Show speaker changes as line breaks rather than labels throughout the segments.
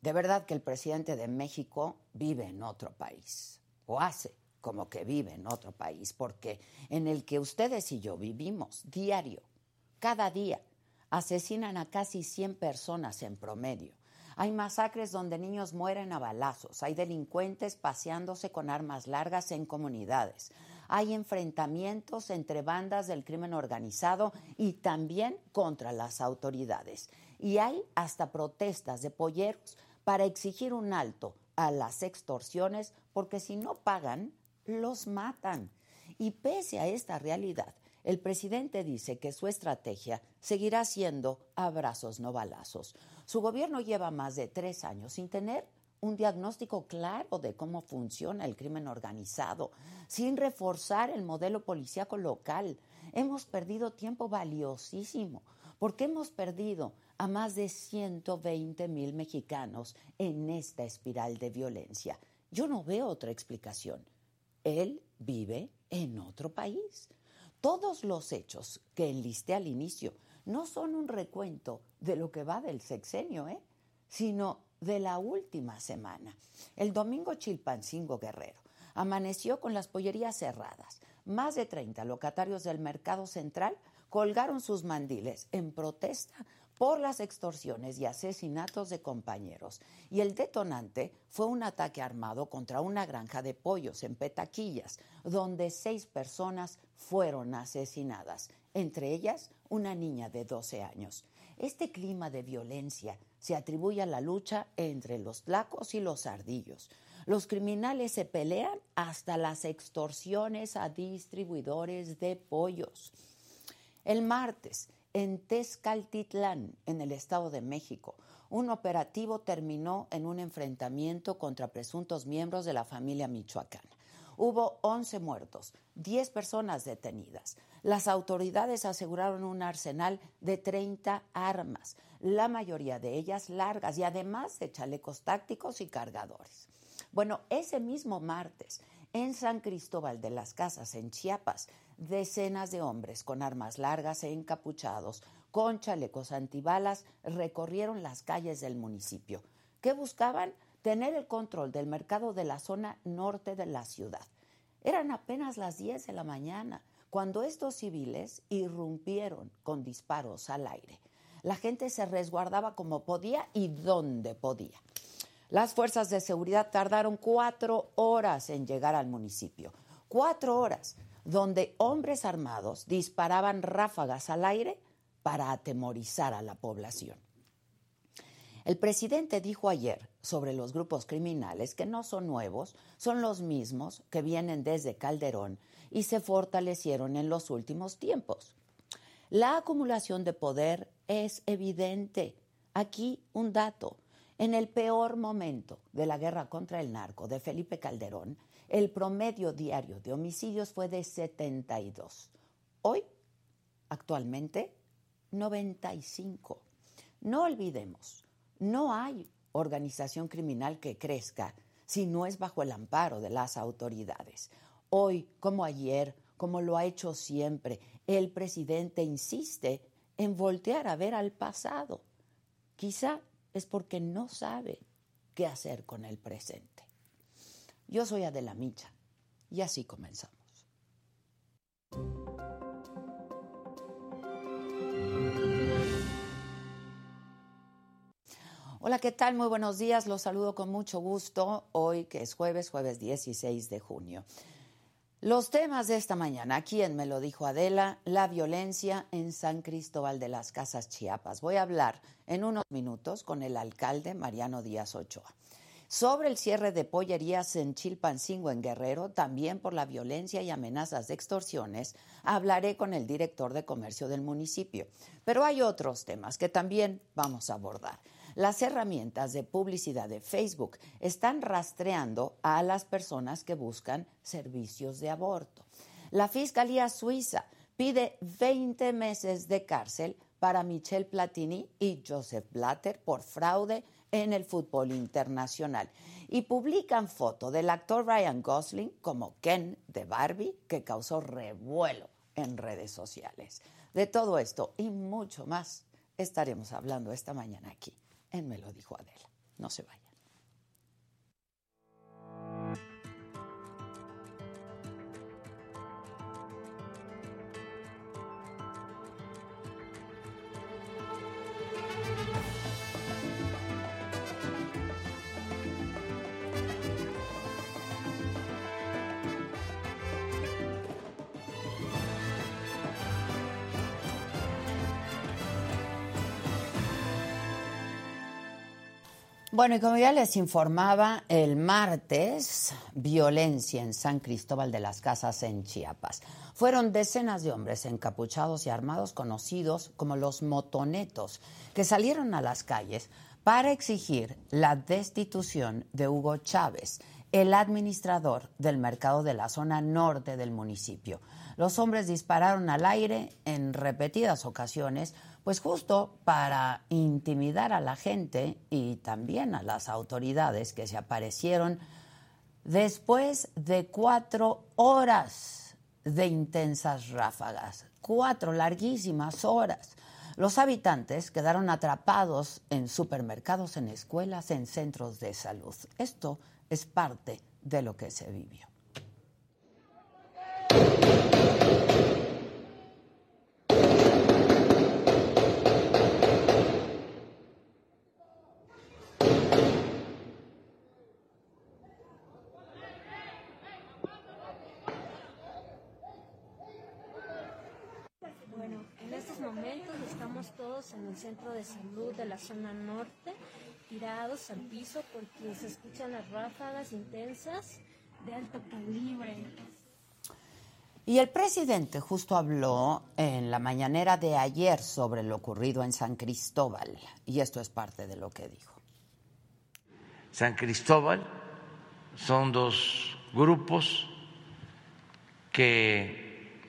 De verdad que el presidente de México vive en otro país, o hace como que vive en otro país, porque en el que ustedes y yo vivimos diario, cada día, asesinan a casi 100 personas en promedio. Hay masacres donde niños mueren a balazos, hay delincuentes paseándose con armas largas en comunidades, hay enfrentamientos entre bandas del crimen organizado y también contra las autoridades. Y hay hasta protestas de polleros para exigir un alto a las extorsiones, porque si no pagan, los matan. Y pese a esta realidad, el presidente dice que su estrategia seguirá siendo abrazos no balazos. Su gobierno lleva más de tres años sin tener un diagnóstico claro de cómo funciona el crimen organizado, sin reforzar el modelo policíaco local. Hemos perdido tiempo valiosísimo, porque hemos perdido a más de 120 mil mexicanos en esta espiral de violencia. Yo no veo otra explicación. Él vive en otro país. Todos los hechos que enlisté al inicio no son un recuento de lo que va del sexenio, ¿eh? sino de la última semana. El domingo Chilpancingo Guerrero amaneció con las pollerías cerradas. Más de 30 locatarios del mercado central colgaron sus mandiles en protesta por las extorsiones y asesinatos de compañeros. Y el detonante fue un ataque armado contra una granja de pollos en Petaquillas, donde seis personas fueron asesinadas, entre ellas una niña de 12 años. Este clima de violencia se atribuye a la lucha entre los tlacos y los ardillos. Los criminales se pelean hasta las extorsiones a distribuidores de pollos. El martes, en Tezcaltitlán, en el Estado de México. Un operativo terminó en un enfrentamiento contra presuntos miembros de la familia michoacana. Hubo 11 muertos, 10 personas detenidas. Las autoridades aseguraron un arsenal de 30 armas, la mayoría de ellas largas y además de chalecos tácticos y cargadores. Bueno, ese mismo martes, en San Cristóbal de las Casas, en Chiapas, decenas de hombres con armas largas e encapuchados, con chalecos antibalas, recorrieron las calles del municipio. ¿Qué buscaban? Tener el control del mercado de la zona norte de la ciudad. Eran apenas las 10 de la mañana cuando estos civiles irrumpieron con disparos al aire. La gente se resguardaba como podía y donde podía. Las fuerzas de seguridad tardaron cuatro horas en llegar al municipio. Cuatro horas donde hombres armados disparaban ráfagas al aire para atemorizar a la población. El presidente dijo ayer sobre los grupos criminales que no son nuevos, son los mismos que vienen desde Calderón y se fortalecieron en los últimos tiempos. La acumulación de poder es evidente. Aquí un dato. En el peor momento de la guerra contra el narco de Felipe Calderón, el promedio diario de homicidios fue de 72. Hoy, actualmente, 95. No olvidemos, no hay organización criminal que crezca si no es bajo el amparo de las autoridades. Hoy, como ayer, como lo ha hecho siempre, el presidente insiste en voltear a ver al pasado. Quizá es porque no sabe qué hacer con el presente. Yo soy Adela Micha y así comenzamos. Hola, ¿qué tal? Muy buenos días. Los saludo con mucho gusto hoy que es jueves, jueves 16 de junio. Los temas de esta mañana, aquí en Me lo dijo Adela, la violencia en San Cristóbal de las Casas Chiapas. Voy a hablar en unos minutos con el alcalde Mariano Díaz Ochoa. Sobre el cierre de pollerías en Chilpancingo, en Guerrero, también por la violencia y amenazas de extorsiones, hablaré con el director de comercio del municipio. Pero hay otros temas que también vamos a abordar. Las herramientas de publicidad de Facebook están rastreando a las personas que buscan servicios de aborto. La Fiscalía Suiza pide 20 meses de cárcel para Michel Platini y Joseph Blatter por fraude en el fútbol internacional. Y publican foto del actor Ryan Gosling como Ken de Barbie, que causó revuelo en redes sociales. De todo esto y mucho más estaremos hablando esta mañana aquí en Me lo dijo Adela. No se vaya. Bueno, y como ya les informaba, el martes, violencia en San Cristóbal de las Casas, en Chiapas. Fueron decenas de hombres encapuchados y armados conocidos como los motonetos, que salieron a las calles para exigir la destitución de Hugo Chávez, el administrador del mercado de la zona norte del municipio. Los hombres dispararon al aire en repetidas ocasiones pues justo para intimidar a la gente y también a las autoridades que se aparecieron después de cuatro horas de intensas ráfagas, cuatro larguísimas horas. Los habitantes quedaron atrapados en supermercados, en escuelas, en centros de salud. Esto es parte de lo que se vivió.
en el centro de salud de la zona norte, tirados al piso porque se escuchan las ráfagas intensas de alto calibre.
Y el presidente justo habló en la mañanera de ayer sobre lo ocurrido en San Cristóbal, y esto es parte de lo que dijo.
San Cristóbal son dos grupos que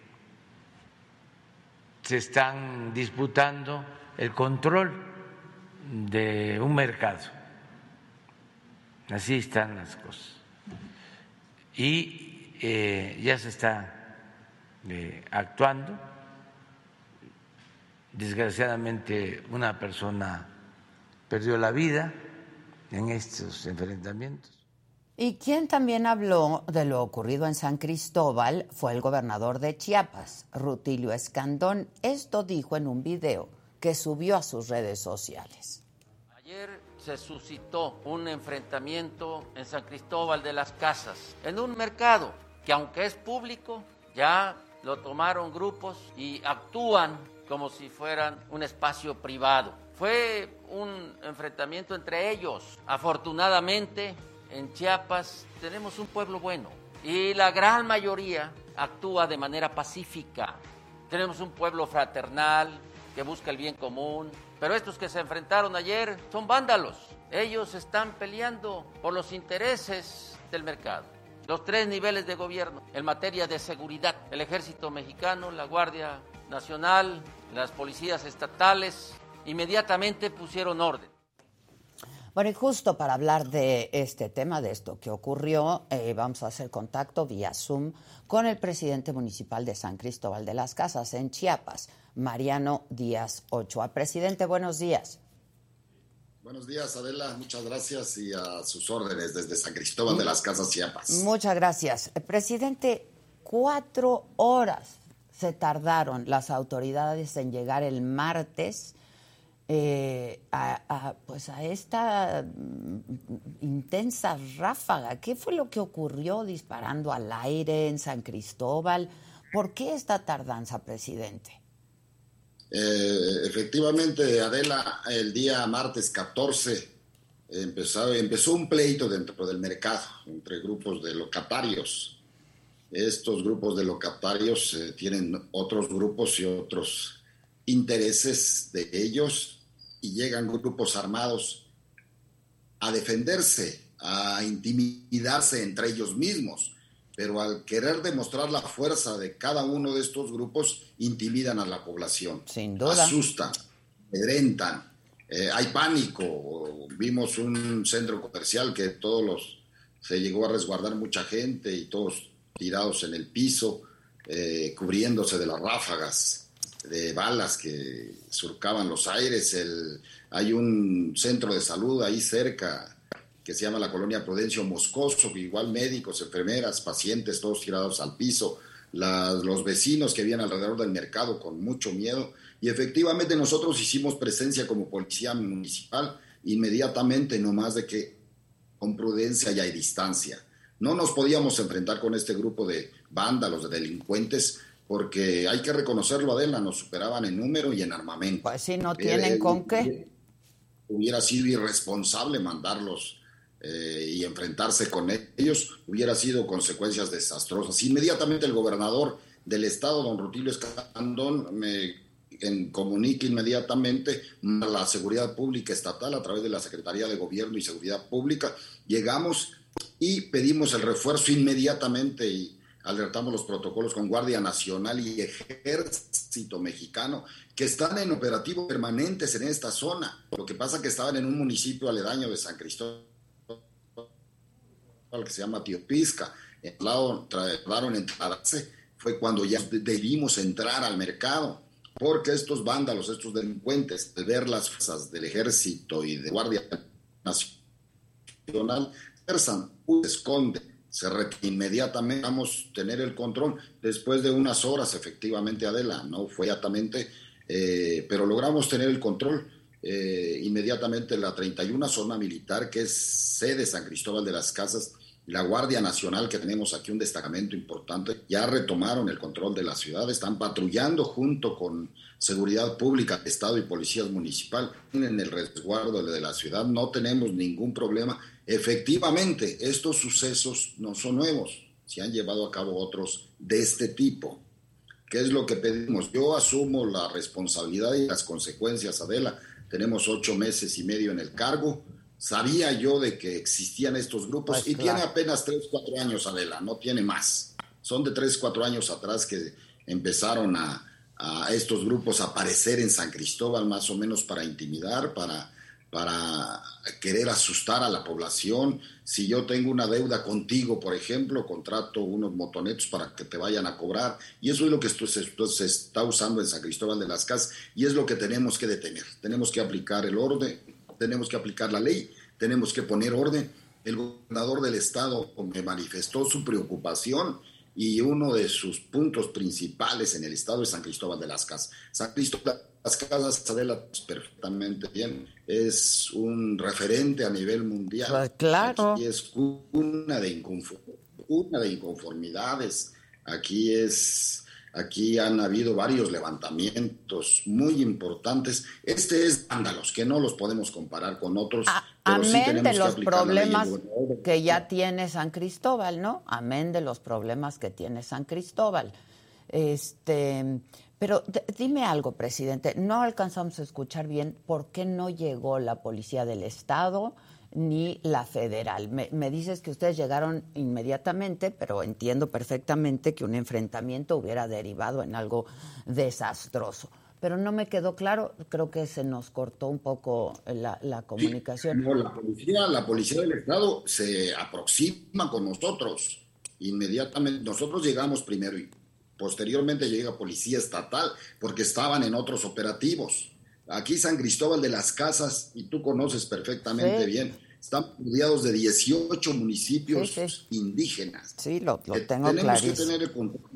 se están disputando el control de un mercado. Así están las cosas. Y eh, ya se está eh, actuando. Desgraciadamente una persona perdió la vida en estos enfrentamientos.
Y quien también habló de lo ocurrido en San Cristóbal fue el gobernador de Chiapas, Rutilio Escandón. Esto dijo en un video que subió a sus redes sociales.
Ayer se suscitó un enfrentamiento en San Cristóbal de las Casas, en un mercado que aunque es público, ya lo tomaron grupos y actúan como si fueran un espacio privado. Fue un enfrentamiento entre ellos. Afortunadamente, en Chiapas tenemos un pueblo bueno y la gran mayoría actúa de manera pacífica. Tenemos un pueblo fraternal, que busca el bien común. Pero estos que se enfrentaron ayer son vándalos. Ellos están peleando por los intereses del mercado. Los tres niveles de gobierno en materia de seguridad, el ejército mexicano, la Guardia Nacional, las policías estatales, inmediatamente pusieron orden.
Bueno, y justo para hablar de este tema, de esto que ocurrió, eh, vamos a hacer contacto vía Zoom con el presidente municipal de San Cristóbal de las Casas, en Chiapas, Mariano Díaz Ochoa. Presidente, buenos días.
Buenos días, Adela. Muchas gracias y a sus órdenes desde San Cristóbal de las Casas Chiapas.
Muchas gracias. Eh, presidente, cuatro horas se tardaron las autoridades en llegar el martes eh, a, pues a esta mm, intensa ráfaga. ¿Qué fue lo que ocurrió disparando al aire en San Cristóbal? ¿Por qué esta tardanza, presidente?
Eh, efectivamente, Adela, el día martes 14 empezó, empezó un pleito dentro del mercado entre grupos de locatarios. Estos grupos de locatarios eh, tienen otros grupos y otros intereses de ellos y llegan grupos armados a defenderse, a intimidarse entre ellos mismos, pero al querer demostrar la fuerza de cada uno de estos grupos, intimidan a la población,
Sin duda.
asustan, amedrentan, eh, hay pánico. Vimos un centro comercial que todos los se llegó a resguardar mucha gente y todos tirados en el piso, eh, cubriéndose de las ráfagas de balas que surcaban los aires. El, hay un centro de salud ahí cerca que se llama la colonia Prudencio Moscoso, igual médicos, enfermeras, pacientes, todos tirados al piso, los vecinos que vivían alrededor del mercado con mucho miedo. Y efectivamente nosotros hicimos presencia como policía municipal inmediatamente, no más de que con prudencia y hay distancia. No nos podíamos enfrentar con este grupo de vándalos, de delincuentes, porque hay que reconocerlo, Adela, nos superaban en número y en armamento.
Pues sí, no tienen
Eh,
con qué.
Hubiera sido irresponsable mandarlos eh, y enfrentarse con ellos, hubiera sido consecuencias desastrosas. Inmediatamente el gobernador del estado, don Rutilio Escandón, me en, comunica inmediatamente a la seguridad pública estatal a través de la Secretaría de Gobierno y Seguridad Pública. Llegamos y pedimos el refuerzo inmediatamente y alertamos los protocolos con Guardia Nacional y Ejército Mexicano que están en operativo permanentes en esta zona. Lo que pasa que estaban en un municipio aledaño de San Cristóbal que se llama Tiopisca. Trataron en entrarse, fue cuando ya debimos entrar al mercado, porque estos vándalos, estos delincuentes, de ver las fuerzas del ejército y de Guardia Nacional, se esconde, se retira inmediatamente, vamos a tener el control después de unas horas, efectivamente, Adela, no fue inmediatamente, eh, pero logramos tener el control. Eh, inmediatamente la 31 zona militar, que es sede San Cristóbal de las Casas, la Guardia Nacional, que tenemos aquí un destacamento importante, ya retomaron el control de la ciudad, están patrullando junto con Seguridad Pública, Estado y Policías Municipal en el resguardo de la ciudad, no tenemos ningún problema. Efectivamente, estos sucesos no son nuevos, se han llevado a cabo otros de este tipo. ¿Qué es lo que pedimos? Yo asumo la responsabilidad y las consecuencias, Adela. Tenemos ocho meses y medio en el cargo. Sabía yo de que existían estos grupos
Pues
y
claro.
tiene apenas tres, cuatro años, Adela, no tiene más. Son de tres, cuatro años atrás que empezaron a, a estos grupos a aparecer en San Cristóbal, más o menos para intimidar, para, para querer asustar a la población. Si yo tengo una deuda contigo, por ejemplo, contrato unos motonetos para que te vayan a cobrar. Y eso es lo que esto se, esto se está usando en San Cristóbal de las Casas y es lo que tenemos que detener. Tenemos que aplicar el orden, tenemos que aplicar la ley, tenemos que poner orden. El gobernador del estado me manifestó su preocupación y uno de sus puntos principales en el estado es San Cristóbal de las Casas. San Cristóbal de las Casas, Adela, perfectamente bien, es un referente a nivel mundial.
Claro.
Aquí es de, cuna de inconformidades. Aquí es, aquí han habido varios levantamientos muy importantes. Este es vándalos, que no los podemos comparar con otros.
A-
pero
amén de los problemas que ya tiene San Cristóbal, ¿no? Amén de los problemas que tiene San Cristóbal. Este, pero dime algo, presidente, no alcanzamos a escuchar bien por qué no llegó la policía del estado ni la federal. Me, me dices que ustedes llegaron inmediatamente, pero entiendo perfectamente que un enfrentamiento hubiera derivado en algo desastroso. Pero no me quedó claro, creo que se nos cortó un poco la, la comunicación.
No, la policía, la policía del estado se aproxima con nosotros inmediatamente. Nosotros llegamos primero y posteriormente llega policía estatal porque estaban en otros operativos. Aquí San Cristóbal de las Casas, y tú conoces perfectamente
Sí.
bien, están rodeados de 18 municipios
Sí, sí.
indígenas.
Sí, lo, lo
Eh,
tengo
Tenemos que
clarísimo.
tener el control.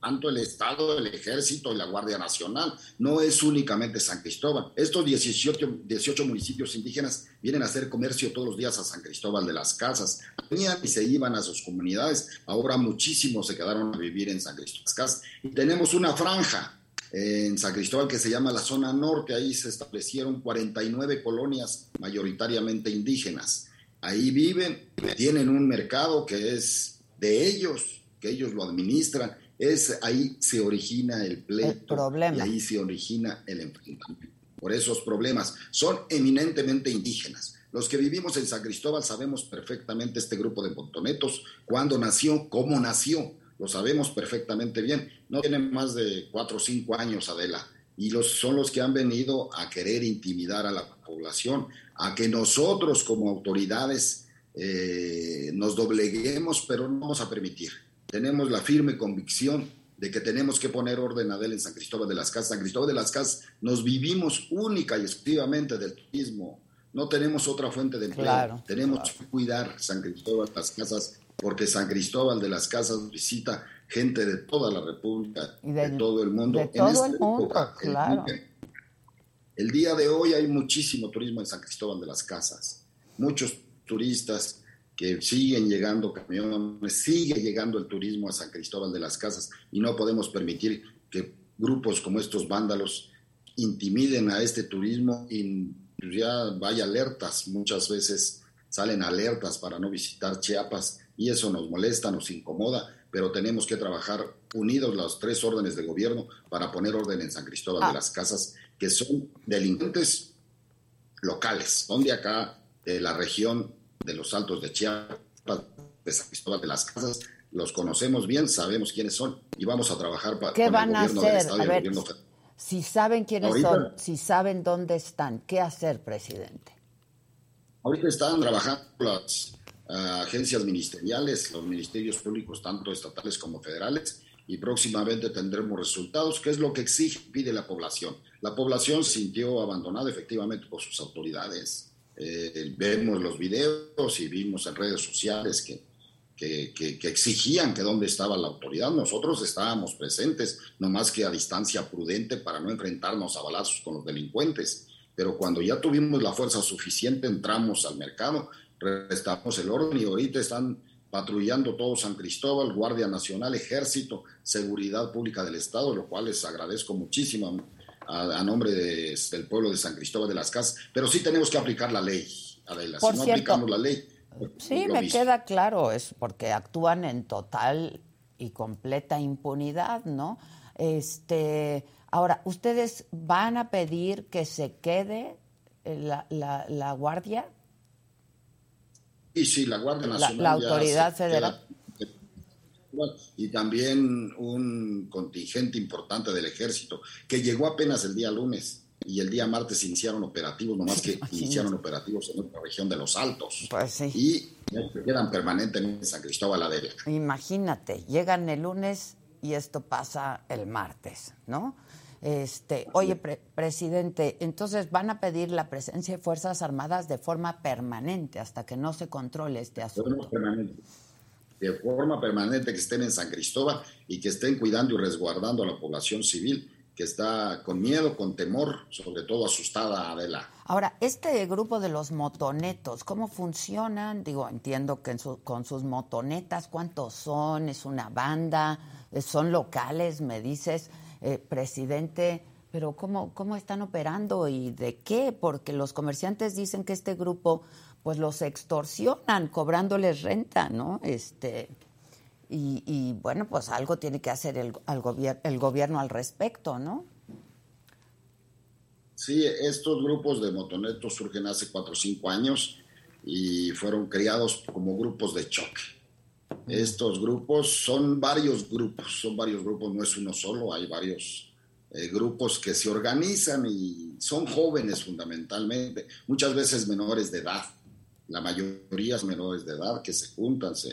Tanto el Estado, el Ejército y la Guardia Nacional. No es únicamente San Cristóbal. Estos 18, 18 municipios indígenas vienen a hacer comercio todos los días a San Cristóbal de las Casas. Venían y se iban a sus comunidades. Ahora muchísimos se quedaron a vivir en San Cristóbal de las Casas. Y tenemos una franja en San Cristóbal que se llama la zona norte. Ahí se establecieron 49 colonias mayoritariamente indígenas. Ahí viven, tienen un mercado que es de ellos, que ellos lo administran. Es ahí se origina el pleito,
problema.
y ahí se origina el enfrentamiento. Por esos problemas son eminentemente indígenas. Los que vivimos en San Cristóbal sabemos perfectamente este grupo de montonetos, cuándo nació, cómo nació lo sabemos perfectamente bien. No tienen más de cuatro o cinco años, Adela, y los, son los que han venido a querer intimidar a la población, a que nosotros como autoridades eh, nos dobleguemos, pero no vamos a permitir. Tenemos la firme convicción de que tenemos que poner orden, Adela, en San Cristóbal de las Casas. San Cristóbal de las Casas nos vivimos única y exclusivamente del turismo. No tenemos otra fuente de empleo. tenemos que cuidar San Cristóbal de las Casas porque San Cristóbal de las Casas visita gente de toda la República, de, todo el mundo.
De todo el mundo, claro.
El, día de hoy hay muchísimo turismo en San Cristóbal de las Casas, muchos turistas que siguen llegando camiones, sigue llegando el turismo a San Cristóbal de las Casas y no podemos permitir que grupos como estos vándalos intimiden a este turismo y ya vaya alertas, muchas veces salen alertas para no visitar Chiapas y eso nos molesta, nos incomoda, pero tenemos que trabajar unidos los tres órdenes de gobierno para poner orden en San Cristóbal de ah. las Casas, que son delincuentes locales, son de acá, de la región de los Altos de Chiapas, de San Cristóbal de las Casas, los conocemos bien, sabemos quiénes son y vamos a trabajar para
¿Qué van a hacer? a ver, si saben quiénes son, si saben dónde están, ¿qué hacer, presidente?
Ahorita están trabajando las agencias ministeriales, los ministerios públicos, tanto estatales como federales, y próximamente tendremos resultados, que es lo que exige, pide la población. La población sintió abandonada efectivamente por sus autoridades. Eh, vemos los videos y vimos en redes sociales que, que, que, exigían que dónde estaba la autoridad. Nosotros estábamos presentes, no más que a distancia prudente para no enfrentarnos a balazos con los delincuentes. Pero cuando ya tuvimos la fuerza suficiente, entramos al mercado restamos el orden y ahorita están patrullando todo San Cristóbal, Guardia Nacional, Ejército, Seguridad Pública del Estado, lo cual les agradezco muchísimo a, nombre del pueblo de San Cristóbal de las Casas, pero sí tenemos que aplicar la ley, Adela. si no aplicamos la ley.
Sí, me queda claro, es porque actúan en total y completa impunidad, ¿no? Este, ahora, ¿ustedes van a pedir que se quede la, la, la guardia?
Y sí, la Guardia Nacional.
La, autoridad federal.
y también un contingente importante del ejército, que llegó apenas el día lunes y el día martes iniciaron operativos, nomás que iniciaron operativos en otra región de los Altos.
Pues sí.
Y quedan permanentemente en San Cristóbal la
Imagínate, llegan el lunes y esto pasa el martes, ¿no? Este, oye, presidente, entonces van a pedir la presencia de Fuerzas Armadas de forma permanente hasta que no se controle este asunto.
Permanente. De forma permanente que estén en San Cristóbal y que estén cuidando y resguardando a la población civil que está con miedo, con temor, sobre todo asustada, Adela.
Ahora, este grupo de los motonetos, ¿cómo funcionan? Digo, entiendo que con sus motonetas, ¿cuántos son? ¿Es una banda? ¿Son locales? Me dices. Eh, presidente, pero ¿cómo, ¿cómo están operando y de qué? Porque los comerciantes dicen que este grupo pues los extorsionan cobrándoles renta, ¿no? Este, y, bueno, pues algo tiene que hacer el, el gobierno al respecto, ¿no?
Sí, estos grupos de motonetos surgen hace cuatro o cinco años y fueron creados como grupos de choque. Estos grupos son varios grupos, son varios grupos, no es uno solo, hay varios eh, grupos que se organizan y son jóvenes fundamentalmente, muchas veces menores de edad, la mayoría es menores de edad que se juntan, se,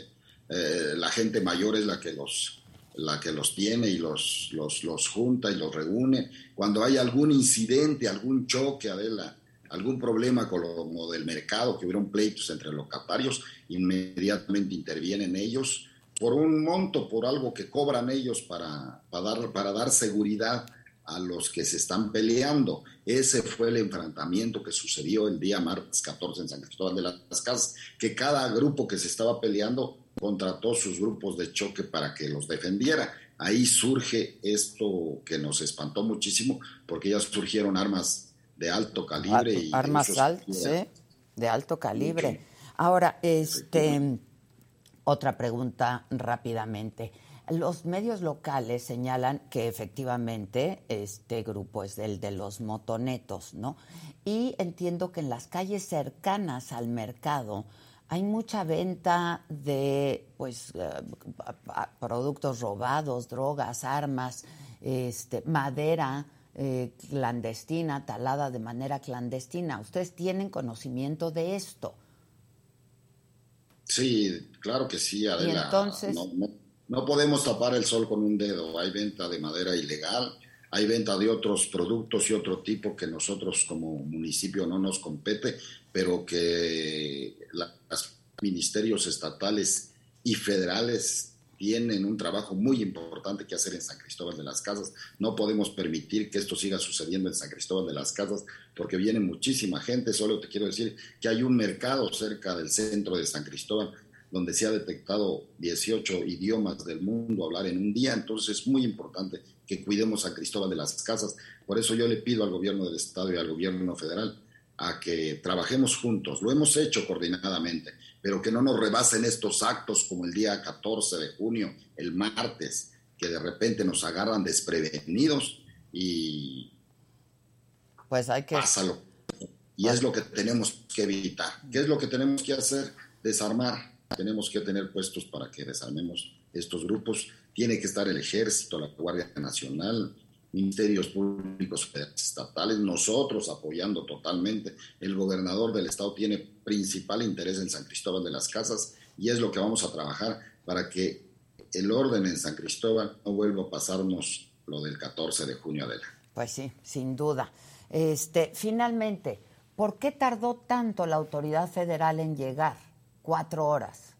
eh, la gente mayor es la que los la que los tiene y los, los, los junta y los reúne. Cuando hay algún incidente, algún choque, Adela, algún problema con lo del mercado, que hubieron pleitos entre locatarios, inmediatamente intervienen ellos por un monto, por algo que cobran ellos para, para, dar, para dar seguridad a los que se están peleando. Ese fue el enfrentamiento que sucedió el día martes 14 en San Cristóbal de las Casas, que cada grupo que se estaba peleando contrató sus grupos de choque para que los defendiera. Ahí surge esto que nos espantó muchísimo, porque ya surgieron armas de alto calibre. y
armas altas, ¿sí? de alto calibre. Ahora, este, otra pregunta rápidamente. Los medios locales señalan que efectivamente este grupo es el de los motonetos, ¿no? Y entiendo que en las calles cercanas al mercado hay mucha venta de pues eh, productos robados, drogas, armas, este, madera eh, clandestina, talada de manera clandestina. ¿Ustedes tienen conocimiento de esto?
Sí, claro que sí, Adela. entonces... No, podemos tapar el sol con un dedo. Hay venta de madera ilegal, hay venta de otros productos y otro tipo que nosotros como municipio no nos compete, pero que los ministerios estatales y federales tienen un trabajo muy importante que hacer en San Cristóbal de las Casas. No podemos permitir que esto siga sucediendo en San Cristóbal de las Casas porque viene muchísima gente. Solo te quiero decir que hay un mercado cerca del centro de San Cristóbal donde se ha detectado 18 idiomas del mundo hablar en un día. Entonces es muy importante que cuidemos a Cristóbal de las Casas. Por eso yo le pido al gobierno del Estado y al gobierno federal a que trabajemos juntos. Lo hemos hecho coordinadamente, pero que no nos rebasen estos actos como el día 14 de junio, el martes, que de repente nos agarran desprevenidos y
pues hay que
pásalo. Y es lo que tenemos que evitar. ¿Qué es lo que tenemos que hacer? Desarmar. Tenemos que tener puestos para que desarmemos estos grupos. Tiene que estar el ejército, la Guardia Nacional, ministerios públicos estatales, nosotros apoyando totalmente. El gobernador del estado tiene principal interés en San Cristóbal de las Casas y es lo que vamos a trabajar para que el orden en San Cristóbal no vuelva a pasarnos lo del 14 de junio de la.
Pues sí, sin duda. Este, finalmente, ¿por qué tardó tanto la autoridad federal en llegar? Cuatro horas.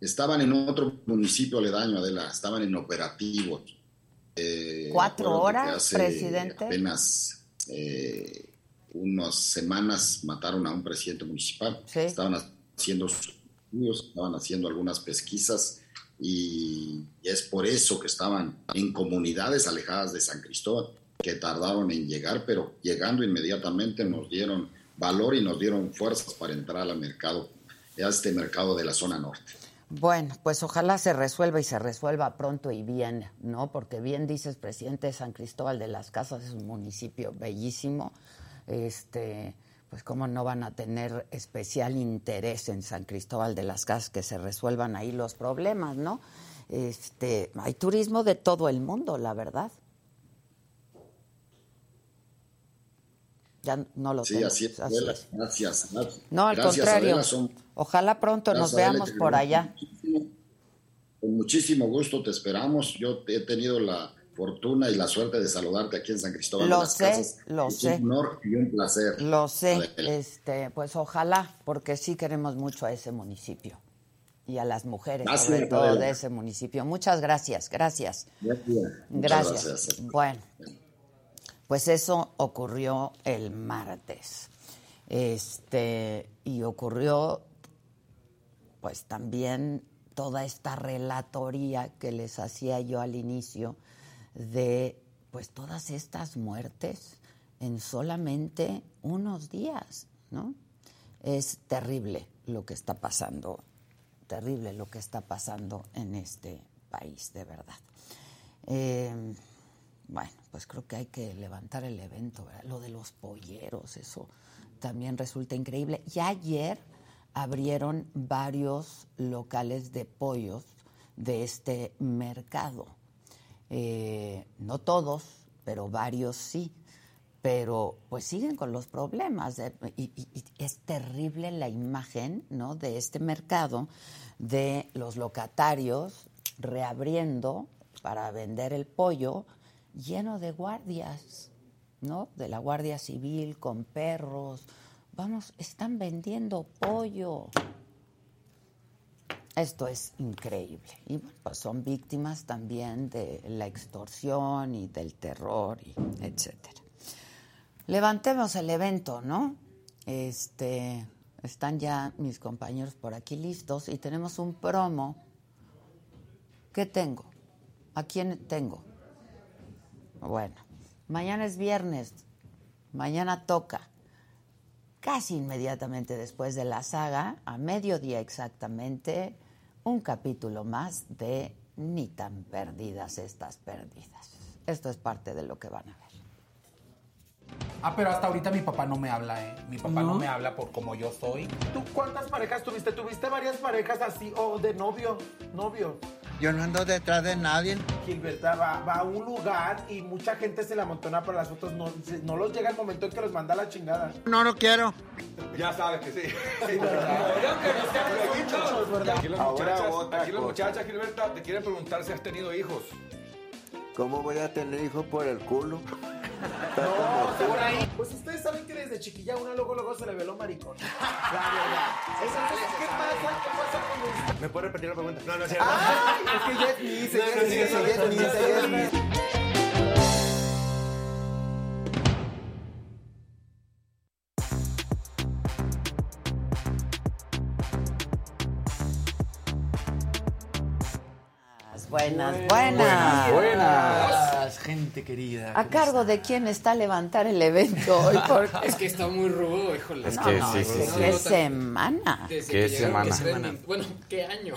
Estaban en otro municipio aledaño, Adela, estaban en operativos
eh, ¿Cuatro horas, presidente?
Apenas eh, unas semanas mataron a un presidente municipal. Estaban haciendo estudios, estaban haciendo algunas pesquisas y, es por eso que estaban en comunidades alejadas de San Cristóbal, que tardaron en llegar, pero llegando inmediatamente nos dieron valor y nos dieron fuerzas para entrar al mercado, a este mercado de la zona norte.
Bueno, pues ojalá se resuelva y se resuelva pronto y bien, ¿no? Porque bien dices, presidente de San Cristóbal de las Casas es un municipio bellísimo. Este, pues cómo no van a tener especial interés en San Cristóbal de las Casas que se resuelvan ahí los problemas, ¿no? Este, hay turismo de todo el mundo, la verdad. Ya no lo
sí, Así es, Gracias,
No, al contrario. Ojalá pronto nos veamos por allá.
con muchísimo gusto te esperamos. Yo he tenido la fortuna y la suerte de saludarte aquí en San Cristóbal.
Lo sé, lo sé.
Un honor y un placer.
Lo sé. Este, pues ojalá, porque sí queremos mucho a ese municipio y a las mujeres, sobre todo de ese municipio. Muchas gracias, gracias.
Gracias.
gracias. Bueno. Pues eso ocurrió el martes. Este, y ocurrió pues también toda esta relatoría que les hacía yo al inicio de pues todas estas muertes en solamente unos días, ¿no? Es terrible lo que está pasando, terrible lo que está pasando en este país, de verdad. Eh, bueno, pues creo que hay que levantar el evento, ¿verdad? Lo de los polleros, eso también resulta increíble. Y ayer abrieron varios locales de pollos de este mercado. Eh, no todos, pero varios sí. Pero pues siguen con los problemas. y, es terrible la imagen ¿no? de este mercado, de los locatarios reabriendo para vender el pollo lleno de guardias, ¿no? De la Guardia Civil con perros. Vamos, están vendiendo pollo. Esto es increíble. Y bueno, pues son víctimas también de la extorsión y del terror, y etcétera. Levantemos el evento, ¿no? Este, están ya mis compañeros por aquí listos y tenemos un promo. ¿Qué tengo? ¿A quién tengo? Bueno, mañana es viernes, mañana toca. Casi inmediatamente después de la saga, a mediodía exactamente, un capítulo más de Ni tan perdidas estas perdidas. Esto es parte de lo que van a ver.
Ah, pero hasta ahorita mi papá no me habla, ¿eh? Mi papá no, me habla por como yo soy. ¿Tú cuántas parejas tuviste? ¿Tuviste varias parejas así o de novio? Novio.
Yo no ando detrás de nadie.
Gilberta va, va a un lugar y mucha gente se la amontona para las fotos. No, no los llega el momento en que los manda a la chingada.
No, no quiero.
Ya sabes que sí. Aquí las
Ahora
muchachas, aquí las muchachas, Gilberta, te quieren preguntar si has tenido hijos.
¿Cómo voy a tener hijos por el culo?
Por ahí. Pues ustedes saben que desde chiquilla uno luego luego se le veló maricón. La verdad. Entonces, ¿qué pasa? ¿Qué pasa con ustedes?
¿Me puedes repetir la pregunta? No, no es
Ay, es que ya es mi, se ya es mi, se ya es mi,
Buenas, buenas.
Buenas, gente querida.
¿A cargo de quién está a levantar el evento hoy? Porque...
Es que está muy rudo, híjole.
No, no, es que qué semana.
Desde
¿Qué semana?
que trending. Bueno, ¿qué año?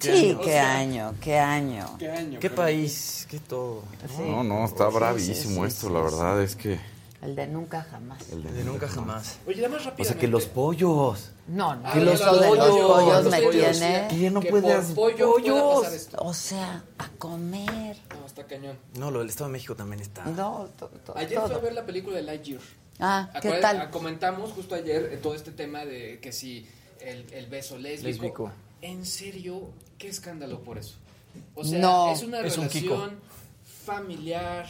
Sí,
O
qué
sea,
año, qué año.
¿Qué año? ¿Qué país? ¿Qué todo?
Sí.
No, no, está
Sí,
bravísimo
sí,
esto,
sí,
la
sí.
verdad es que...
El de nunca jamás.
El de,
De nunca jamás. Oye, nada más
O
rápidamente.
sea, que los pollos.
No, no,
Que los
de los
pollos,
pollos
los
me
pollos,
tiene.
Que ya no
que
puedes...
por pollo
pollos.
pasar esto.
O sea, a comer.
No, está cañón.
No, lo del Estado de México también está.
No, to- to-
Ayer fui a
todo.
ver la película de Lightyear.
Ah, ¿qué
Acuérdate-
tal?
ah, Comentamos justo ayer eh, todo este tema de que si el, el beso lésbico.
Lésbico.
En serio, qué escándalo por eso. O sea,
No,
es una
es un
relación familiar,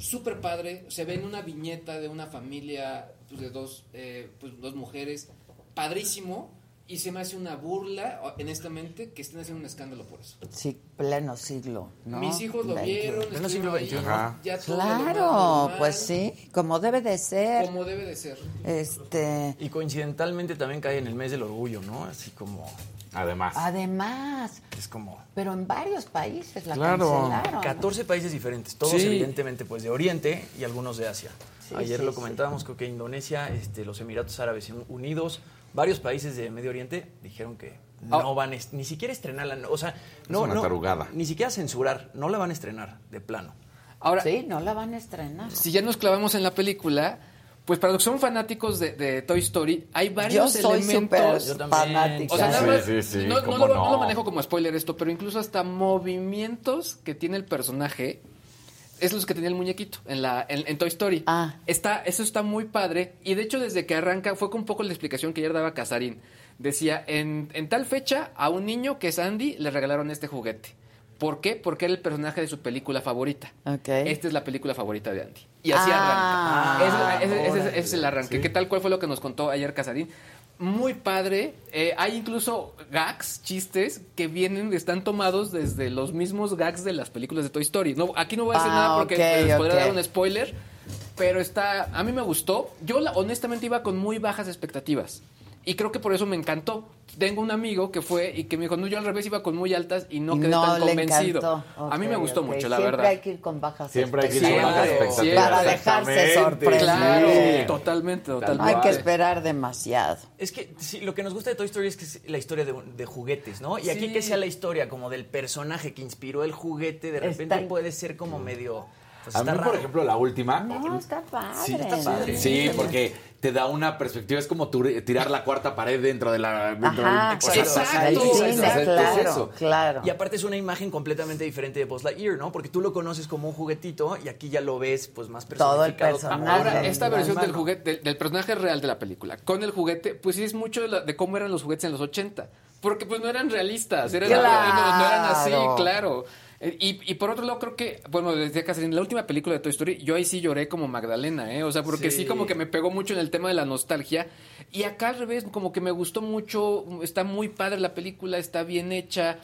súper padre. Se ve en una viñeta de una familia pues, de dos, eh, pues, dos mujeres, padrísimo. Y se me hace una burla, honestamente, que estén haciendo un escándalo por eso.
Sí, pleno siglo, ¿no?
Mis hijos lo vieron.
Pleno siglo XXI.
Ajá.
ya todo lo más
Claro, pues sí, como debe de ser.
Como debe de ser.
Este,
Y coincidentalmente también cae en el mes del orgullo, ¿no? Así como.
Además.
además,
Es como.
pero en varios países la
Claro.
cancelaron.
14 países diferentes, todos
Sí.
evidentemente pues de Oriente y algunos de Asia.
Sí,
Ayer
sí,
lo
sí.
comentábamos, creo que Indonesia, este, los Emiratos Árabes Unidos, varios países de Medio Oriente dijeron que no van a ni siquiera estrenarla, o sea, no,
una
no,
tarugada.
ni siquiera censurar, no la van a estrenar de plano.
Ahora,
Sí, no la van a estrenar.
si ya nos clavamos en la película, pues para los que son fanáticos de, de Toy Story, hay
Yo
varios
soy
elementos.
Yo también.
fanática.
O sea, nada
Sí,
más-
sí, sí,
no, lo, no
no.
lo manejo como spoiler esto, pero incluso hasta movimientos que tiene el personaje es los que tenía el muñequito en la en, en Toy Story.
Ah.
Está, eso está muy padre. Y de hecho, desde que arranca, fue con un poco la explicación que ayer daba Casarín. Decía, en, en tal fecha, a un niño que es Andy le regalaron este juguete. ¿Por qué? Porque era el personaje de su película favorita.
Ok.
Esta es la película favorita de Andy. Y así
Ah,
arranca. Ese, ese- ese-
órale.
ese es el arranque. ¿Qué tal? ¿Cuál fue lo que nos contó ayer Casarín? Muy padre. Eh, hay incluso gags, chistes, que vienen, están tomados desde los mismos gags de las películas de Toy Story. No, aquí no voy a decir
Ah,
nada porque
ok,
les podría dar un spoiler. Pero está, a mí me gustó. Yo la- honestamente iba con muy bajas expectativas. Y creo que por eso me encantó. Tengo un amigo que fue y que me dijo, no, yo al revés iba con muy altas y no quedé tan convencido. A mí me gustó mucho, la
Siempre
verdad.
hay que ir con bajas
Siempre hay que ir
con bajas
expectativas. Para dejarse sorprender.
Claro,
Sí.
totalmente, totalmente.
hay que esperar demasiado.
Es que sí, lo que nos gusta de Toy Story es que es la historia de, de juguetes, ¿no? Y aquí que sea la historia como del personaje que inspiró el juguete, de repente
Está-
puede ser como medio... Pues
A mí, por ejemplo, la última.
No, está padre.
Sí,
está padre.
Sí, porque te da una perspectiva, es como tu- tirar la cuarta pared dentro de la... dentro
Ajá,
Exacto, exacto,
exacto, es
claro,
eso.
claro.
Y aparte es una imagen completamente diferente de Buzz Lightyear, ¿no? Porque tú lo conoces como un juguetito y aquí ya lo ves pues más
Todo el
personificado.
personaje.
Ahora, esta versión del juguete, del, del personaje real de la película, con el juguete, pues sí es mucho de, la- de cómo eran los juguetes en los 80. Porque pues no eran realistas, eran,
Claro.
no, no eran así, claro. Eh, Y, y por otro lado, creo que, bueno, decía Casarín, la última película de Toy Story, yo ahí sí lloré como Magdalena, ¿eh? O sea, porque sí.
Sí.
como que me pegó mucho en el tema de la nostalgia. Y acá al revés, como que me gustó mucho, está muy padre la película, está bien hecha.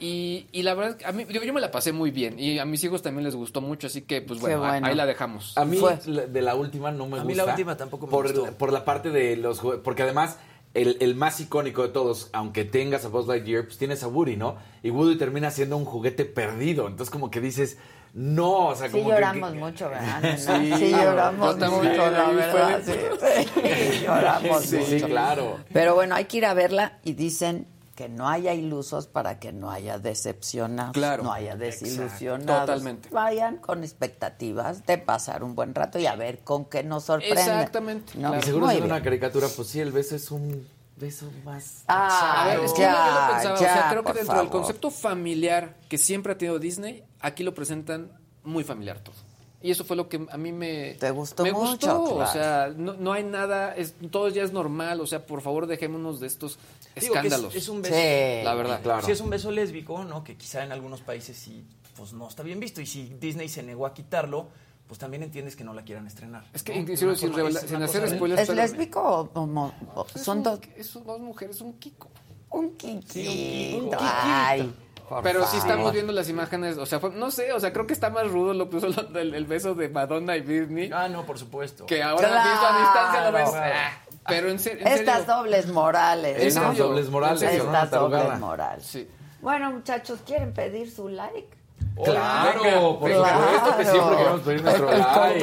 Y, y la verdad, a mí, digo, yo me la pasé muy bien. Y a mis hijos también les gustó mucho, así que, pues bueno, ahí la dejamos.
A mí
Fue.
de la última no me
A
gusta.
mí la última tampoco me
por,
gustó.
Por la parte de los Porque además, el, el más icónico de todos, aunque tengas a Buzz Lightyear, pues tienes a Woody, ¿no? Y Woody termina siendo un juguete perdido. Entonces, como que dices, no, o sea,
Sí
como
lloramos
que-
mucho, ¿verdad?
Sí,
Sí, lloramos mucho, la verdad. Sí, sí, lloramos
Sí,
mucho.
claro.
Pero bueno, hay que ir a verla y dicen que no haya ilusos para que no haya decepcionados,
Claro.
no haya
Exacto.
desilusionados.
Totalmente.
Vayan con expectativas de pasar un buen rato y a ver con qué nos sorprende.
Exactamente,
¿no?
Y seguro es una caricatura, pues sí, el beso es un beso más.
Ah,
A ver, es que
ya,
yo lo pensaba, o sea, creo que dentro del concepto familiar que siempre ha tenido Disney, aquí lo presentan muy familiar todo. Y eso fue lo que a mí me...
Te gustó
me
mucho,
gustó,
claro.
o sea, no, no hay nada, es, todo ya es normal, o sea, por favor dejémonos de estos
Digo que es-
escándalos.
Es, un beso.
Sí.
La verdad.
Claro.
Si es un beso lésbico, ¿no? Que quizá en algunos países sí, pues no está bien visto. Y si Disney se negó a quitarlo, pues también entiendes que no la quieran estrenar.
Es que
¿no?
sin,
forma-
revela-
es
sin hacer spoilers...
¿Es lésbico o, homo- o-
Es
son
un-
dos?
Es dos mujeres, un Kiko.
Un quiquito.
un quiquito.
Ay, por
Pero sí estamos viendo las imágenes, o sea, fue- no sé, o sea, creo que está más rudo lo puso lo del el beso de Madonna y Britney.
Ah, no, por supuesto.
Que ahora
Claro.
visto a distancia lo ves.
Claro.
ah, pero en, ser- en
Estas
serio.
dobles morales.
¿En
¿no?
serio?
dobles morales.
Estas dobles morales.
Sí.
Bueno, muchachos, ¿quieren pedir su like?
Claro, por
Claro.
supuesto que siempre queremos pedir nuestro like.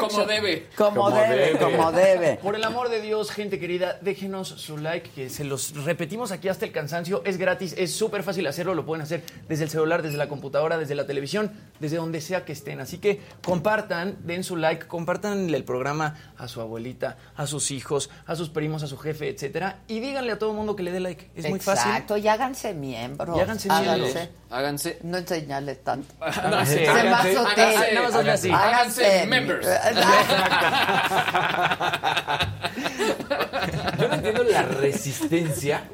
Como debe.
Como,
Como
debe,
debe.
como debe.
Por el amor de Dios, gente querida, déjenos su like, que se los repetimos aquí hasta el cansancio. Es gratis, es súper fácil hacerlo, lo pueden hacer desde el celular, desde la computadora, desde la televisión, desde donde sea que estén. Así que compartan, den su like, compartan el programa a su abuelita, a sus hijos, a sus primos, a su jefe, etcétera, y díganle a todo el mundo que le dé like. Es muy fácil.
Exacto, y háganse miembros.
Y háganse miembros.
Háganse.
No enseñarles tanto.
Háganse
members.
Yo no entiendo la resistencia.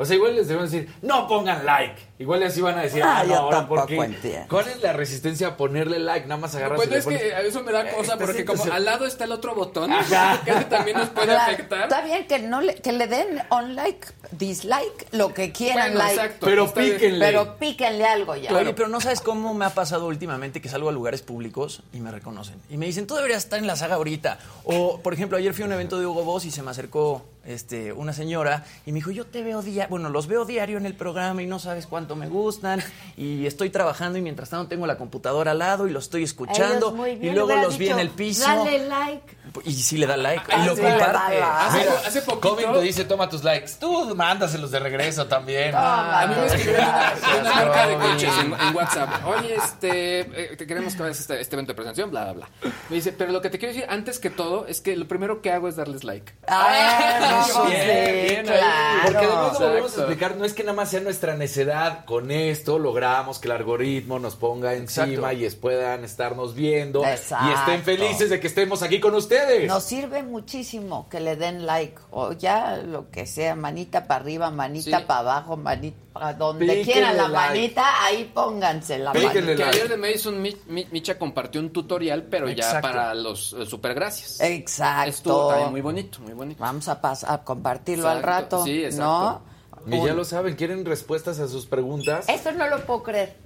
O sea, igual les debemos decir, no pongan like. Igual así van a decir,
Ah,
ah, no,
yo
ahora
tampoco
porque.
entiendo.
¿Cuál es la resistencia a ponerle like? Nada más agarras
Bueno,
le
es
pones-
que eso me da cosa
Este
porque como al lado está el otro botón,
Ajá.
que ese también nos puede
Claro,
afectar.
Está bien que no le, que le den on like, dislike, lo que quieran
Bueno,
like.
exacto.
Pero píquenle.
Pero píquenle algo ya.
Oye, pero no sabes cómo me ha pasado últimamente que salgo a lugares públicos y me reconocen. Y me dicen, tú deberías estar en la saga ahorita. O, por ejemplo, ayer fui a un evento de Hugo Boss y se me acercó este, una señora y me dijo, yo te veo diario, bueno, los veo diario en el programa y no sabes cuánto me gustan. Y estoy trabajando y mientras tanto tengo la computadora al lado y lo estoy escuchando.
Bien,
y luego los vi en el piso.
Dale like.
Y sí le da like
Ah,
y lo
sí le da
comparte.
Hace,
Mira,
hace poquito...
Dice, toma tus likes. Tú mándaselos de regreso también.
Toma.
A mí me escribió una, marca de coches en, en WhatsApp. Oye, este, eh, te queremos que vayas a este, este evento de presentación, bla, bla, bla. Me dice, pero lo que te quiero decir antes que todo es que lo primero que hago es darles like.
Ah,
Eso, bien, bien ahí.
Porque además lo volvemos a explicar, no es que nada más sea nuestra necedad, con esto logramos que el algoritmo nos ponga encima
Exacto.
y es- puedan estarnos viendo
Exacto.
y estén felices de que estemos aquí con ustedes.
Nos sirve muchísimo que le den like o ya lo que sea, manita para arriba, manita
Sí.
para abajo, manita para donde
Píquenle
quieran la
like.
manita, ahí pónganse la
Píquenle
manita.
Que
like.
ayer de Mi- Micha compartió un tutorial, pero ya para los eh, supergracias.
Exacto.
Estuvo también muy bonito, muy bonito.
Vamos a pasar a compartirlo al rato,
Sí, exacto.
¿no?
Y ya lo saben, quieren respuestas a sus preguntas.
Eso no lo puedo creer.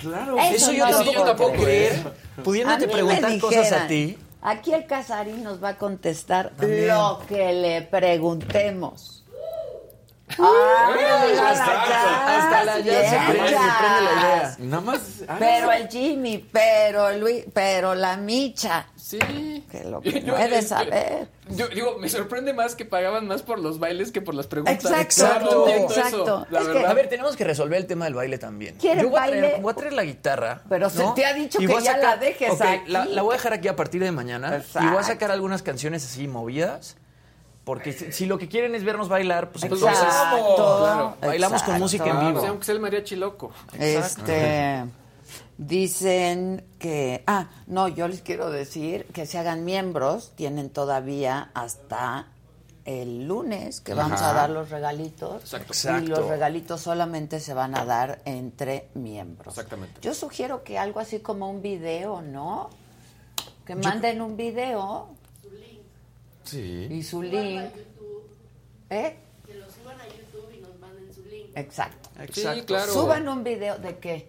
Claro.
Eso,
Eso yo
no lo
tampoco
puedo creer.
creer. Pudiéndote
A
preguntar cosas a ti.
Aquí el Casarín nos va a contestar
También.
lo que le preguntemos. ¡Ay,
Exacto.
Hasta la ya se prende, se prende la idea.
Nada más. ah,
Pero el Jimmy, pero el Luis, pero la Micha.
Sí.
Que lo que
Yo- yo-
saber.
Yo digo, me sorprende más que pagaban más por los bailes que por las preguntas.
Exacto, exacto. Es que-.
A ver, tenemos que resolver el tema del baile también.
¿Quieren
Yo voy a,
baile?
traer, voy a traer la guitarra.
Pero se
¿no?
te ha dicho
Y
que ya la dejes
Ok,
aquí.
La, la voy a dejar aquí a partir de mañana. Y voy
Exacto.
a sacar algunas canciones así movidas. Porque si, si lo que quieren es vernos bailar, pues
Pues
entonces
Exacto.
Claro.
bailamos con
Exacto.
música en
O
vivo.
sea, aunque sea el mariachi loco.
Este dicen que ah, no, yo les quiero decir que se hagan miembros, tienen todavía hasta el lunes que vamos
Ajá.
a dar los regalitos.
Exacto.
Y
Exacto.
los regalitos solamente se van a dar entre miembros.
Exactamente.
Yo sugiero que algo así como un video, ¿no? Que manden un video
Sí.
y su link. ¿Eh?
Que lo suban a YouTube y nos manden su link.
Exacto.
Exacto. claro.
Suban un video de qué?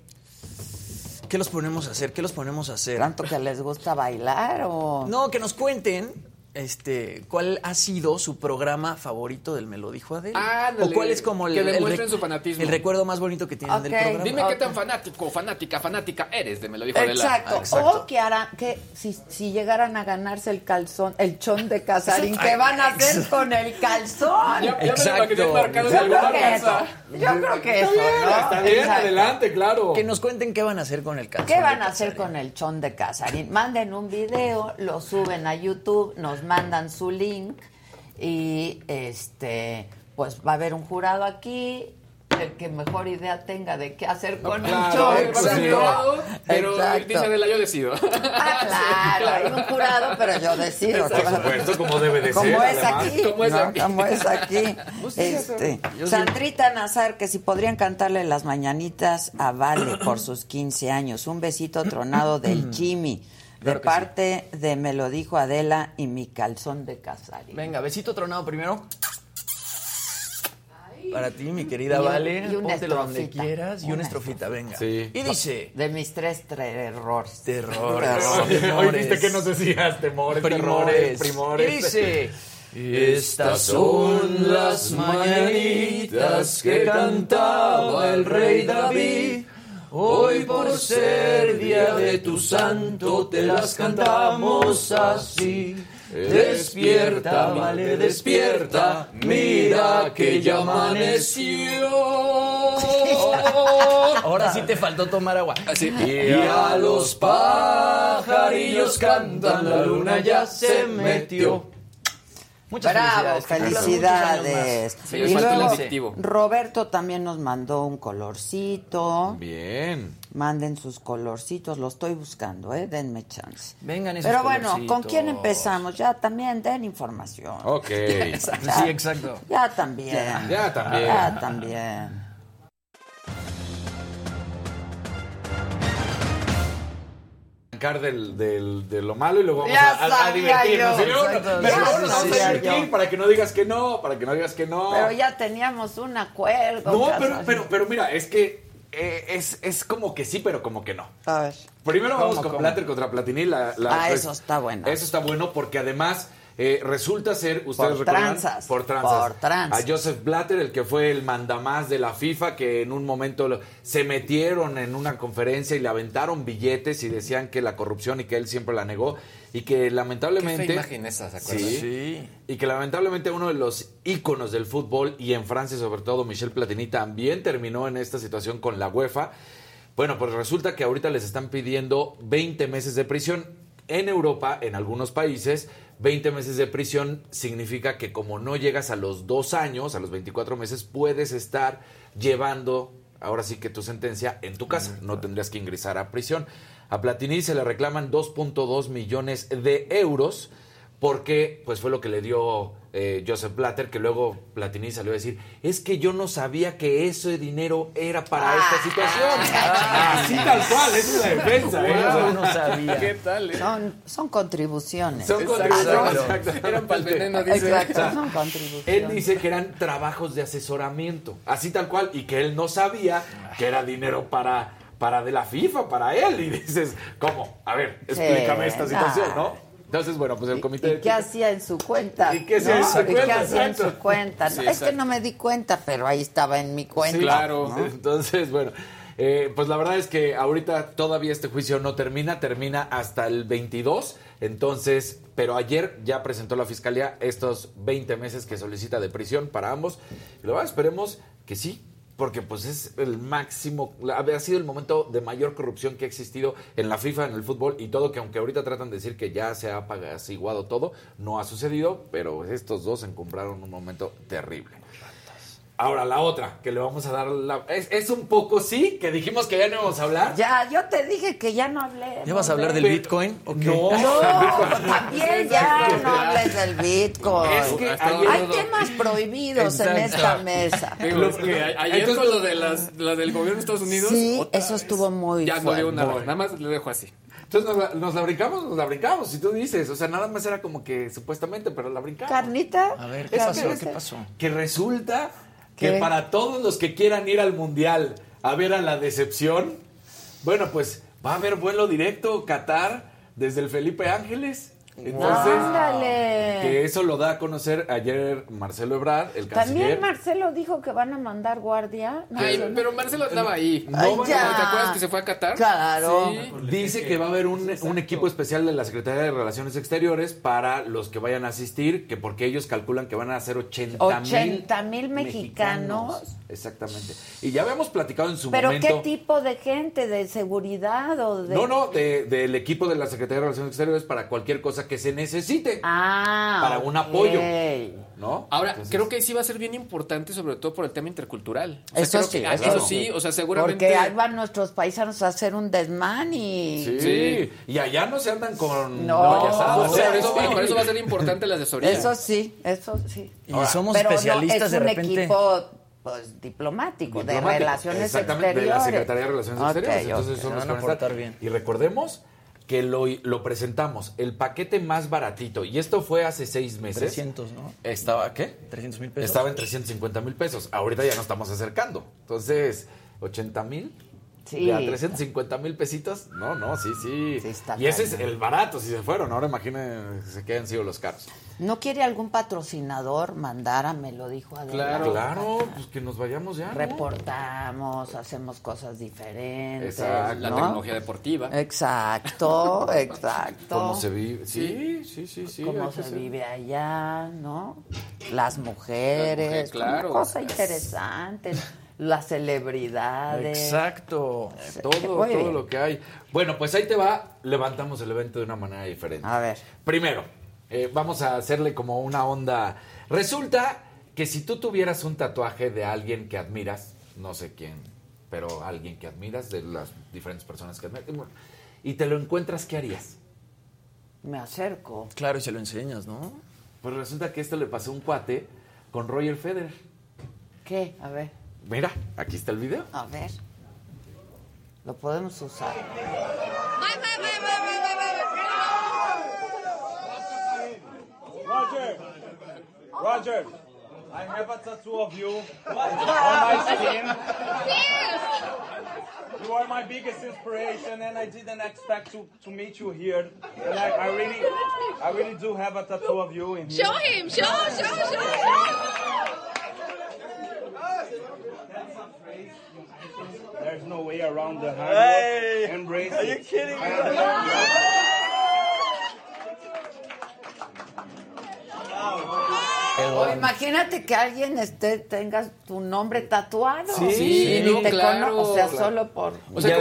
¿Qué los ponemos a hacer? ¿Qué los ponemos a hacer?
¿Tanto que les gusta bailar o...?
No, que nos cuenten este, cuál ha sido su programa favorito del Me lo dijo Adela.
Ándale,
o cuál es como el,
que
el
demuestren
rec-
su fanatismo.
el recuerdo más bonito que tienen del programa.
Dime qué tan fanático, fanática, fanática eres de Me lo dijo Adela.
Exacto. O que harán, que si, si llegaran a ganarse el calzón, el chon de Casarín, ¿qué van a hacer con el calzón?
Lo
Exacto.
Yo creo que eso. Yo creo que eso, ¿no?
Está bien,
Exacto.
adelante, claro.
Que nos cuenten qué van a hacer con el calzón.
¿Qué van a hacer con el chon de Casarín? Manden un video, lo suben a YouTube, nos mandan su link y este pues va a haber un jurado aquí, el que mejor idea tenga de qué hacer con
Claro,
el
jurado, pero
Exacto.
dice Adela, yo decido.
Ah, claro, hay un jurado, pero yo decido.
Por supuesto, como debe de
Como
ser.
es aquí.
Como es
¿no?
aquí.
Como es aquí.
Pues
Este, Sandrita Nazar, que si podrían cantarle las mañanitas a Vale por sus 15 años. Un besito tronado del Jimmy. De
Claro que sí.
parte de Me lo dijo Adela y mi calzón de Casarín.
Venga, besito tronado primero. Para ti, mi querida
Y un-
Vale.
y una
Póntelo donde
estrofita.
quieras. Y una
Una
estrofita, venga.
Sí.
Y dice...
De mis tres terrores.
Terror.
Hoy viste que nos decías temores,
Primores.
terrores, primores.
Y dice... Estas son las mañanitas que cantaba el rey David. Hoy por ser día de tu santo te las cantamos así. Despierta, vale, despierta, mira que ya amaneció. Ahora sí te faltó tomar agua. Y a los pajarillos cantan, la luna ya se metió. Muchas
Bravo,
felicidades. que cumplas muchos
felicidades.
años más.
Sí,
y luego. Roberto también nos mandó un colorcito.
Bien.
Manden sus colorcitos, lo estoy buscando, ¿eh? Denme chance.
Vengan esos
Pero bueno, ¿con quién empezamos? Ya también den información.
Ok.
Sí, exacto.
Ya también.
Ya también.
Ya también.
Arrancar del, del- de lo malo y luego vamos a, a- a
sabía
divertirnos.
yo. Exacto,
pero luego nos vamos a divertir
yo.
para que no digas que no, para que no digas que no.
Pero ya teníamos un acuerdo.
no, pero, pero, pero mira, es que eh, es, es como que sí, pero como que no.
A ver.
Primero vamos
¿Cómo,
con
cómo?
Platter contra Platini. La, la-
Ah,
pues,
eso está bueno.
Eso está bueno porque además eh, resulta ser, ustedes
Por
recuerdan,
tranzas,
por tranzas.
por tranzas.
A Joseph Blatter, el que fue el mandamás de la FIFA, que en un momento lo- se metieron en una conferencia y le aventaron billetes y decían que la corrupción y que él siempre la negó y que lamentablemente...
Qué fea imagen esa, ¿se acuerdan?
Sí.
Sí.
Y que lamentablemente uno de los íconos del fútbol y en Francia sobre todo Michel Platini también terminó en esta situación con la UEFA. Bueno, pues resulta que ahorita les están pidiendo 20 meses de prisión. En Europa, en algunos países, 20 meses de prisión significa que como no llegas a los dos años, a los 24 meses, puedes estar llevando, ahora sí que tu sentencia, en tu casa. No tendrías que ingresar a prisión. A Platini se le reclaman 2.2 millones de euros porque pues fue lo que le dio eh, Joseph Blatter, que luego Platini salió a decir, es que yo no sabía que ese dinero era para esta situación. Así tal cual, esa es la defensa. ¿eh? O sea,
Yo no sabía.
¿Qué tal? eh?
Son, son contribuciones.
Son contribuciones.
Eran pa'l veneno, dice.
Exacto, son contribuciones.
Él dice que eran trabajos de asesoramiento, así tal cual, y que él no sabía que era dinero para, para de la FIFA, para él. Y dices, ¿cómo? A ver, explícame esta situación,
nah.
¿no? Entonces, bueno, pues el comité
¿Y
de
qué hacía en su cuenta?
¿Y qué hacía en su
¿Y
cuenta?
qué hacía en su cuenta?
Sí,
es que no me di cuenta, pero ahí estaba en mi cuenta.
Claro.
¿no?
Entonces, bueno, eh, pues la verdad es que ahorita todavía este juicio no termina, termina hasta el 22. Entonces, pero ayer ya presentó la fiscalía estos 20 meses que solicita de prisión para ambos. Y luego esperemos que sí. Porque pues es el máximo, ha sido el momento de mayor corrupción que ha existido en la FIFA, en el fútbol y todo, que aunque ahorita tratan de decir que ya se ha apaciguado todo, no ha sucedido, pero estos dos encumbraron un momento terrible. Ahora, la otra, que le vamos a dar la... Es, es un poco sí, que dijimos que ya no íbamos a hablar.
Ya, yo te dije que ya no hablé.
¿Ya vas a hablar del Bitcoin? ¿o qué?
No,
No, también ya no hables del Bitcoin.
Es que
ayer-
Hay temas prohibidos en esta mesa.
Digo,
que-
ayer
entonces-
con lo, de las, del gobierno de Estados Unidos.
Sí, eso estuvo muy
Ya no digo
fuerte.
nada, nada más le dejo así.
Entonces nos la, nos la brincamos, nos la brincamos, si tú dices. O sea, nada más era como que supuestamente, pero la brincamos.
Carnita.
A ver, ¿qué
Es
pasó? ¿Qué pasó?
Que resulta que para todos los que quieran ir al Mundial a ver a la decepción, bueno, pues va a haber vuelo directo Qatar desde el Felipe Ángeles. Entonces,
Ándale.
que eso lo da a conocer ayer Marcelo Ebrard, el
También
canciller.
Marcelo dijo que van a mandar guardia.
Pero Marcelo andaba ahí.
No,
Ay.
¿Te acuerdas que se fue a Qatar?
Claro.
Sí.
Dice que va a haber un, un equipo especial de la Secretaría de Relaciones Exteriores para los que vayan a asistir, que porque ellos calculan que van a ser 80 mil
80 mil mexicanos.
Exactamente. Y ya habíamos platicado en su
¿Pero
momento.
qué tipo de gente? ¿De seguridad o de...?
No, no, de- del equipo de la Secretaría de Relaciones Exteriores para cualquier cosa que se necesite.
Ah,
Para un apoyo. ¿No?
Ahora,
Entonces-
creo que sí va a ser bien importante, sobre todo por el tema intercultural. O sea,
Eso
creo
sí,
que- ah,
eso
eso
sí.
sí, o sea, seguramente.
Porque ahí van nuestros paisanos a hacer un desmán y...
Sí. Y allá no se andan con
No,
payasadas,
O sea, por eso, por eso va a ser importante la asesoría.
Eso sí, eso sí.
Y somos
Pero no,
especialistas
es
de
un
repente.
equipo pues, diplomático, de
Diplomático,
relaciones
Exactamente,
exteriores.
de la Secretaría de Relaciones
Ok,
Exteriores. Entonces
ok.
son los
van a bien.
Y recordemos que lo, lo presentamos, el paquete más baratito, y esto fue hace seis meses.
300, ¿no?
Estaba, ¿qué?
300 mil pesos.
Estaba en 350 mil pesos. Ahorita ya nos estamos acercando. Entonces, 80 mil.
Sí.
A 350 mil pesitos. No, no, sí, sí.
Sí, está
y ese es el barato, si se fueron. Ahora imaginen se quedan sido los caros.
¿No quiere algún patrocinador mandar a Me lo dijo Adela?
Claro, pues que nos vayamos ya. ¿no?
Reportamos, hacemos cosas diferentes.
Exacto.
La
¿no?
tecnología deportiva.
Exacto, exacto.
¿Cómo se vive? Sí, sí, sí, sí.
Cómo se
ser-
vive allá, ¿no? Las mujeres,
mujeres, claro.
como cosa interesante. Las celebridades.
Exacto.
Todo,
Muy
todo
bien.
lo que hay. Bueno, pues ahí te va. Levantamos el evento de una manera diferente.
A ver.
Primero, eh, vamos a hacerle como una onda. Resulta que si tú tuvieras un tatuaje de alguien que admiras, no sé quién, pero alguien que admiras, de las diferentes personas que admiras, y te lo encuentras, ¿qué harías?
Me acerco.
Claro, y se lo enseñas, ¿no?
Pues resulta que esto le pasó a un cuate con Roger Federer.
¿Qué? A ver,
Mira, aquí está el video.
a ver. Lo podemos usar.
Roger, Roger, I have a tattoo of you on my skin. You are my biggest inspiration, and I didn't expect to, to meet you here. And I, I really, I really do have a tattoo of you in here.
Show him, show, show, show.
There's no way around the hard
Hey.
Embrace
are you kidding me?
O imagínate que alguien esté, tenga tu nombre tatuado.
Sí, no,
te
claro.
cono- O sea,
Claro.
solo por.
O sea,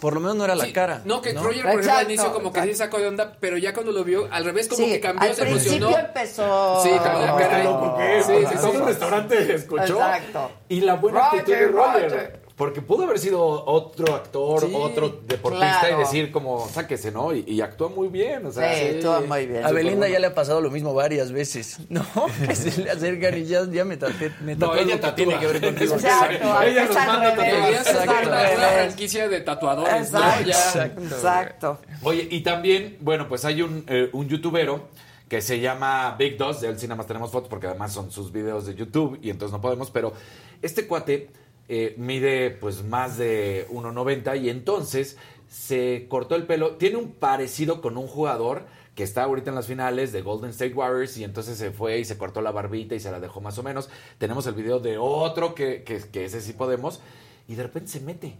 por lo menos no era la
Sí,
cara.
No, que
¿no?
Roger, por ejemplo, al inicio como que sí sacó de onda, pero ya cuando lo vio, al revés como
Sí,
que cambió,
al
se
principio
emocionó.
empezó.
Sí, cambió la cara.
loco que es.
Sí, sí,
todo el restaurante escuchó.
Exacto.
Y la buena
Roger,
actitud de Roger.
Roger.
Porque pudo haber sido otro actor,
Sí,
otro deportista
claro.
y decir como, sáquese, ¿no? Y, y actúa muy bien. O sea,
Sí, estuvo muy bien.
A Belinda ya le ha pasado lo mismo varias veces. No, que se le acercan y ya, ya me tatué. Me
No, ella tatúa.
tiene que ver contigo.
Exacto,
Ella
es
nos manda
una, franquicia de tatuadores, ¿no?
Exacto,
Ya.
exacto.
Oye, y también, bueno, pues hay un, eh, un youtubero que se llama Big Dos, de él sí nada más tenemos fotos porque además son sus videos de YouTube y entonces no podemos, pero este cuate eh, mide pues más de 1.90 y entonces se cortó el pelo, tiene un parecido con un jugador que está ahorita en las finales de Golden State Warriors y entonces se fue y se cortó la barbita y se la dejó más o menos. Tenemos el video de otro que, que, ese sí podemos y de repente se mete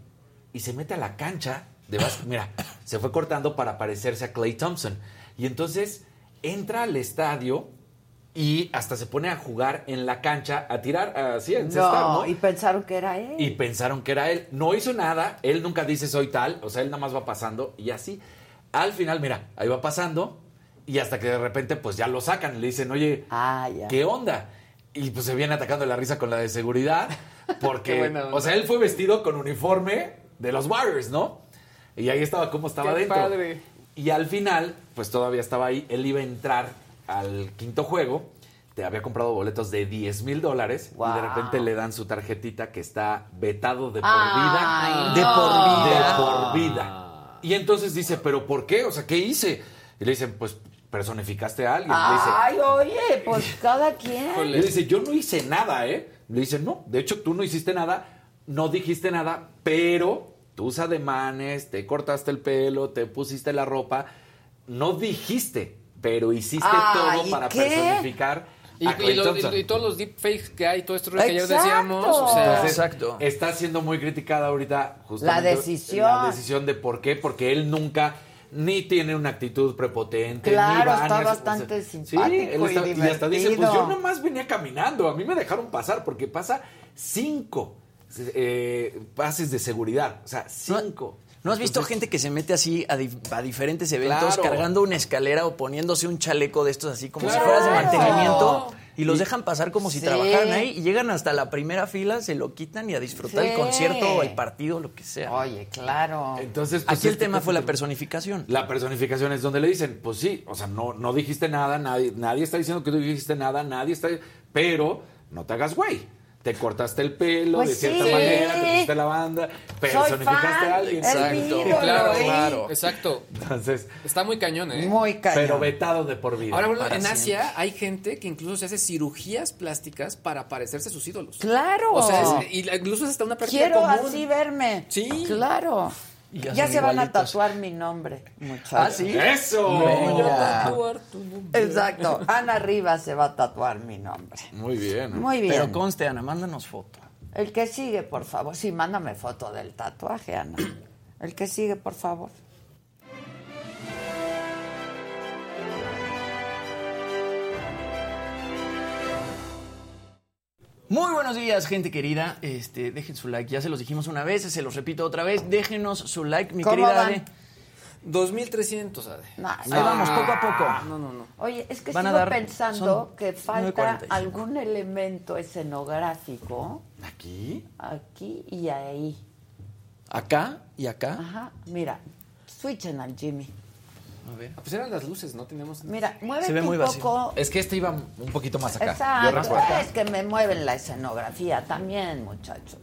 y se mete a la cancha de básquet. Mira, se fue cortando para parecerse a Clay Thompson. Y entonces entra al estadio y hasta se pone a jugar en la cancha, a tirar así, a encestar,
No,
¿no?
y pensaron que era él.
Y pensaron que era él. No hizo nada, él nunca dice soy tal, o sea, él nada más va pasando y así. Al final, mira, ahí va pasando y hasta que de repente pues ya lo sacan y le dicen, oye,
Ah, ya.
¿qué onda? y pues se viene atacando la risa con la de seguridad. Porque, o sea, él fue vestido con uniforme de los Warriors, ¿no? Y ahí estaba cómo estaba
Qué
dentro.
padre.
Y al final, pues todavía estaba ahí. Él iba a entrar al quinto juego. Te había comprado boletos de 10 mil dólares. Y de repente le dan su tarjetita que está vetado de por
Ay,
vida.
no.
De por vida. De por vida. Y entonces dice, ¿pero por qué? O sea, ¿qué hice? Y le dicen, pues personificaste a alguien. Le dice,
Ay, oye, pues cada quien.
le dice, yo no hice nada, ¿eh? Le dice, no, de hecho tú no hiciste nada, no dijiste nada, pero tus ademanes, te cortaste el pelo, te pusiste la ropa, no dijiste, pero hiciste todo para
¿qué?
personificar
Y,
a
y y- y todos los deepfakes que hay, todo esto que ayer
Exacto.
decíamos. O sea,
Entonces, Está siendo muy criticada ahorita justamente
La decisión.
la decisión de por qué, porque él nunca ni tiene una actitud prepotente, ni
Claro,
va,
está
ni-
bastante
Sí,
simpático
él está-
y
y hasta dice, pues yo nomás venía caminando, a mí me dejaron pasar porque pasa cinco eh, pases de seguridad, o sea, cinco.
¿No has visto gente que se mete así a, di- a diferentes eventos
Claro.
cargando una escalera o poniéndose un chaleco de estos así como
Claro.
si fueras de mantenimiento y los dejan pasar como si
Sí.
trabajaran ahí y llegan hasta la primera fila, se lo quitan y a disfrutar
Sí.
el concierto o el partido, lo que sea.
Oye, claro.
Entonces, pues,
Aquí el
este
tema fue la personificación.
La personificación es donde le dicen, pues sí, o sea, no, no dijiste nada, nadie, nadie está diciendo que tú dijiste nada, nadie está, pero no te hagas güey. Te cortaste el pelo
Pues
de cierta
sí.
manera, te pusiste la banda, personificaste
fan,
a alguien.
ídolo,
claro,
¿eh?
claro. Exacto.
Entonces,
Está muy cañón, ¿eh?
Muy cañón.
pero vetado de por vida.
Ahora, bueno, en
siempre.
Asia hay gente que incluso se hace cirugías plásticas para parecerse a sus ídolos.
Claro.
O sea, es- y incluso es hasta una práctica
Quiero
común.
así verme.
Sí.
Claro. Ya, se van a tatuar mi nombre, muchachos.
¿Ah, sí?
¡Eso!
Venga.
Tatuar tu nombre.
Exacto. Ana Rivas se va a tatuar mi nombre.
Muy bien.
Muy bien.
Pero conste, Ana, mándanos foto.
El que sigue, por favor. Sí, mándame foto del tatuaje, Ana. El que sigue, por favor.
Muy buenos días, gente querida. Este, dejen su like. Ya se los dijimos una vez, se los repito otra vez. Déjenos su like, mi
¿Cómo
querida
van?
Ade.
2300, Ade.
No,
Ahí vamos, poco a poco.
No, no, no.
Oye, es que
Van a
sigo
dar-
pensando
son
que falta
9:45.
algún elemento escenográfico
¿Aquí?
aquí y ahí.
Acá y acá.
Ajá, mira, switchen al Jimmy.
A ver.
Ah, Pues eran las luces, ¿no? Teníamos...
Mira, muévete
Se ve muy
un
vacío.
poco.
Es que este iba un poquito más acá.
Exacto, es que me mueven la escenografía también, muchachos.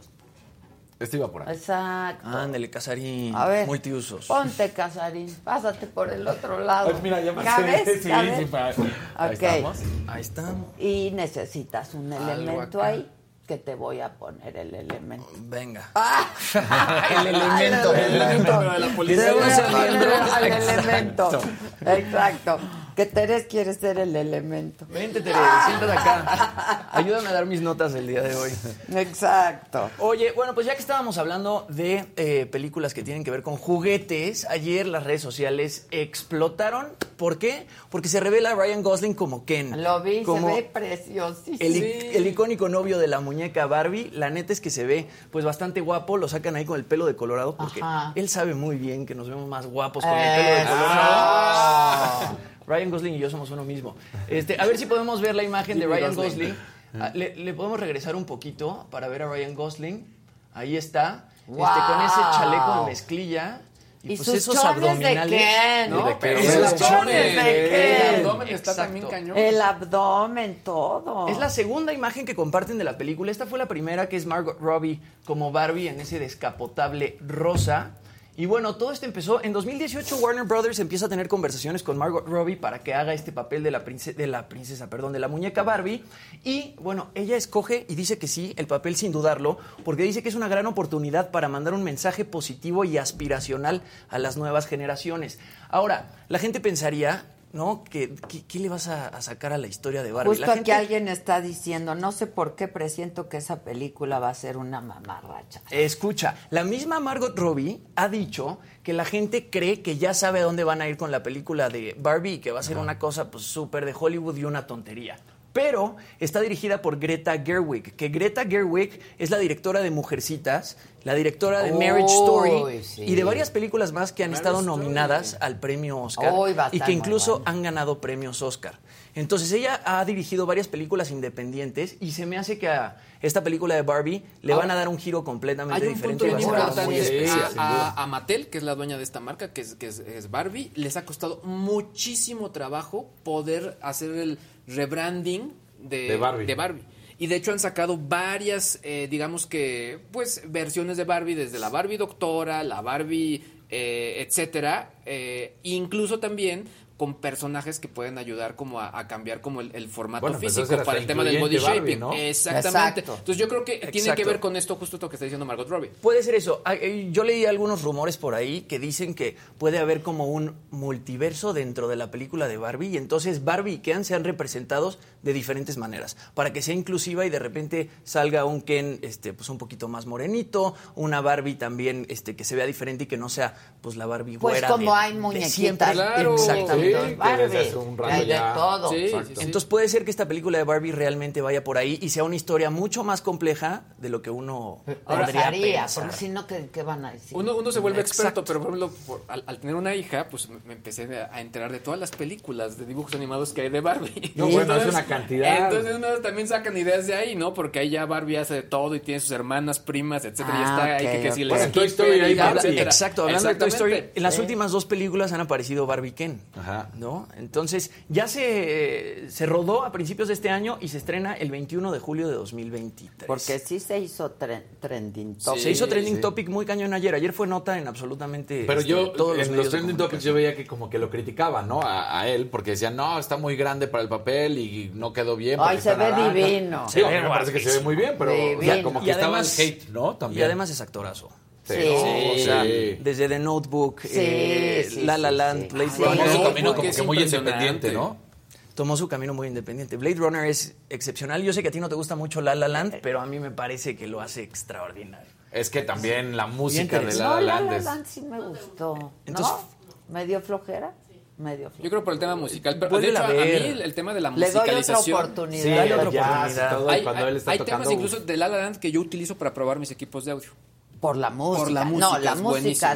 Este iba por acá.
Exacto.
Ándele, Casarín.
A ver,
Muy tiusos.
ponte, Casarín, pásate por el otro lado.
Ay, mira, ya me
¿Cabes?
Sí,
¿Cabes?
sí, para- Ahí
Ok.
estamos.
Ahí estamos.
Y necesitas un
Algo
elemento
acá.
ahí que te voy a poner el elemento.
Venga.
¡Ah!
El elemento.
El elemento.
Pero de la policía
Te voy
no
a
saliendo.
poner al
Exacto.
elemento. Exacto. Que Teres quiere ser el elemento.
Vente, Tere, siéntate acá. Ayúdame a dar mis notas el día de hoy.
Exacto.
Oye, bueno, pues ya que estábamos hablando de eh, películas que tienen que ver con juguetes, ayer las redes sociales explotaron. ¿Por qué? Porque se revela a Ryan Gosling como Ken.
Lo vi,
como
se ve preciosísimo.
el, icónico novio de la muñeca Barbie. La neta es que se ve pues bastante guapo. Lo sacan ahí con el pelo de colorado porque
Ajá.
él sabe muy bien que nos vemos más guapos con el pelo de colorado. Ryan Gosling y yo somos uno mismo. Este, a ver si podemos ver la imagen de Ryan
Gosling.
Gosling. Ah, le, le podemos regresar un poquito para ver a Ryan Gosling. Ahí está. Este, con ese chaleco de mezclilla. Y,
Y
pues
sus
esos
chones de
abdominales.
Ken.
No,
¿De
pero
qué?
esos
Los chones de Ken.
El abdomen está
Exacto.
también cañón.
El abdomen, todo.
Es la segunda imagen que comparten de la película. Esta fue la primera, que es Margot Robbie como Barbie en ese descapotable rosa. Y bueno, todo esto empezó en 2018. Warner Brothers empieza a tener conversaciones con Margot Robbie para que haga este papel de la, prince- de la princesa, perdón, de la muñeca Barbie. Y bueno, ella escoge y dice que sí, el papel sin dudarlo, porque dice que es una gran oportunidad para mandar un mensaje positivo y aspiracional a las nuevas generaciones. Ahora, la gente pensaría, ¿no? que ¿Qué, qué le vas a, a sacar a la historia de Barbie?
Justo
La
aquí
gente-
alguien está diciendo, no sé por qué presiento que esa película va a ser una mamarracha.
Escucha, la misma Margot Robbie ha dicho que la gente cree que ya sabe a dónde van a ir con la película de Barbie y que va a ser una cosa pues súper de Hollywood y una tontería. Pero está dirigida por Greta Gerwig, que Greta Gerwig es la directora de Mujercitas, la directora de Marriage Story
sí.
y de varias películas más que han
Marriage
estado
Story.
nominadas al premio Oscar y que incluso han ganado premios Oscar. Entonces ella ha dirigido varias películas independientes y se me hace que a esta película de Barbie le
Ahora,
van a dar un giro completamente
Hay un punto
diferente. y
bien
va a ser algo muy
importante
especial.
a, a- a Mattel, que es la dueña de esta marca, que es, que es- es Barbie, les ha costado muchísimo trabajo poder hacer el rebranding de,
De Barbie.
de Barbie. Y de hecho han sacado varias, eh, digamos que, pues, versiones de Barbie, desde la Barbie doctora, la Barbie, eh, etcétera, eh, incluso también con personajes que pueden ayudar como a, a cambiar como el, el formato
Bueno, pues
físico para el tema del body
Barbie,
shaping.
¿no?
Exactamente.
Exacto.
Entonces yo creo que tiene que ver con esto, justo esto que está diciendo Margot Robbie.
Puede ser eso. Ay, ay, Yo leí algunos rumores por ahí que dicen que puede haber como un multiverso dentro de la película de Barbie y entonces Barbie y Ken sean representados de diferentes maneras para que sea inclusiva y de repente salga un Ken este pues un poquito más morenito, una Barbie también este que se vea diferente y que no sea pues la Barbie
Pues
güera
como
de-
hay muñequitas.
Claro.
Exactamente.
Sí, Barbie,
un rato
hay de todo.
Sí,
Exacto.
sí, sí.
Entonces puede ser que esta película de Barbie realmente vaya por ahí y sea una historia mucho más compleja de lo que uno podría
Pensaría,
pensar.
porque si no, ¿qué, qué van a decir?
Uno, uno se vuelve
Exacto.
experto, pero por ejemplo, por- al, al tener una hija, pues me, me empecé a, enterar de todas las películas de dibujos animados que hay de Barbie.
No, bueno, es una cantidad.
Entonces uno también sacan ideas de ahí, ¿no? Porque ahí ya Barbie hace de todo y tiene sus hermanas, primas, etcétera. y
Ah,
está ahí
ok,
que, que si les
Bueno, en Toy Story hay
y
Barbie.
etcétera.
Exacto, hablando de Toy Story, en las últimas dos películas han aparecido Barbie y Ken.
Ajá.
¿No? Entonces, ya se, se rodó a principios de este año y se estrena el 21 de julio de 2023.
Porque sí se hizo tren- trending topic.
se hizo trending
sí.
topic muy cañón ayer. Ayer fue nota en absolutamente
Pero
este,
yo,
todos los
en
medios
los trending topics, yo veía que como que lo criticaban, ¿no? A, a él, porque decían, no, está muy grande para el papel y no quedó bien.
Ay, se ve
naranja".
divino.
Sí, me parece que se ve muy bien, pero o sea, como
Y
que estaba el
además-
hate, ¿no?
Y
También.
además es actorazo.
Sí, no,
O sea, desde The Notebook,
Sí,
eh,
sí,
La La Land,
sí.
Blade
Sí.
Tomó
Runner.
su
No,
camino como que muy independiente, ¿no?
tomó su camino muy independiente. Blade Runner es excepcional. Yo sé que a ti no te gusta mucho La La Land, pero a mí me parece que lo hace extraordinario.
Es que también la música de
interesante.
La
No,
La
La
Land
La Land sí me gustó.
Entonces-
¿No? ¿Medio flojera? Medio
Yo creo por el tema musical. Pero de hecho,
a
a, mí el, el tema de la
Le doy otra
musicalización.
oportunidad.
Sí,
Dale otra
ya,
oportunidad.
Hay, hay-
él está
hay
tocando.
temas incluso de La La Land que yo utilizo para probar mis equipos de audio.
Por la música.
la
No, la
es
música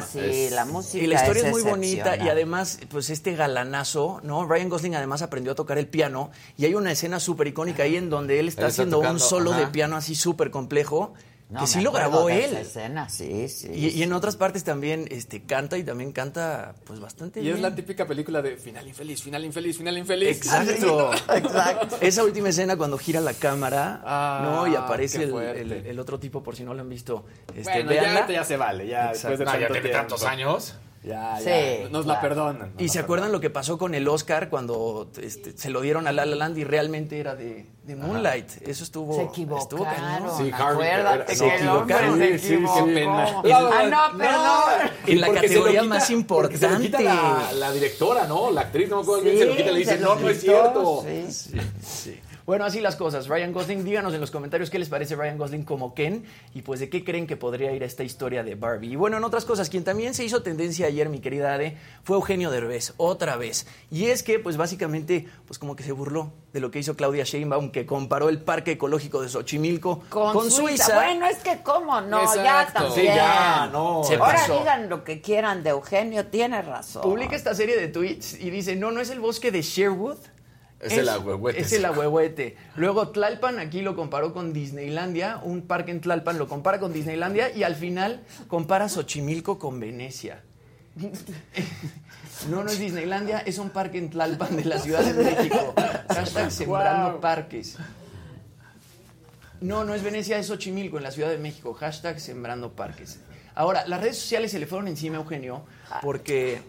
buenísima.
sí,
Es-
la música
Y la historia es, muy bonita y además, pues este galanazo, ¿no? Ryan Gosling además aprendió a tocar el piano y hay una escena súper icónica ahí en donde él está
Él está
haciendo
tocando,
un solo de piano así súper complejo,
No,
que sí lo grabó
de
él.
esa escena, sí, sí.
Y, y en otras partes también este, canta y también canta pues bastante
Y
bien.
es la típica película de final infeliz, final infeliz, final infeliz.
Exacto.
Exacto.
Esa última escena cuando gira la cámara,
Ah,
¿no? Y aparece el, el- el otro tipo, por si no lo han visto. Este,
Bueno, ya, ya se vale, ya
Exacto.
después de
No, ya tiene
tiempo.
tantos años.
Ya,
Sí,
ya, nos la perdonan.
¿Y se acuerdan lo que pasó con el Oscar cuando este, se lo dieron a La La Land y realmente era de, de Moonlight? Eso estuvo...
Se
estuvo cañón.
equivocaron.
Sí, Harvey,
Acuérdate hombre
equivocaron.
se
Sí, sí,
equivocó. Ah, no, perdón.
En la
se
categoría
quita-
más
porque se lo quita
importante.
la, la directora, ¿no? La actriz, no me acuerdo se lo quita y le dice,
se
no, no es cierto.
sí.
Sí. Bueno, así las cosas. Ryan Gosling, díganos en los comentarios qué les parece Ryan Gosling como Ken y pues de qué creen que podría ir esta historia de Barbie. Y bueno, en otras cosas, quien también se hizo tendencia ayer, mi querida Ade, fue Eugenio Derbez, otra vez. Y es que, pues básicamente, pues como que se burló de lo que hizo Claudia Sheinbaum, que comparó el Parque Ecológico de Xochimilco con,
Con,
Suiza.
Suiza. Bueno, es que cómo, no, ya también.
Sí, ya, no.
Se
Ahora
pasó.
digan lo que quieran de Eugenio, tiene razón.
Publica esta serie de tweets y dice, no, no es el bosque de Sherwood.
Es el ahuehuete.
Es el ahuehuete. Luego Tlalpan aquí lo comparó con Disneylandia, un parque en Tlalpan lo compara con Disneylandia y al final compara Xochimilco con Venecia. No, no es Disneylandia, es un parque en Tlalpan de la Ciudad de México. Hashtag sembrando parques. No, no es Venecia, es Xochimilco en la Ciudad de México. Hashtag sembrando parques. Ahora, las redes sociales se le fueron encima a Eugenio porque,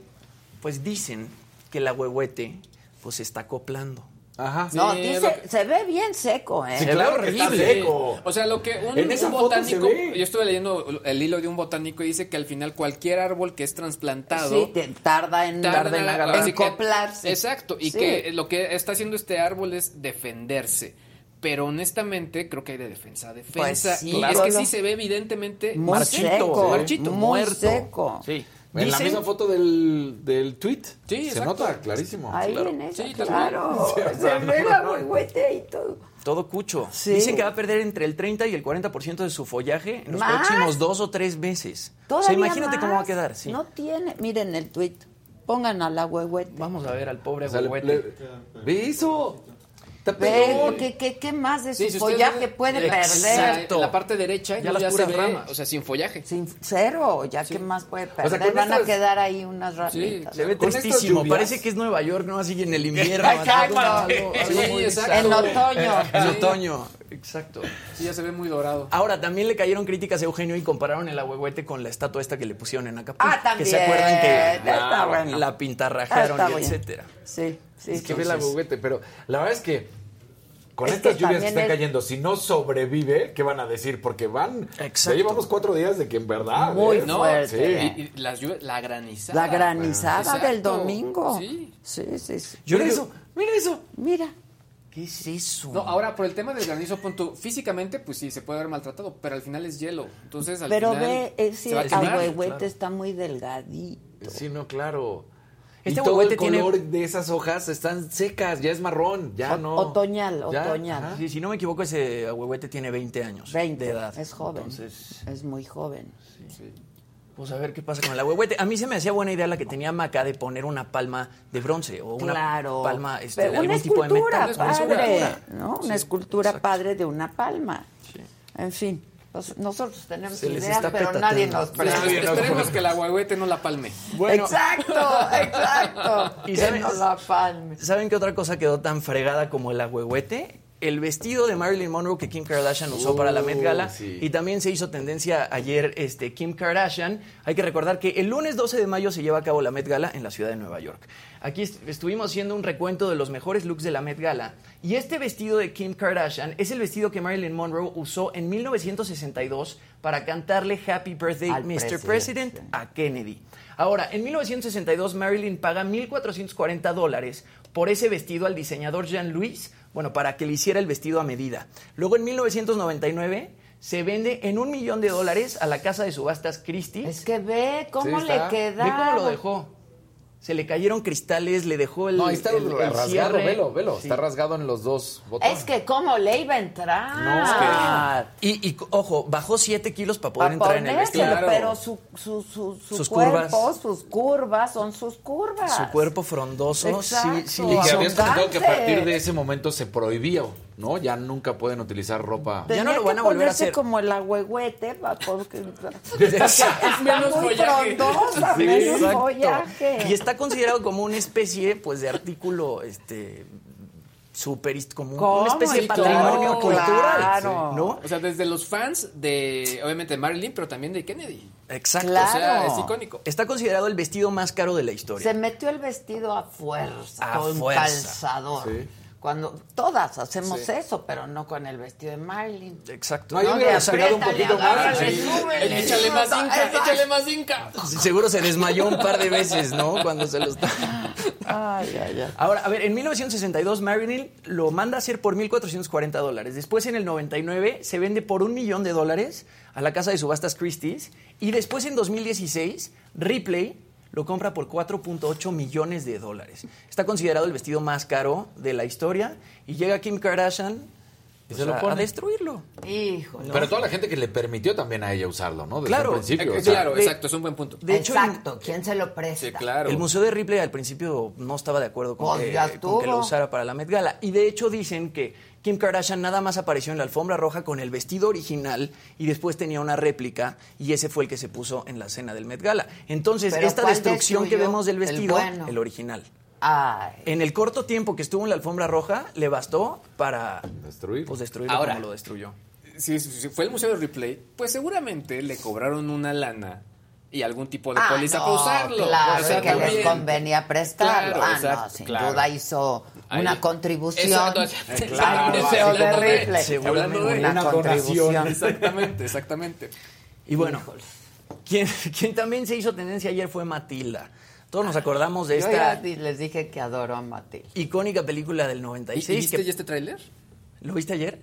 pues dicen que el ahuehuete, pues se está acoplando.
Ajá.
No,
Sí, que-
se ve bien seco, ¿eh?
Sí,
Se ve
claro que está
horrible.
seco.
O sea, lo que un,
En esa
un
foto
botánico, yo estuve leyendo el hilo de un botánico y dice que al final cualquier árbol que es trasplantado
Sí, te- tarda en,
tarda
en,
en- así que-
acoplarse.
exacto, y
Sí.
que lo que está haciendo este árbol es defenderse. Pero honestamente creo que hay de defensa a defensa.
Pues sí,
y es que sí se ve evidentemente
Muy
marchito,
seco,
marchito.
muy
muerto.
seco.
Sí.
En la misma foto del, del tweet.
Sí,
Se
exacto.
nota clarísimo.
Ahí
Claro.
en esa,
Sí,
claro.
Sí, o
Se ve la huehuete y todo.
Todo cucho.
Sí.
Dicen que va a perder entre el 30 y el 40% de su follaje en los
¿Más?
próximos dos o tres meses. O
Todavía
sea, imagínate cómo va a quedar. Sí.
No tiene. Miren el tweet. Pongan a la huehuete.
Vamos a ver al pobre
O sea, le-
huehuete.
le- Ve eso.
Ve. ¿qué, qué, qué más de su
Sí, si
follaje puede
Exacto.
perder?
En la parte derecha
Ya
ya,
las
se
puras
ve,
ramas.
o sea, sin follaje.
Sin cero, ya qué más puede perder.
sea,
Van a quedar ahí unas ramitas.
Se ve
Con estas
tristísimo. Parece que es Nueva York, ¿no? Así en el invierno.
Exacto.
algo-
Sí, exacto.
En otoño.
En
Sí.
otoño. Exacto.
Sí, ya se ve muy dorado.
Ahora, también le cayeron críticas a Eugenio y compararon el ahuehuete con la estatua esta que le pusieron en Acapulco.
Ah, también.
Que se acuerdan que
Está bueno.
la pintarrajaron
Está
y etcétera.
Sí, sí.
Es que
sí,
ve
sí.
juguete, pero la verdad es que con
Es
estas
que
lluvias que están
es-
cayendo, si no sobrevive, ¿qué van a decir? Porque van.
Exacto.
Ya llevamos cuatro días de que en verdad.
Muy
¿eh?
No,
fuerte.
y, y las lluvias- la granizada.
La granizada del domingo.
Sí.
Sí, sí, sí.
Yo
Mira eso, mira eso.
Mira.
¿Qué es eso?
No, ahora por el tema del granizo, punto, físicamente, pues sí, se puede haber maltratado, pero al final es hielo. Entonces, al
Pero
final
ve, ese
se va a quemar.
ahuehuete
claro.
está muy delgadito.
Sí, no, claro.
Este
y todo el
tiene-
color de esas hojas están secas, ya es marrón, ya
O-
no.
Otoñal,
Ya,
otoñal.
Sí, si no me equivoco, ese ahuehuete tiene 20 años
20.
de edad.
Es joven.
Entonces,
Es muy joven.
Pues a ver qué pasa con el ahuehuete. A mí se me hacía buena idea la que tenía Maca de poner una palma de bronce o una
claro.
palma este,
una
algún tipo de
escultura
metal.
padre, ¿no? Una escultura padre de una palma. En fin, pues, nosotros tenemos ideas, pero
petateando.
Nadie nos.
Esperemos que el aguahuete no la palme.
Bueno.
Exacto, exacto.
¿Y
que
saben-
no la palme.
¿Saben qué otra cosa quedó tan fregada como el ahuehuete? El vestido de Marilyn Monroe que Kim Kardashian usó para la Met Gala.
sí.
Y también se hizo tendencia ayer este, Kim Kardashian. Hay que recordar que el lunes 12 de mayo se lleva a cabo la Met Gala en la ciudad de Nueva York. Aquí est- estuvimos haciendo un recuento de los mejores looks de la Met Gala. Y este vestido de Kim Kardashian es el vestido que Marilyn Monroe usó en 1962 para cantarle Happy Birthday,
Al
Mr. President a Kennedy. Ahora, en 1962 Marilyn paga 1.440 dólares por ese vestido al diseñador Jean-Louis, bueno, para que le hiciera el vestido a medida. Luego en 1999 se vende en un millón de dólares a la casa de subastas Christie.
Es que ve cómo
Sí,
le queda.
Ve cómo lo dejó. Se le cayeron cristales, le dejó el
No, ahí está
el- el
rasgado,
cierre.
velo, velo.
Sí.
Está rasgado en los dos botones.
Es que cómo le iba a entrar.
No, es
Y, y, ojo, bajó 7 kilos para poder
Para
entrar en el vestido.
pero su, su, su, su
Sus
cuerpo,
curvas.
sus curvas, son sus curvas.
Su cuerpo frondoso, sí,
Exacto.
sí
Y
le
que habías comentado que a partir de ese momento se prohibió, ¿no? Ya nunca pueden utilizar ropa.
Ya no
Tenía
lo van a volver a
ponerse
hacer.
como el agüehuete, porque, es menos muy
follaje.
frondosa,
Sí,
menos
exacto.
follaje.
Y está considerado como una especie, pues, de artículo, este, súper, hist- como
¿Cómo?
una especie de patrimonio
claro,
cultural,
claro.
¿no?
O sea, desde los fans de, obviamente, de Marilyn, pero también de Kennedy.
Exacto.
Claro.
O sea, es icónico.
Está considerado el vestido más caro de la historia.
Se metió el vestido a fuerza,
A
con
fuerza.
calzador.
Sí.
Cuando todas hacemos
Sí.
eso, pero no con el vestido de Marilyn.
Exacto.
No, yo hubiera aspirado un poquito más.
Échale más inca,
Exacto.
échale más inca.
Seguro se desmayó un par de veces, ¿no? Cuando se lo está...
Ay, ay, ay.
Ahora, a ver, en 1962 Marilyn lo manda a hacer por 1.440 dólares. Después, en el 99, se vende por un millón de dólares a la casa de subastas Christie's. Y después, en 2016, Ripley lo compra por 4.8 millones de dólares. Está considerado el vestido más caro de la historia. Y llega Kim Kardashian
Y
pues,
se lo
a-
pone.
a destruirlo.
Híjole.
Pero toda la gente que le permitió también a ella usarlo, ¿no? Desde
Claro.
el principio.
Eh,
o sea,
claro,
de-
exacto, es un buen punto.
De hecho,
Exacto, ¿quién se lo presta?
Sí, claro.
El Museo de Ripley al principio no estaba de acuerdo con,
Pues
que, con que lo usara para la Met Gala. Y de hecho dicen que Kim Kardashian nada más apareció en la alfombra roja con el vestido original y después tenía una réplica y ese fue el que se puso en la cena del Met Gala. Entonces,
¿Pero
esta destrucción que vemos del
El
vestido, el,
bueno.
original.
Ay.
En el corto tiempo que estuvo en la alfombra roja, le bastó para
Destruir.
pues, destruirlo
Ahora.
como lo destruyó.
Si, si fue el Museo de Replay, pues seguramente le cobraron una lana y algún tipo de
Ah,
póliza
no,
para usarlo.
Claro,
O sea,
que les convenía prestarlo.
Claro,
ah, no,
exacto,
sin
claro.
duda hizo
Ahí.
una contribución
claro,
Museo de
hablando
una,
una
contribución.
donación.
Exactamente, exactamente.
Y bueno, quien, quien también se hizo tendencia ayer fue Matilda. Todos nos acordamos de
Yo
esta
les dije que adoro a Matilda.
icónica película del
¿Y,
96.
y viste
que-
ya este tráiler?
¿Lo viste ayer?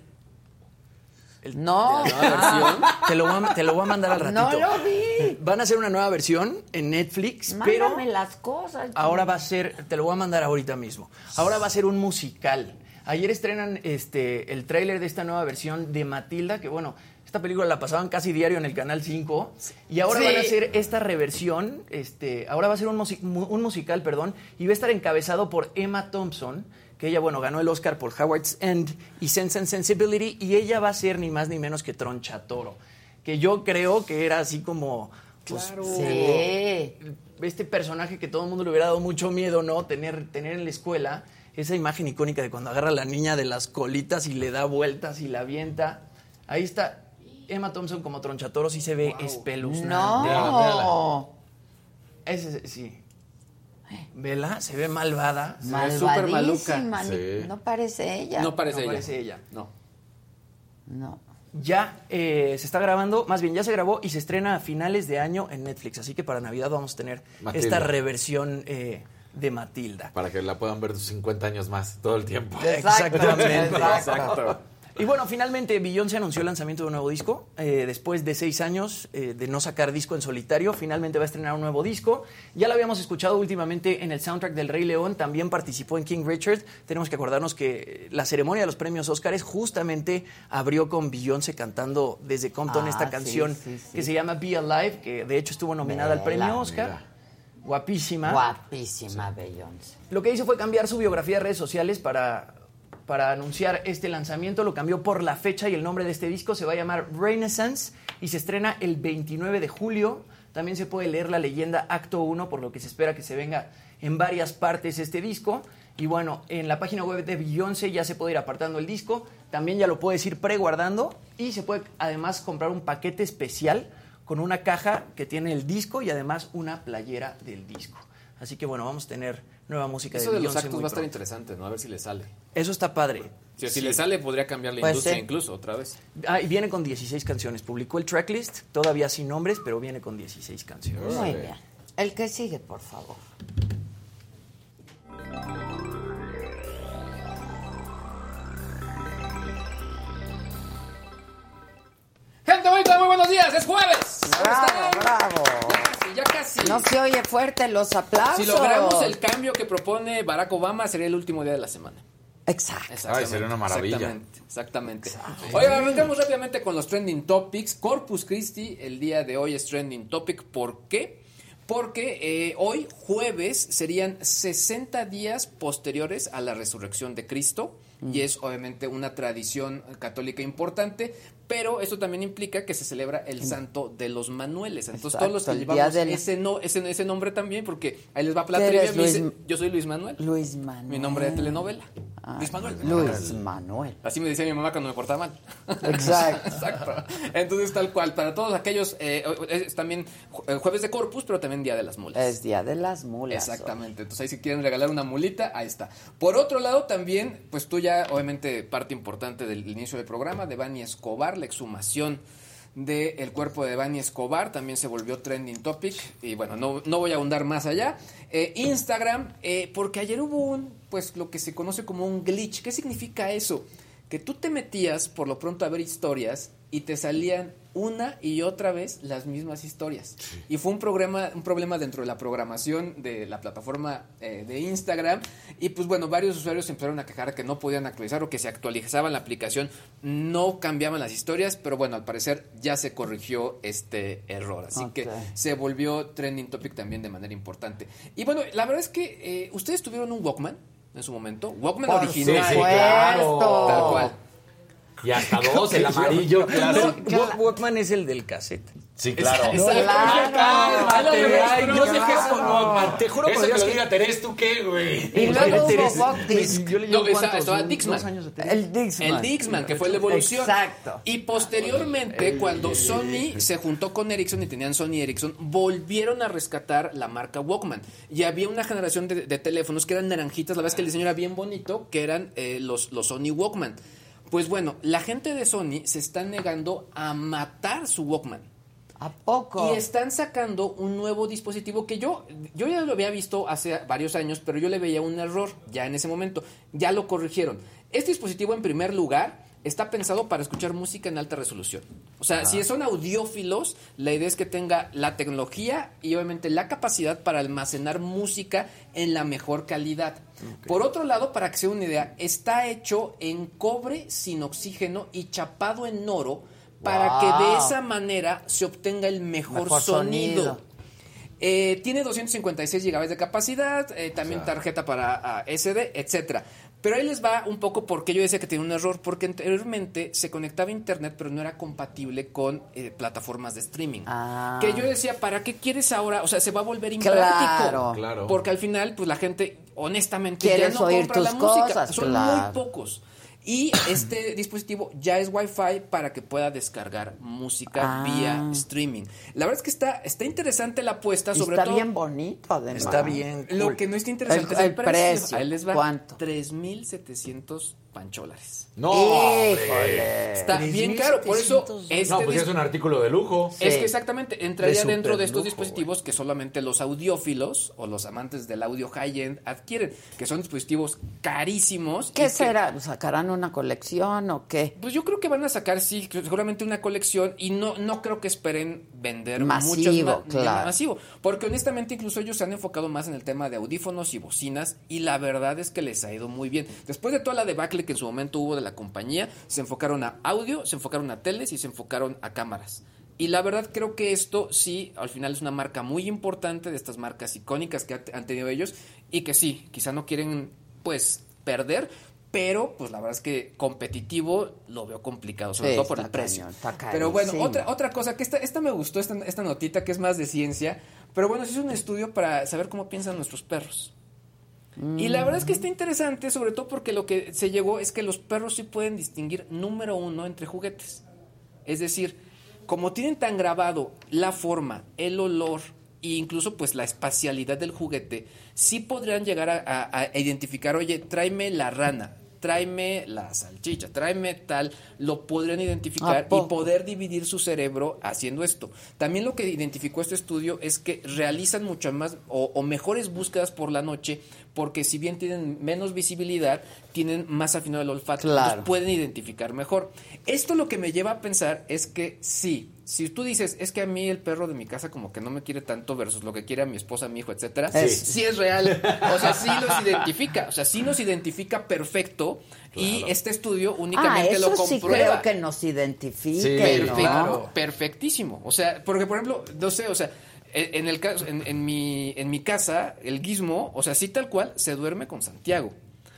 El-
No.
de la nueva versión. Te lo, voy a, te lo voy a mandar al ratito.
No lo vi.
Van a hacer una nueva versión en Netflix, pero
Mándame las cosas.
ahora va a ser, te lo voy a mandar ahorita mismo. Ahora va a ser un musical. Ayer estrenan este el tráiler de esta nueva versión de Matilda, que bueno, esta película la pasaban casi diario en el canal 5 y ahora
Sí.
van a hacer esta reversión, este, ahora va a ser un, un musical, perdón, y va a estar encabezado por Emma Thompson, que ella bueno, ganó el Oscar por Howard's End y Sense and Sensibility y ella va a ser ni más ni menos que Troncha Toro, que yo creo que era así como pues,
Sí.
este personaje que todo el mundo le hubiera dado mucho miedo, ¿no? Tener, tener en la escuela, esa imagen icónica de cuando agarra a la niña de las colitas y le da vueltas y la avienta. Ahí está Emma Thompson como tronchatoro, sí se ve espeluznante.
No.
Ese, sí. Vela, se ve malvada. Se ve súper maluca.
No parece ella.
No parece
No
ella.
parece ella.
No.
No.
Ya eh, se está grabando, más bien ya se grabó y se estrena a finales de año en Netflix. Así que para Navidad vamos a tener
Matilda.
esta reversión eh, de Matilda.
Para que la puedan ver 50 años más, todo el tiempo.
Exactamente.
Exacto.
Y bueno, finalmente Beyoncé anunció el lanzamiento de un nuevo disco. Eh, después de seis años eh, de no sacar disco en solitario, finalmente va a estrenar un nuevo disco. Ya lo habíamos escuchado últimamente en el soundtrack del Rey León. También participó en King Richard. Tenemos que acordarnos que la ceremonia de los premios Óscares justamente abrió con Beyoncé cantando desde Compton
Ah,
esta
sí,
canción
sí, sí.
que se llama Be Alive, que de hecho estuvo nominada al premio Oscar. Guapísima.
Guapísima Beyoncé.
Lo que hizo fue cambiar su biografía de redes sociales para, para anunciar este lanzamiento. Lo cambió por la fecha y el nombre de este disco. Se va a llamar Renaissance y se estrena el 29 de julio. También se puede leer la leyenda Acto 1, por lo que se espera que se venga en varias partes este disco. Y bueno, en la página web de Beyoncé ya se puede ir apartando el disco. También ya lo puedes ir preguardando. Y se puede además comprar un paquete especial con una caja que tiene el disco y además una playera del disco. Así que bueno, vamos a tener nueva música
Eso
de
de los actos va a estar interesante, ¿no? A ver si le sale.
Eso está padre.
Si, si
Sí.
le sale, podría cambiar la
Puede
industria
ser.
incluso otra vez.
Ah, y viene con 16 canciones. Publicó el tracklist, todavía sin nombres, pero viene con 16 canciones.
Muy bien. El que sigue, por favor.
Gente bonita, muy buenos días, es jueves. ¿Cómo
Bravo, bravo.
Ya casi, ya casi.
No se oye fuerte los aplausos.
Si logramos el cambio que propone Barack Obama, sería el último día de la semana.
Exacto.
Ay, sería una maravilla.
Exactamente, exactamente. Oiga, arrancamos rápidamente con los trending topics. Corpus Christi, el día de hoy es trending topic. ¿Por qué? Porque eh, hoy, jueves, serían 60 días posteriores a la resurrección de Cristo. Y es obviamente una tradición católica importante, pero esto también implica que se celebra el santo de los Manueles. Entonces, todos los que llevamos
del-
ese, no, ese, ese nombre también, porque ahí les va la
¿Qué
trivia.
eres,
me dice,
Luis-
yo soy Luis Manuel.
Luis Manuel.
Mi nombre de telenovela. Luis Manuel.
Luis Manuel.
Así me decía mi mamá cuando me portaba mal.
Exacto.
Exacto. Entonces, tal cual, para todos aquellos, eh, es también eh, jueves de Corpus, pero también Día de las Mulas.
Es Día de las Mulas.
Exactamente. Entonces, ahí si quieren regalar una mulita, ahí está. Por otro lado, también, pues tú ya, obviamente, parte importante del inicio del programa, de Bani Escobar, la exhumación del cuerpo de Bani Escobar, también se volvió trending topic. Y bueno, no, no voy a ahondar más allá. Eh, Instagram, eh, porque ayer hubo un, pues lo que se conoce como un glitch. ¿Qué significa eso? Que tú te metías por lo pronto a ver historias y te salían una y otra vez las mismas historias. Y fue un problema, un problema dentro de la programación de la plataforma eh, de Instagram. Y pues bueno, varios usuarios se empezaron a quejar que no podían actualizar o que se actualizaban la aplicación, no cambiaban las historias, pero bueno, al parecer ya se corrigió este error. Así que se volvió trending topic también de manera importante. Y bueno, la verdad es que eh, ustedes tuvieron un Walkman en su momento, Walkman
Por
original.
claro.
Tal cual.
Y hasta dos, el amarillo, claro.
Walkman es el del cassette.
Sí, claro.
Exacto.
Claro.
Cálmate, ay, no sé qué es un Walkman.
Te juro por
que
Dios
lo
que-
diga Terés, ¿tú qué, güey?
Y luego hubo.
Yo le cuántos,
estaba
dos
Dixman.
El Dixman.
El Dixman, que fue la evolución.
Exacto.
Y posteriormente, cuando Sony se juntó con Ericsson y tenían Sony Ericsson, volvieron a rescatar la marca Walkman. Y había una generación de, de teléfonos que eran naranjitas, la verdad es que el diseño era bien bonito, que eran eh, los, los Sony Walkman. Pues bueno, la gente de Sony se está negando a matar su Walkman.
¿A poco?
Y están sacando un nuevo dispositivo que yo, yo ya lo había visto hace varios años, pero yo le veía un error ya en ese momento. Ya lo corrigieron. Este dispositivo, en primer lugar, está pensado para escuchar música en alta resolución. O sea, si son audiófilos, la idea es que tenga la tecnología y obviamente la capacidad para almacenar música en la mejor calidad. Por otro lado, para que se dé una idea, está hecho en cobre sin oxígeno y chapado en oro para que de esa manera se obtenga el mejor,
Mejor
sonido.
sonido.
Eh, tiene 256 GB de capacidad, eh, también tarjeta para ah, SD, etcétera. Pero ahí les va un poco porque yo decía que tenía un error, porque anteriormente se conectaba a internet, pero no era compatible con eh, plataformas de streaming.
Ah.
Que yo decía, ¿para qué quieres ahora? O sea, se va a volver impráctico.
Claro. Claro.
Porque al final, pues la gente, honestamente, ya no
oír
compra la
tus
música.
cosas,
Son
claro.
muy pocos. Y este dispositivo ya es Wi-Fi para que pueda descargar música
Ah.
vía streaming. La verdad es que está, está interesante la apuesta, sobre
está
todo.
bien bonito, además.
Está bien
Lo que no está interesante
El-
es el
el
precio.
precio.
Ahí les va.
¿Cuánto?
3,700 pancholares.
No,
Híjole.
Está bien caro, por eso este
No, pues es un artículo de lujo.
es que exactamente entraría
De
dentro de estos dispositivos que solamente los audiófilos o los amantes del audio high-end adquieren, que son dispositivos carísimos.
¿Qué
que-
será? ¿Sacarán una colección o qué?
Pues yo creo que van a sacar, sí, seguramente una colección y no, no creo que esperen vender
Masivo,
muchas ma-
claro.
masivo. Porque honestamente incluso ellos se han enfocado más en el tema de audífonos y bocinas y la verdad es que les ha ido muy bien. Después de toda la debacle que en su momento hubo de la compañía, se enfocaron a audio, se enfocaron a teles y se enfocaron a cámaras. Y la verdad creo que esto sí, al final es una marca muy importante de estas marcas icónicas que ha- han tenido ellos y que sí, quizá no quieren pues perder, pero pues la verdad es que competitivo lo veo complicado, sobre
Sí,
todo por el precio.
cañón,
pero bueno, otra, otra cosa, que esta, esta me gustó, esta, esta notita que es más de ciencia, pero bueno, se hizo un estudio para saber cómo piensan nuestros perros. Y la verdad es que está interesante, sobre todo porque lo que se llegó es que los perros sí pueden distinguir, número uno, entre juguetes. Es decir, como tienen tan grabado la forma, el olor e incluso pues la espacialidad del juguete, sí podrían llegar a, a- a identificar, oye, tráeme la rana, tráeme la salchicha, tráeme tal, lo podrían
¿A
identificar y poder dividir su cerebro haciendo esto. También lo que identificó este estudio es que realizan muchas más o, o mejores búsquedas por la noche porque si bien tienen menos visibilidad, tienen más afinado el olfato,
Claro.
pueden identificar mejor. Esto lo que me lleva a pensar es que sí, si tú dices, es que a mí el perro de mi casa como que no me quiere tanto versus lo que quiere a mi esposa, mi hijo, etcétera,
Sí.
sí es real. O sea, sí los identifica, o sea, sí nos identifica perfecto y este estudio
Ah,
únicamente
eso
lo
sí
comprueba.
creo que nos identifique,
Sí,
¿no?
perfecto, perfectísimo. O sea, porque por ejemplo, no sé, o sea, en en el caso, en, en mi, en mi casa, el guismo, o sea, sí tal cual, se duerme con Santiago.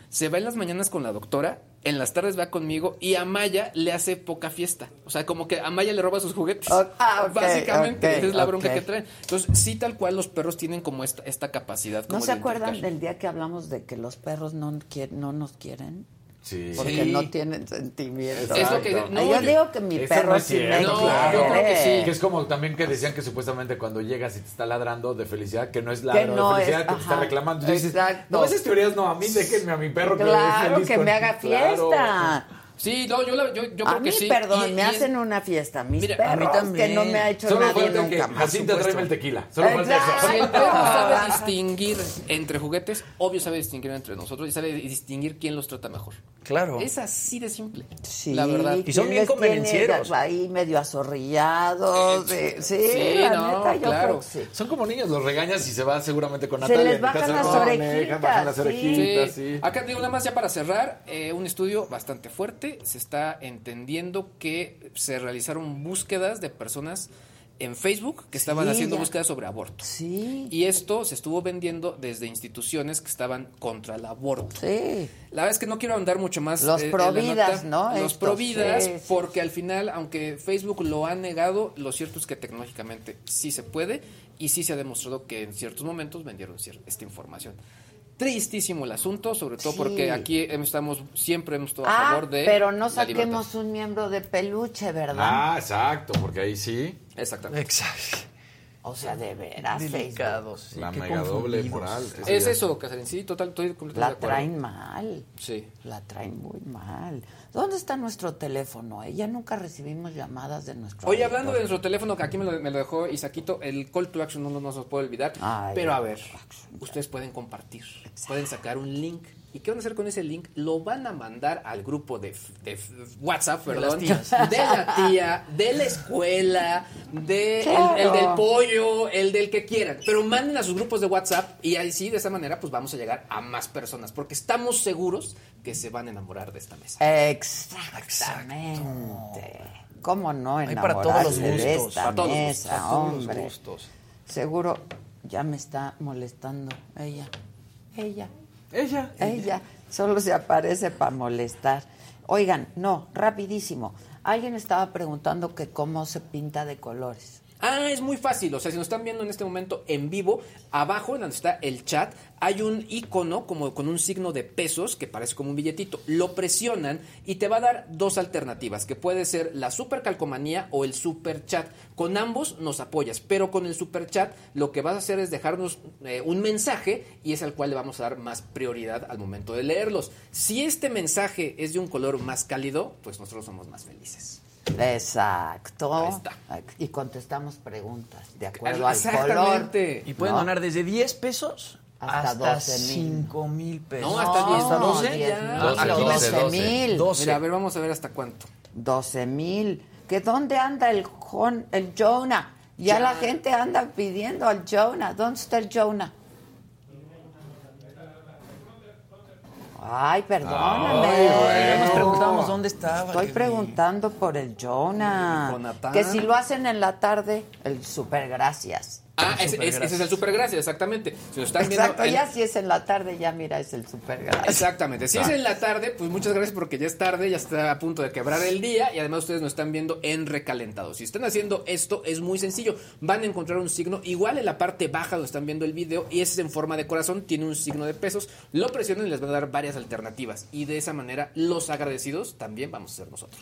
Se va en las mañanas con la doctora, en las tardes va conmigo y a Maya le hace poca fiesta. O sea, como que a Maya le roba sus juguetes.
ah,
Básicamente, esa es la bronca que traen. Entonces, sí tal cual los perros tienen como esta, esta capacidad.
¿No
como
se
de
acuerdan del día que hablamos de que los perros no, no nos quieren?
Sí.
Porque
Sí.
no tienen sentimientos.
Es lo que- no,
yo
yo-
digo que mi perro
no es
sí me
cierto,
No, yo creo que sí.
Que es como también que decían que supuestamente cuando llegas y te está ladrando de felicidad, que no es ladro
no
de felicidad,
es-
que te está reclamando. Y dices,
exacto.
no, esas teorías no, a mí déjenme a mi perro que
Claro,
me feliz
que
con-
me haga
Claro.
Sí, no, yo, la- yo, yo
a
creo
mí,
que sí.
perdón,
Y-
me
y es-
hacen una fiesta. Mis
Mira,
perros,
a mí también.
que no me ha hecho
Solo
nadie nunca.
que
por
Jacinta tráeme el tequila. Solo falta eso.
Si el perro sabe distinguir entre juguetes, obvio sabe distinguir entre nosotros y sabe distinguir quién los trata mejor.
Claro.
Es así de simple.
Sí,
La verdad.
Y son
¿quién
bien
les
convenencieros.
Ahí medio azorrillados. de- sí,
Sí,
la
no,
neta, yo
claro.
creo que sí.
Son como niños, los regañas y se va seguramente con
Se
Natalia.
les
en
bajan las orejitas,
bajar las
sí.
orejitas,
Sí. Acá digo nada más ya para cerrar, eh, un estudio bastante fuerte. Se está entendiendo que se realizaron búsquedas de personas en Facebook que estaban
Sí,
haciendo
ya.
búsquedas sobre aborto.
Sí.
Y esto se estuvo vendiendo desde instituciones que estaban contra el aborto.
Sí.
La verdad es que no quiero andar mucho más.
Los
eh,
providas. ¿no?
Los
Estos,
providas,
sí,
porque al final, aunque Facebook lo ha negado, lo cierto es que tecnológicamente sí se puede y sí se ha demostrado que en ciertos momentos vendieron esta información. Tristísimo el asunto, sobre todo
Sí.
porque aquí estamos, siempre hemos estado a
Ah,
favor de.
pero no saquemos un miembro de peluche, ¿verdad?
Ah, exacto, porque ahí sí.
Exactamente.
Exacto.
O sea, de veras,
Delicados. Sí,
La
qué
mega doble moral.
Es eso, Casarín, sí, total, estoy completamente de
La
acuerdo.
traen mal.
Sí.
La traen muy mal. ¿Dónde está nuestro teléfono? eh? Ya nunca recibimos llamadas de nuestro
Oye, hablando de nuestro teléfono, que aquí me lo, me lo dejó Isaquito, el call to action no, no, no se nos puede olvidar.
Ay,
pero a ver, ustedes pueden compartir, pueden sacar un link ¿Y qué van a hacer con ese link? Lo van a mandar al grupo de, de WhatsApp,
De
perdón, de la tía, de la escuela, de el-
Claro.
el, del pollo, el del que quieran. Pero manden a sus grupos de WhatsApp y ahí sí, de esa manera, pues vamos a llegar a más personas. Porque estamos seguros que se van a enamorar de esta mesa.
Exactamente. ¿Cómo no
Hay
enamorarse
para todos los
de
gustos,
esta
para todos los
mesa,
gustos, para todos los gustos.
Seguro ya me está molestando ella. Ella.
Ella.
Ella. Solo se aparece para molestar. Oigan, no, rapidísimo. Alguien estaba preguntando que cómo se pinta de colores.
Ah, es muy fácil. O sea, si nos están viendo en este momento en vivo, abajo en donde está el chat, hay un icono como con un signo de pesos que parece como un billetito. Lo presionan y te va a dar dos alternativas, que puede ser la super calcomanía o el super chat. Con ambos nos apoyas, pero con el super chat lo que vas a hacer es dejarnos eh, un mensaje y es al cual le vamos a dar más prioridad al momento de leerlos. Si este mensaje es de un color más cálido, pues nosotros somos más felices.
Exacto. Y contestamos preguntas de acuerdo al color.
Exactamente.
Y pueden
¿no?
donar desde 10 pesos
Hasta
hasta,
12,000.
5 mil pesos.
No, hasta 10
No,
12
10
ya.
mil,
Aquí
12
les-
mil.
12. Mira, a ver, vamos a ver hasta cuánto.
12 mil. ¿Que dónde anda el, el Jonah? Ya,
Ya.
la gente anda pidiendo al Jonah. ¿Dónde está el Jonah? Ay, perdóname.
Ay, nos preguntábamos dónde estaba.
Estoy preguntando por el Jonah. Que si lo hacen en la tarde, el super gracias.
Ah, ese, ese- ese es el super gracias, exactamente. Si nos están viendo en-
ya si es en la tarde, ya mira, es el super gracias.
Exactamente. Si es en la tarde, pues muchas gracias porque ya es tarde, ya está a punto de quebrar el día y además ustedes nos están viendo en recalentado. Si están haciendo esto, es muy sencillo. Van a encontrar un signo igual en la parte baja donde están viendo el video y ese es en forma de corazón, tiene un signo de pesos. Lo presionan y les van a dar varias alternativas y de esa manera los agradecidos también vamos a ser nosotros.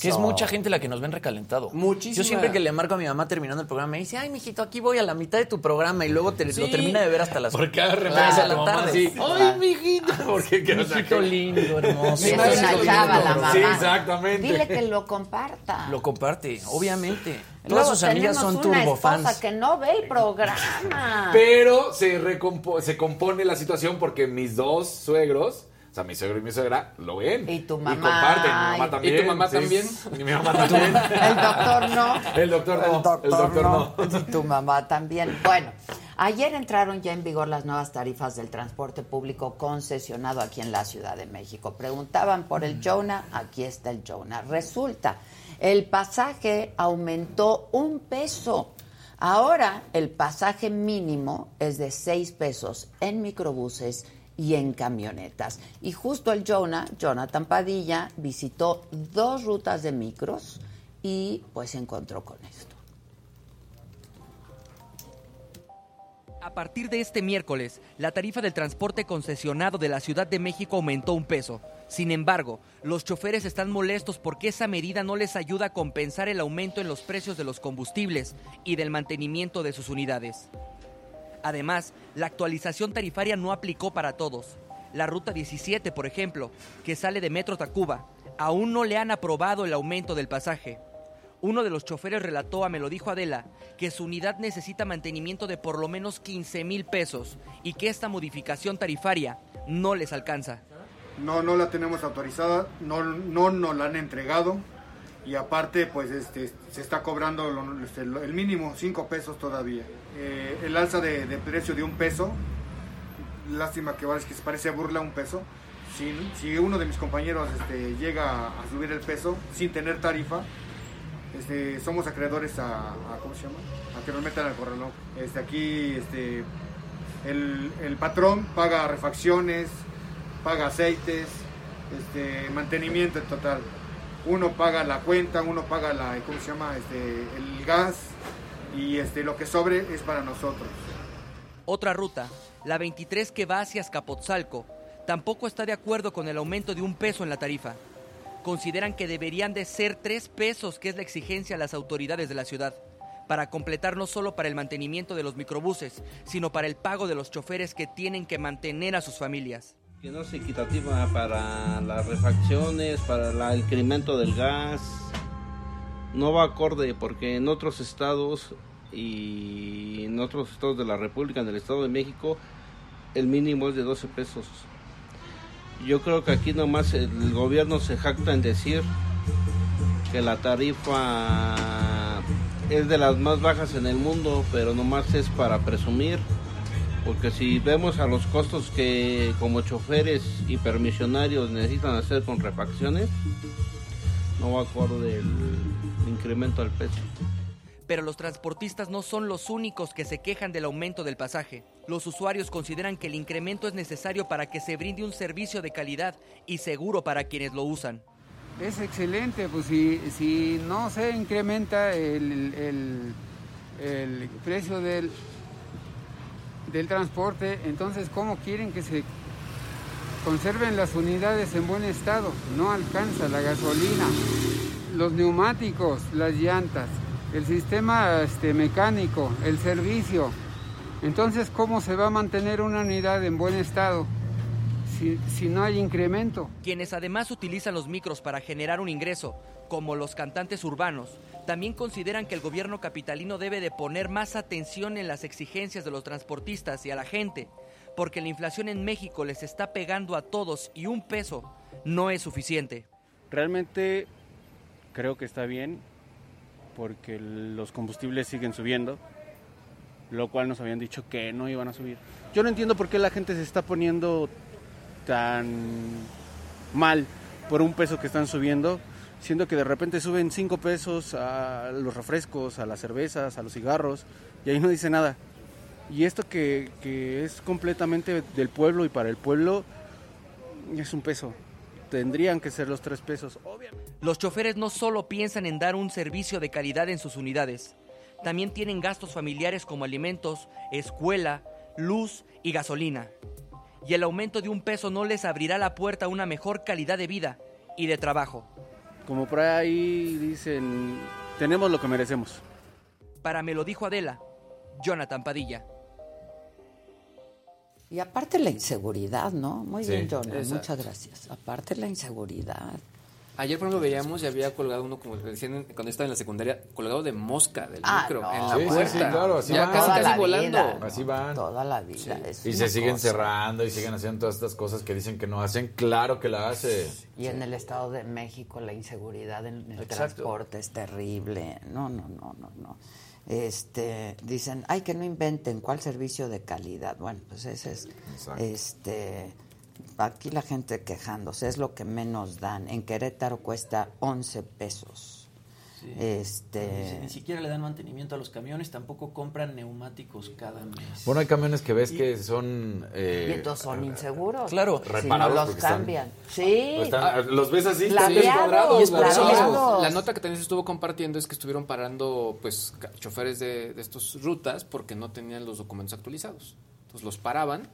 Que es mucha gente la que nos ven recalentado.
Muchísima.
Yo siempre que le marco a mi mamá terminando el programa, me dice, ay, mijito, aquí voy a la mitad de tu programa y luego te,
Sí.
lo termina de ver hasta las
Porque cada
de la tarde. Ay, mijito.
Porque que no
Mijito lindo, hermoso.
Es una chava la mamá.
Sí, exactamente.
Dile que lo comparta.
Lo comparte, obviamente. Todas
Luego
sus amigas son
una
turbofans.
que no ve el programa.
Pero se, recompo- se compone la situación porque mis dos suegros, o sea, mi suegro y mi suegra, lo ven.
Y tu
Y
mamá.
comparten. Mi mamá
y-
también.
¿Y tu mamá
sí.
también?
Y mi mamá también.
El doctor no.
El doctor no.
El doctor,
el doctor
no.
no.
Y tu mamá también. Bueno, ayer entraron ya en vigor las nuevas tarifas del transporte público concesionado aquí en la Ciudad de México. Preguntaban por el Jonah, aquí está el Jonah. Resulta, el pasaje aumentó un peso. Ahora el pasaje mínimo es de seis pesos en microbuses y en camionetas. Y justo el Jonah, Jonathan Padilla, visitó dos rutas de micros y pues se encontró con esto.
A partir de este miércoles, la tarifa del transporte concesionado de la Ciudad de México aumentó un peso. Sin embargo, los choferes están molestos porque esa medida no les ayuda a compensar el aumento en los precios de los combustibles y del mantenimiento de sus unidades. Además, la actualización tarifaria no aplicó para todos. La ruta 17, por ejemplo, que sale de Metro Tacuba, aún no le han aprobado el aumento del pasaje. Uno de los choferes relató a Me lo dijo Adela que su unidad necesita mantenimiento de por lo menos 15 mil pesos y que esta modificación tarifaria no les alcanza.
No, no la tenemos autorizada, no, no nos la han entregado y aparte pues este, se está cobrando este, el mínimo, 5 pesos todavía. Eh, el alza de, precio de un peso, lástima que, que se parece burla un peso. Si, uno de mis compañeros este, llega a subir el peso sin tener tarifa, este, somos acreedores a, a- ¿cómo se llama? A que nos metan al corralón. Este, aquí este, el, el patrón paga refacciones, paga aceites, este, mantenimiento en total. Uno paga la cuenta, uno paga la, ¿cómo se llama? Este, el gas y este, lo que sobre es para nosotros.
Otra ruta, la 23 que va hacia Azcapotzalco, tampoco está de acuerdo con el aumento de un peso en la tarifa. Consideran que deberían de ser tres pesos, que es la exigencia a las autoridades de la ciudad, para completar no solo para el mantenimiento de los microbuses, sino para el pago de los choferes que tienen que mantener a sus familias.
Que no es equitativa para las refacciones, para el incremento del gas. No va acorde porque en otros estados y en otros estados de la República, en el Estado de México, el mínimo es de 12 pesos. Yo creo que aquí nomás el gobierno se jacta en decir que la tarifa es de las más bajas en el mundo, pero nomás es para presumir. Porque si vemos a los costos que como choferes y permisionarios necesitan hacer con refacciones, no va acorde el incremento al peso.
Pero los transportistas no son los únicos que se quejan del aumento del pasaje. Los usuarios consideran que el incremento es necesario para que se brinde un servicio de calidad y seguro para quienes lo usan.
Es excelente, pues si, si no se incrementa el, el- el precio del, del transporte, entonces ¿cómo quieren que se conserven las unidades en buen estado? No alcanza la gasolina, los neumáticos, las llantas, el sistema este, mecánico, el servicio. Entonces, ¿cómo se va a mantener una unidad en buen estado si, si no hay incremento?
Quienes además utilizan los micros para generar un ingreso, como los cantantes urbanos, también consideran que el gobierno capitalino debe de poner más atención en las exigencias de los transportistas y a la gente, porque la inflación en México les está pegando a todos y un peso no es suficiente.
Realmente creo que está bien porque los combustibles siguen subiendo, lo cual nos habían dicho que no iban a subir. Yo no entiendo por qué la gente se está poniendo tan mal por un peso que están subiendo, siendo que de repente suben cinco pesos a los refrescos, a las cervezas, a los cigarros, y ahí no dice nada. Y esto que, es completamente del pueblo y para el pueblo es un peso. Tendrían que ser los tres pesos.
Los choferes no solo piensan en dar un servicio de calidad en sus unidades, también tienen gastos familiares como alimentos, escuela, luz y gasolina. Y el aumento de un peso no les abrirá la puerta a una mejor calidad de vida y de trabajo.
Como por ahí dicen, tenemos lo que merecemos.
Para me lo dijo Adela, Jonathan Padilla.
Y aparte la inseguridad, ¿no? Muy
Sí.
bien, Jonathan, muchas gracias. Aparte la inseguridad.
Ayer, por ejemplo, veíamos y había colgado uno, como decían cuando estaba en la secundaria, colgado de mosca del
Ah,
micro
no.
en la
Sí, sí,
puerta.
sí, claro, así
ya
van.
casi,
Toda
casi
la
volando.
vida,
Así van.
Toda la vida. es
Y se siguen
cosa.
cerrando y siguen haciendo todas estas cosas que dicen que no hacen. Claro que la hace.
Y en el Estado de México la inseguridad en el
Exacto.
transporte es terrible. No, no, no, no, no. Este, dicen, ay, que no inventen cuál servicio de calidad. Bueno, pues ese es,
Exacto.
este, aquí la gente quejándose, es lo que menos dan. En Querétaro cuesta 11 pesos.
Sí.
Este,
Ni, ni siquiera le dan mantenimiento a los camiones, tampoco compran neumáticos cada mes.
Bueno, hay camiones que ves que son. eh,
y entonces son inseguros.
Claro.
si no los
están-
cambian. sí.
están- los ves así,
Ladeados,
Y es por eso mismo,
ladeados.
La nota que también se estuvo compartiendo es que estuvieron parando pues choferes de, de estas rutas porque no tenían los documentos actualizados. Entonces los paraban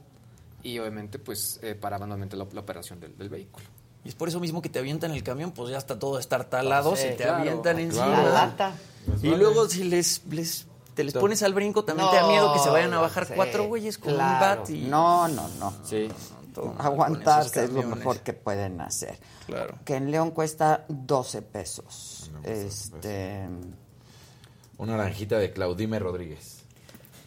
y obviamente pues eh, paraban nuevamente la, la operación del, del vehículo.
Y es por eso mismo que te avientan el camión, pues ya está todo estartalado,
Sí,
se te
claro.
avientan encima.
claro. La
lata.
Y luego si les, les te les pones al brinco, también te da miedo que se vayan a bajar
sí,
cuatro güeyes con
claro.
un bat y...
No, no, no.
Sí.
Aguantarse es lo mejor que pueden hacer.
Claro.
Que en León cuesta 12 pesos. Este.
Una naranjita de Claudime Rodríguez.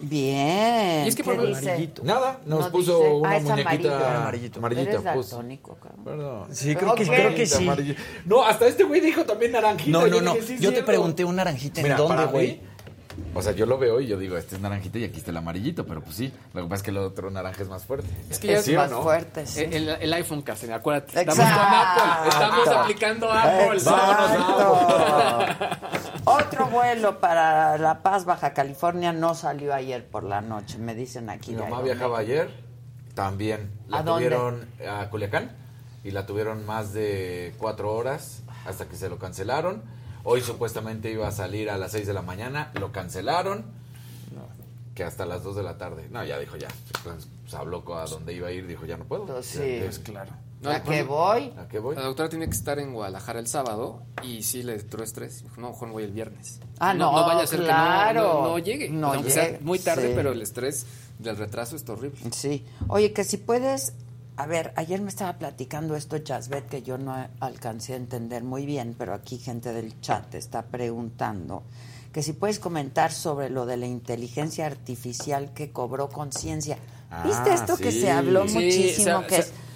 Bien.
Y es que
¿Qué
por-
dice?
Amarillito. Nada, nos
No
puso
dice-
una
ah, es
muñequita
amarillo.
amarillito. amarillita,
Eres
puso.
daltónico, cabrón.
Perdón.
Sí, creo que, creo que sí.
No, hasta este güey dijo también naranjita.
No, no, no.
dije, sí,
Yo te pregunté un naranjita en
Mira,
dónde,
para
güey.
O sea, yo lo veo y yo digo, este es naranjita y aquí está el amarillito, pero pues sí. Lo que pasa es que el otro naranja es más fuerte.
Es que ya es
¿Sí o
más
no?
fuerte, sí.
El, el iPhone casi, acuérdate. Estamos
Exacto.
con Apple. Estamos aplicando Apple.
Otro vuelo para La Paz, Baja California, no salió ayer por la noche, me dicen aquí.
Mi mamá viajaba ayer, también. La
¿A dónde?
tuvieron a Culiacán y la tuvieron más de cuatro horas hasta que se lo cancelaron. Hoy supuestamente iba a salir a las seis de la mañana, lo cancelaron. Que hasta las dos de la tarde. No, ya dijo ya. Pues, pues, habló a dónde iba a ir, dijo ya no puedo.
Pues
Ya,
sí.
pues, claro.
¿A qué voy?
¿A qué voy?
La doctora tiene que estar en Guadalajara el sábado y sí le entró estrés. Dijo, no, mejor me voy el viernes.
Ah, no,
no vaya a ser
claro.
que no, no, no llegue.
No
Aunque sea
llegue,
muy tarde,
sí.
pero el estrés del retraso está horrible.
Sí. Oye, que si puedes, a ver, ayer me estaba platicando esto Jasbet que yo no alcancé a entender muy bien, pero aquí gente del chat está preguntando que si puedes comentar sobre lo de la inteligencia artificial que cobró conciencia. ¿Viste
Ah,
esto que se habló
Sí,
muchísimo? que es que no,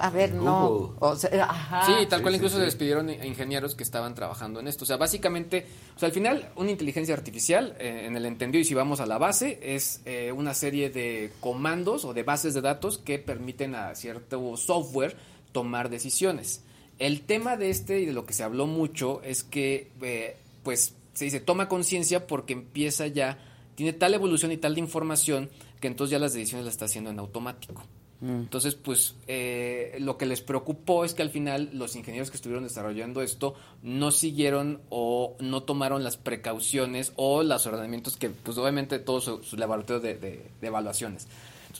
a ver, no.
Google.
O sea, ajá.
Sí, tal cual incluso se despidieron ingenieros que estaban trabajando en esto. O sea, básicamente, o sea, al final, una inteligencia artificial, eh, en el entendido, y si vamos a la base, es eh, una serie de comandos o de bases de datos que permiten a cierto software tomar decisiones. El tema de este y de lo que se habló mucho es que, eh, pues, se dice, toma conciencia porque empieza ya, tiene tal evolución y tal de información que entonces ya las decisiones las está haciendo en automático. Entonces, pues eh, lo que les preocupó es que al final los ingenieros que estuvieron desarrollando esto no siguieron o no tomaron las precauciones o los ordenamientos que, pues obviamente, todo su, su laboratorio de, de- de evaluaciones.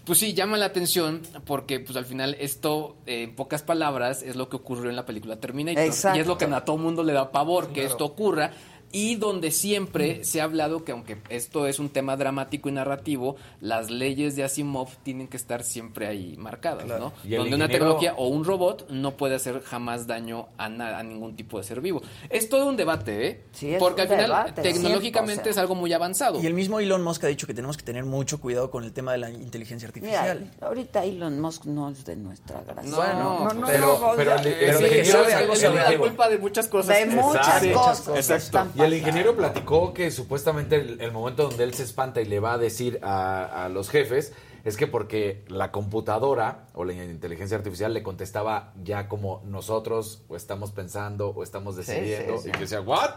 Pues sí, llama la atención porque pues al final esto, eh, en pocas palabras, es lo que ocurrió en la película Terminator.
Exacto.
Y es lo que a todo mundo le da pavor, que
Claro.
esto ocurra. Y donde siempre se ha hablado que aunque esto es un tema dramático y narrativo, las leyes de Asimov tienen que estar siempre ahí marcadas, ¿no? Donde una tecnología o un robot no puede hacer jamás daño a, nada, a ningún tipo de ser vivo. Es todo un debate, ¿eh?
Sí, es
Porque
un
al final
debate,
tecnológicamente
100%.
es algo muy avanzado.
Y el mismo Elon Musk ha dicho que tenemos que tener mucho cuidado con el tema de la inteligencia
Mira,
artificial.
ahorita Elon Musk no es de nuestra gracia.
No,
Bueno,
no, no,
pero-
no,
pero pero el ingeniero
sabe
es
algo la culpa de muchas cosas.
De muchas
Exacto.
cosas.
Exacto. Y el ingeniero platicó que supuestamente el, el momento donde él se espanta y le va a decir a, a los jefes es que porque la computadora o la inteligencia artificial le contestaba ya como nosotros o estamos pensando o estamos decidiendo
sí, sí.
y que decía, ¿what?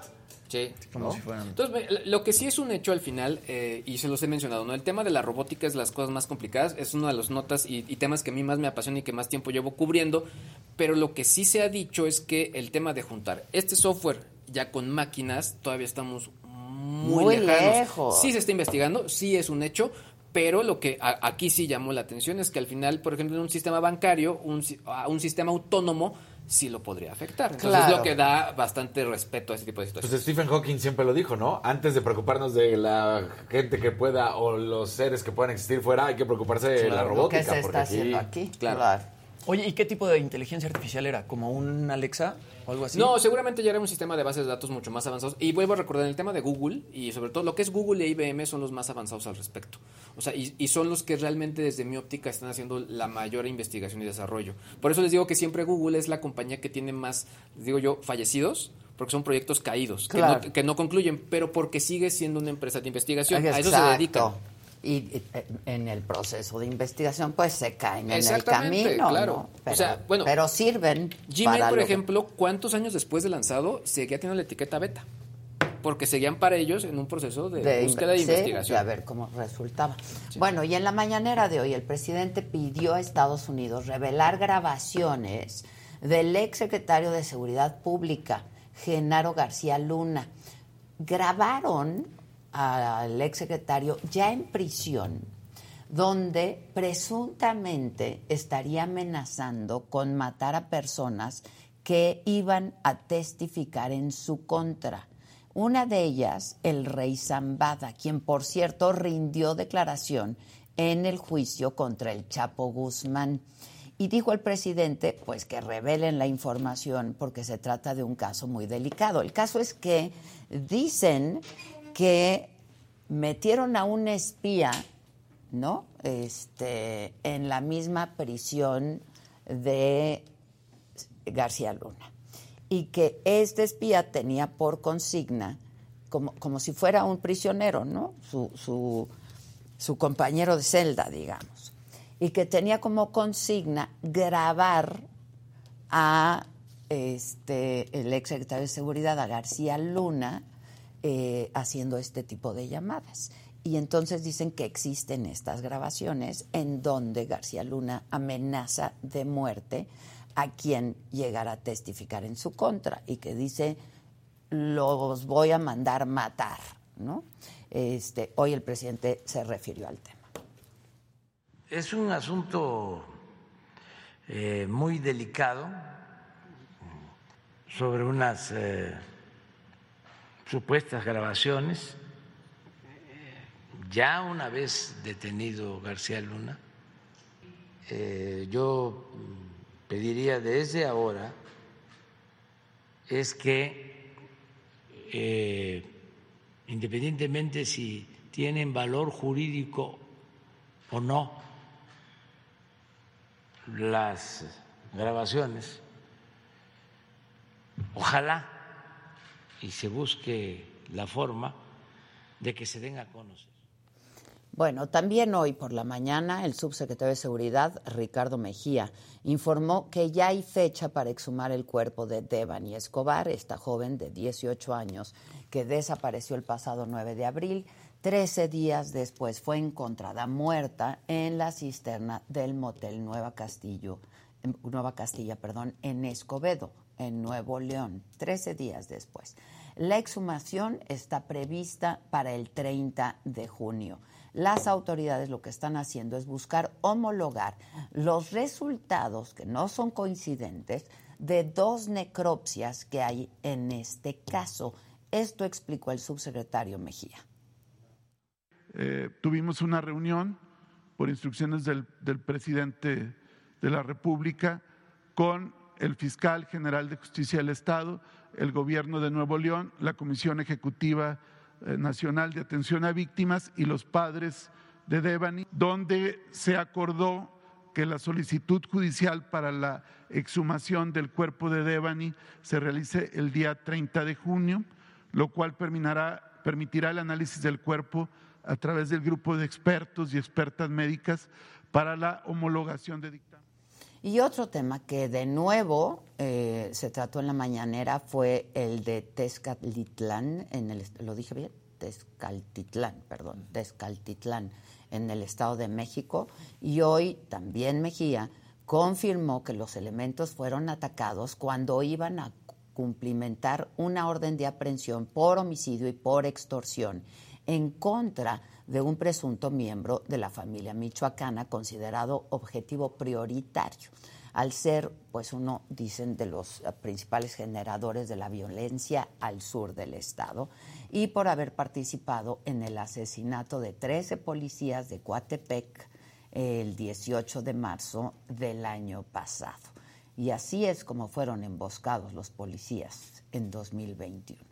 Sí.
Como
¿no?
si fueran-
Entonces, lo que sí es un hecho al final, eh, y se los he mencionado, ¿no? El tema de la robótica es las cosas más complicadas, es una de las notas y, y temas que a mí más me apasiona y que más tiempo llevo cubriendo, pero lo que sí se ha dicho es que el tema de juntar este software ya con máquinas, todavía estamos muy,
Muy
lejanos.
lejos.
Sí se está investigando, sí es un hecho, pero lo que a- aquí sí llamó la atención es que al final, por ejemplo, en un sistema bancario, un, a un sistema autónomo, sí lo podría afectar. Entonces es
Claro.
lo que da bastante respeto a ese tipo de situaciones.
Pues Stephen Hawking siempre lo dijo, ¿no? Antes de preocuparnos de la gente que pueda o los seres que puedan existir fuera, hay que preocuparse de la robótica.
¿Qué se está
aquí-
haciendo aquí?
Claro.
Oye, ¿y qué tipo de inteligencia artificial era? ¿Como un Alexa o algo así?
No, seguramente ya era un sistema de bases de datos mucho más avanzados. Y vuelvo a recordar el tema de Google y sobre todo lo que es Google e IBM son los más avanzados al respecto. O sea, y, y son los que realmente desde mi óptica están haciendo la mayor investigación y desarrollo. Por eso les digo que siempre Google es la compañía que tiene más, digo yo, fallecidos. Porque son proyectos caídos, que, no, que no concluyen, pero porque sigue siendo una empresa de investigación. A eso se
Exacto.
dedica.
Y eh, en el proceso de investigación, pues se caen en el camino.
claro.
¿no?
O
Pero,
sea, bueno,
pero sirven.
Gmail,
para
por
lo
ejemplo, ¿cuántos años después de lanzado seguía teniendo la etiqueta beta? Porque seguían para ellos en un proceso de,
de
búsqueda de
sí,
investigación.
a ver cómo resultaba. Bueno, y en la mañanera de hoy el presidente pidió a Estados Unidos revelar grabaciones del ex secretario de Seguridad Pública, Genaro García Luna. Grabaron al ex secretario ya en prisión, donde presuntamente estaría amenazando con matar a personas que iban a testificar en su contra. Una de ellas, el rey Zambada, quien por cierto rindió declaración en el juicio contra el Chapo Guzmán. Y dijo el presidente, pues que revelen la información porque se trata de un caso muy delicado. El caso es que dicen que metieron a un espía, ¿no? Este, en la misma prisión de García Luna. Y que este espía tenía por consigna, como, como si fuera un prisionero, ¿no? Su, su, compañero de celda, digamos. Y que tenía como consigna grabar a este, el ex secretario de Seguridad, a García Luna, eh, haciendo este tipo de llamadas. Y entonces dicen que existen estas grabaciones en donde García Luna amenaza de muerte a quien llegara a testificar en su contra y que dice los voy a mandar matar, ¿no? Este, hoy el presidente se refirió al tema.
Es un asunto eh, muy delicado sobre unas eh, supuestas grabaciones. Ya una vez detenido García Luna, eh, yo pediría desde ahora es que, eh, independientemente si tienen valor jurídico o no, las grabaciones. Ojalá y se busque la forma de que se den a conocer.
Bueno, también hoy por la mañana el subsecretario de Seguridad, Ricardo Mejía, informó que ya hay fecha para exhumar el cuerpo de Devani Escobar, esta joven de 18 años que desapareció el pasado 9 de abril. Trece días después fue encontrada muerta en la cisterna del motel Nueva Castillo, Nueva Castilla, perdón, en Escobedo, en Nuevo León. Trece días después. La exhumación está prevista para el 30 de junio. Las autoridades lo que están haciendo es buscar homologar los resultados, que no son coincidentes, de dos necropsias que hay en este caso. Esto explicó el subsecretario Mejía.
Eh, tuvimos una reunión por instrucciones del, del presidente de la República con el fiscal general de justicia del Estado, el gobierno de Nuevo León, la Comisión Ejecutiva eh, Nacional de Atención a Víctimas y los padres de Devani, donde se acordó que la solicitud judicial para la exhumación del cuerpo de Devani se realice el día 30 de junio, lo cual permitirá, el análisis del cuerpo a través del grupo de expertos y expertas médicas para la homologación de.
Y otro tema que de nuevo eh, se trató en la mañanera fue el de Tezcatlitlán, en el, ¿lo dije bien? Tezcaltitlán, perdón, Tezcaltitlán, en el Estado de México. Y hoy también Mejía confirmó que los elementos fueron atacados cuando iban a cumplimentar una orden de aprehensión por homicidio y por extorsión en contra de un presunto miembro de la familia michoacana considerado objetivo prioritario al ser, pues uno, dicen, de los principales generadores de la violencia al sur del estado y por haber participado en el asesinato de 13 policías de Coatepec el 18 de marzo del año pasado. Y así es como fueron emboscados los policías en 2021.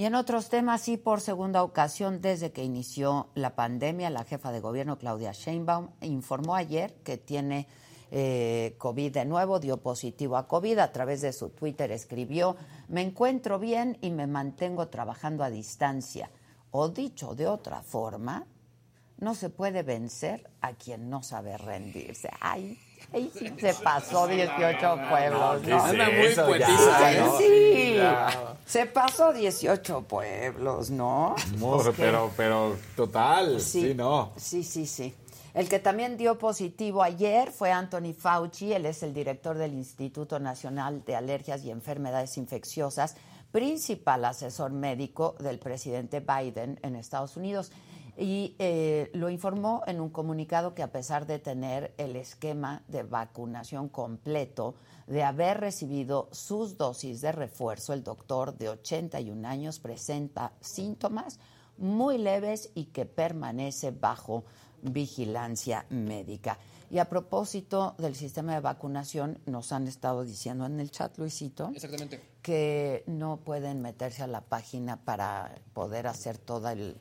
Y en otros temas, y por segunda ocasión desde que inició la pandemia, la jefa de gobierno Claudia Sheinbaum informó ayer que tiene eh, COVID de nuevo, dio positivo a COVID. A través de su Twitter escribió, me encuentro bien y me mantengo trabajando a distancia. O dicho de otra forma, no se puede vencer a quien no sabe rendirse. Ay, Ahí sí se pasó 18 pueblos, ¿no?
Anda muy poetiza.
Sí, se pasó 18 pueblos, ¿no? Pues que-
pero, pero total, sí, no.
Sí, sí, sí. El que también dio positivo ayer fue Anthony Fauci, él es el director del Instituto Nacional de Alergias y Enfermedades Infecciosas, principal asesor médico del presidente Biden en Estados Unidos. Y eh, lo informó en un comunicado que a pesar de tener el esquema de vacunación completo, de haber recibido sus dosis de refuerzo, el doctor de 81 años presenta síntomas muy leves y que permanece bajo vigilancia médica. Y a propósito del sistema de vacunación, nos han estado diciendo en el chat, Luisito,
Exactamente.
que no pueden meterse a la página para poder hacer todo el,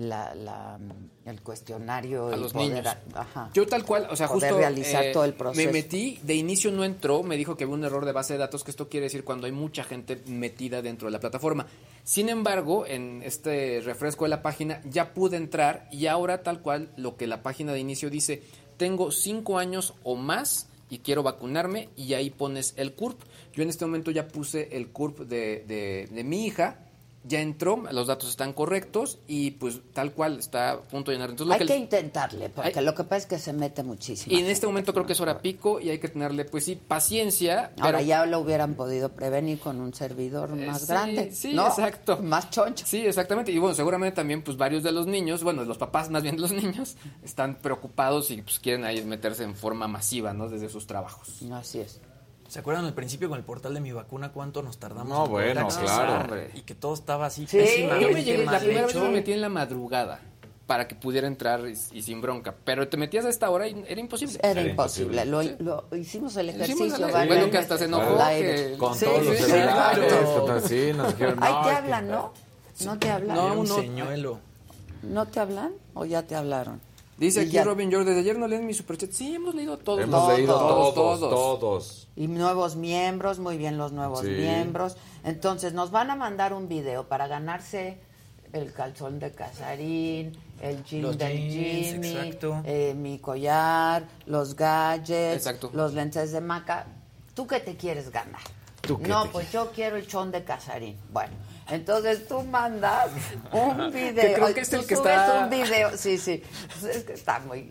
la- la- el cuestionario
a
y
los
poder,
niños.
ajá,
Yo tal cual, o sea, justo
realizar
eh,
todo el proceso.
Me metí, de inicio no entró, me dijo que había un error de base de datos, que esto quiere decir cuando hay mucha gente metida dentro de la plataforma. Sin embargo, en este refresco de la página ya pude entrar y ahora tal cual lo que la página de inicio dice, tengo cinco años o más y quiero vacunarme y ahí pones el CURP. Yo en este momento ya puse el CURP de, de, de mi hija. Ya entró, los datos están correctos y pues tal cual está a punto de llenar. Entonces, lo
Hay
que
que
les-
intentarle, porque
Hay-
lo que pasa es que se mete muchísimo.
y en este momento creo que es hora pico y hay que tenerle, pues sí, paciencia.
Ahora
pero-
ya lo hubieran podido prevenir con un servidor más
sí,
grande.
sí,
¿no?
exacto.
Más choncho.
Sí, exactamente. Y bueno, seguramente también, pues varios de los niños, bueno, los papás más bien de los niños, están preocupados y pues quieren ahí meterse en forma masiva, ¿no? Desde sus trabajos.
Así es.
¿Se acuerdan al principio con el portal de mi vacuna cuánto nos tardamos?
No,
en
bueno, claro.
Y que todo estaba así
Yo
pésimamente
me llegué, la primera vez me metí en la madrugada. para que pudiera entrar y, y sin bronca. Pero te metías a esta hora y era imposible.
Era imposible. Lo, lo- hicimos el
Hicimos
ejercicio.
el-
varias
bueno, que hasta se enojó que-
Con
Sí,
todos los
sí,
celulares,
claro.
con- sí, nos dijeron,
Ahí
no,
te
es que-
hablan, ¿no? ¿No te hablan?
No,
Era un
no.
señuelo.
¿No te hablan o ya te hablaron?
Dice
Y
aquí
ya-
Robin George, desde ayer no leen mi superchat. Sí, hemos leído todos.
Hemos
Todos,
leído todos,
todos.
todos.
Y nuevos miembros, muy bien los nuevos
Sí.
miembros. Entonces nos van a mandar un video para ganarse el calzón de Casarín, el jean
Los
del
jeans,
Jimmy,
exacto.
eh, mi collar, los gadgets,
Exacto.
los lentes de maca. ¿Tú qué te quieres ganar?
¿Tú qué
no,
te
pues yo quiero el chón de Casarín. Bueno, entonces tú mandas un video.
Que creo que es
tú
el que
subes
está-
un video, sí, sí. Pues es que está muy...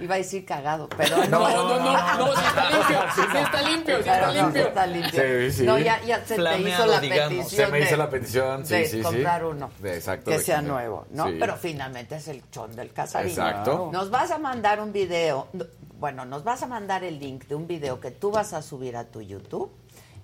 Iba a decir cagado, pero no.
No, no, no, no, sí está limpio, sí está limpio, sí está
Pero no, sí
limpio.
está limpio.
Sí, sí.
No, ya, ya se te
Flameado,
hizo la
digamos.
petición.
Se me hizo
de-
la petición, sí,
de
sí, sí.
comprar uno.
De- exacto,
Que
de
sea
comprar.
nuevo, ¿no?
Sí.
Pero finalmente es el chón del casarín.
Exacto.
Nos vas a mandar un video. Bueno, nos vas a mandar el link de un video que tú vas a subir a tu YouTube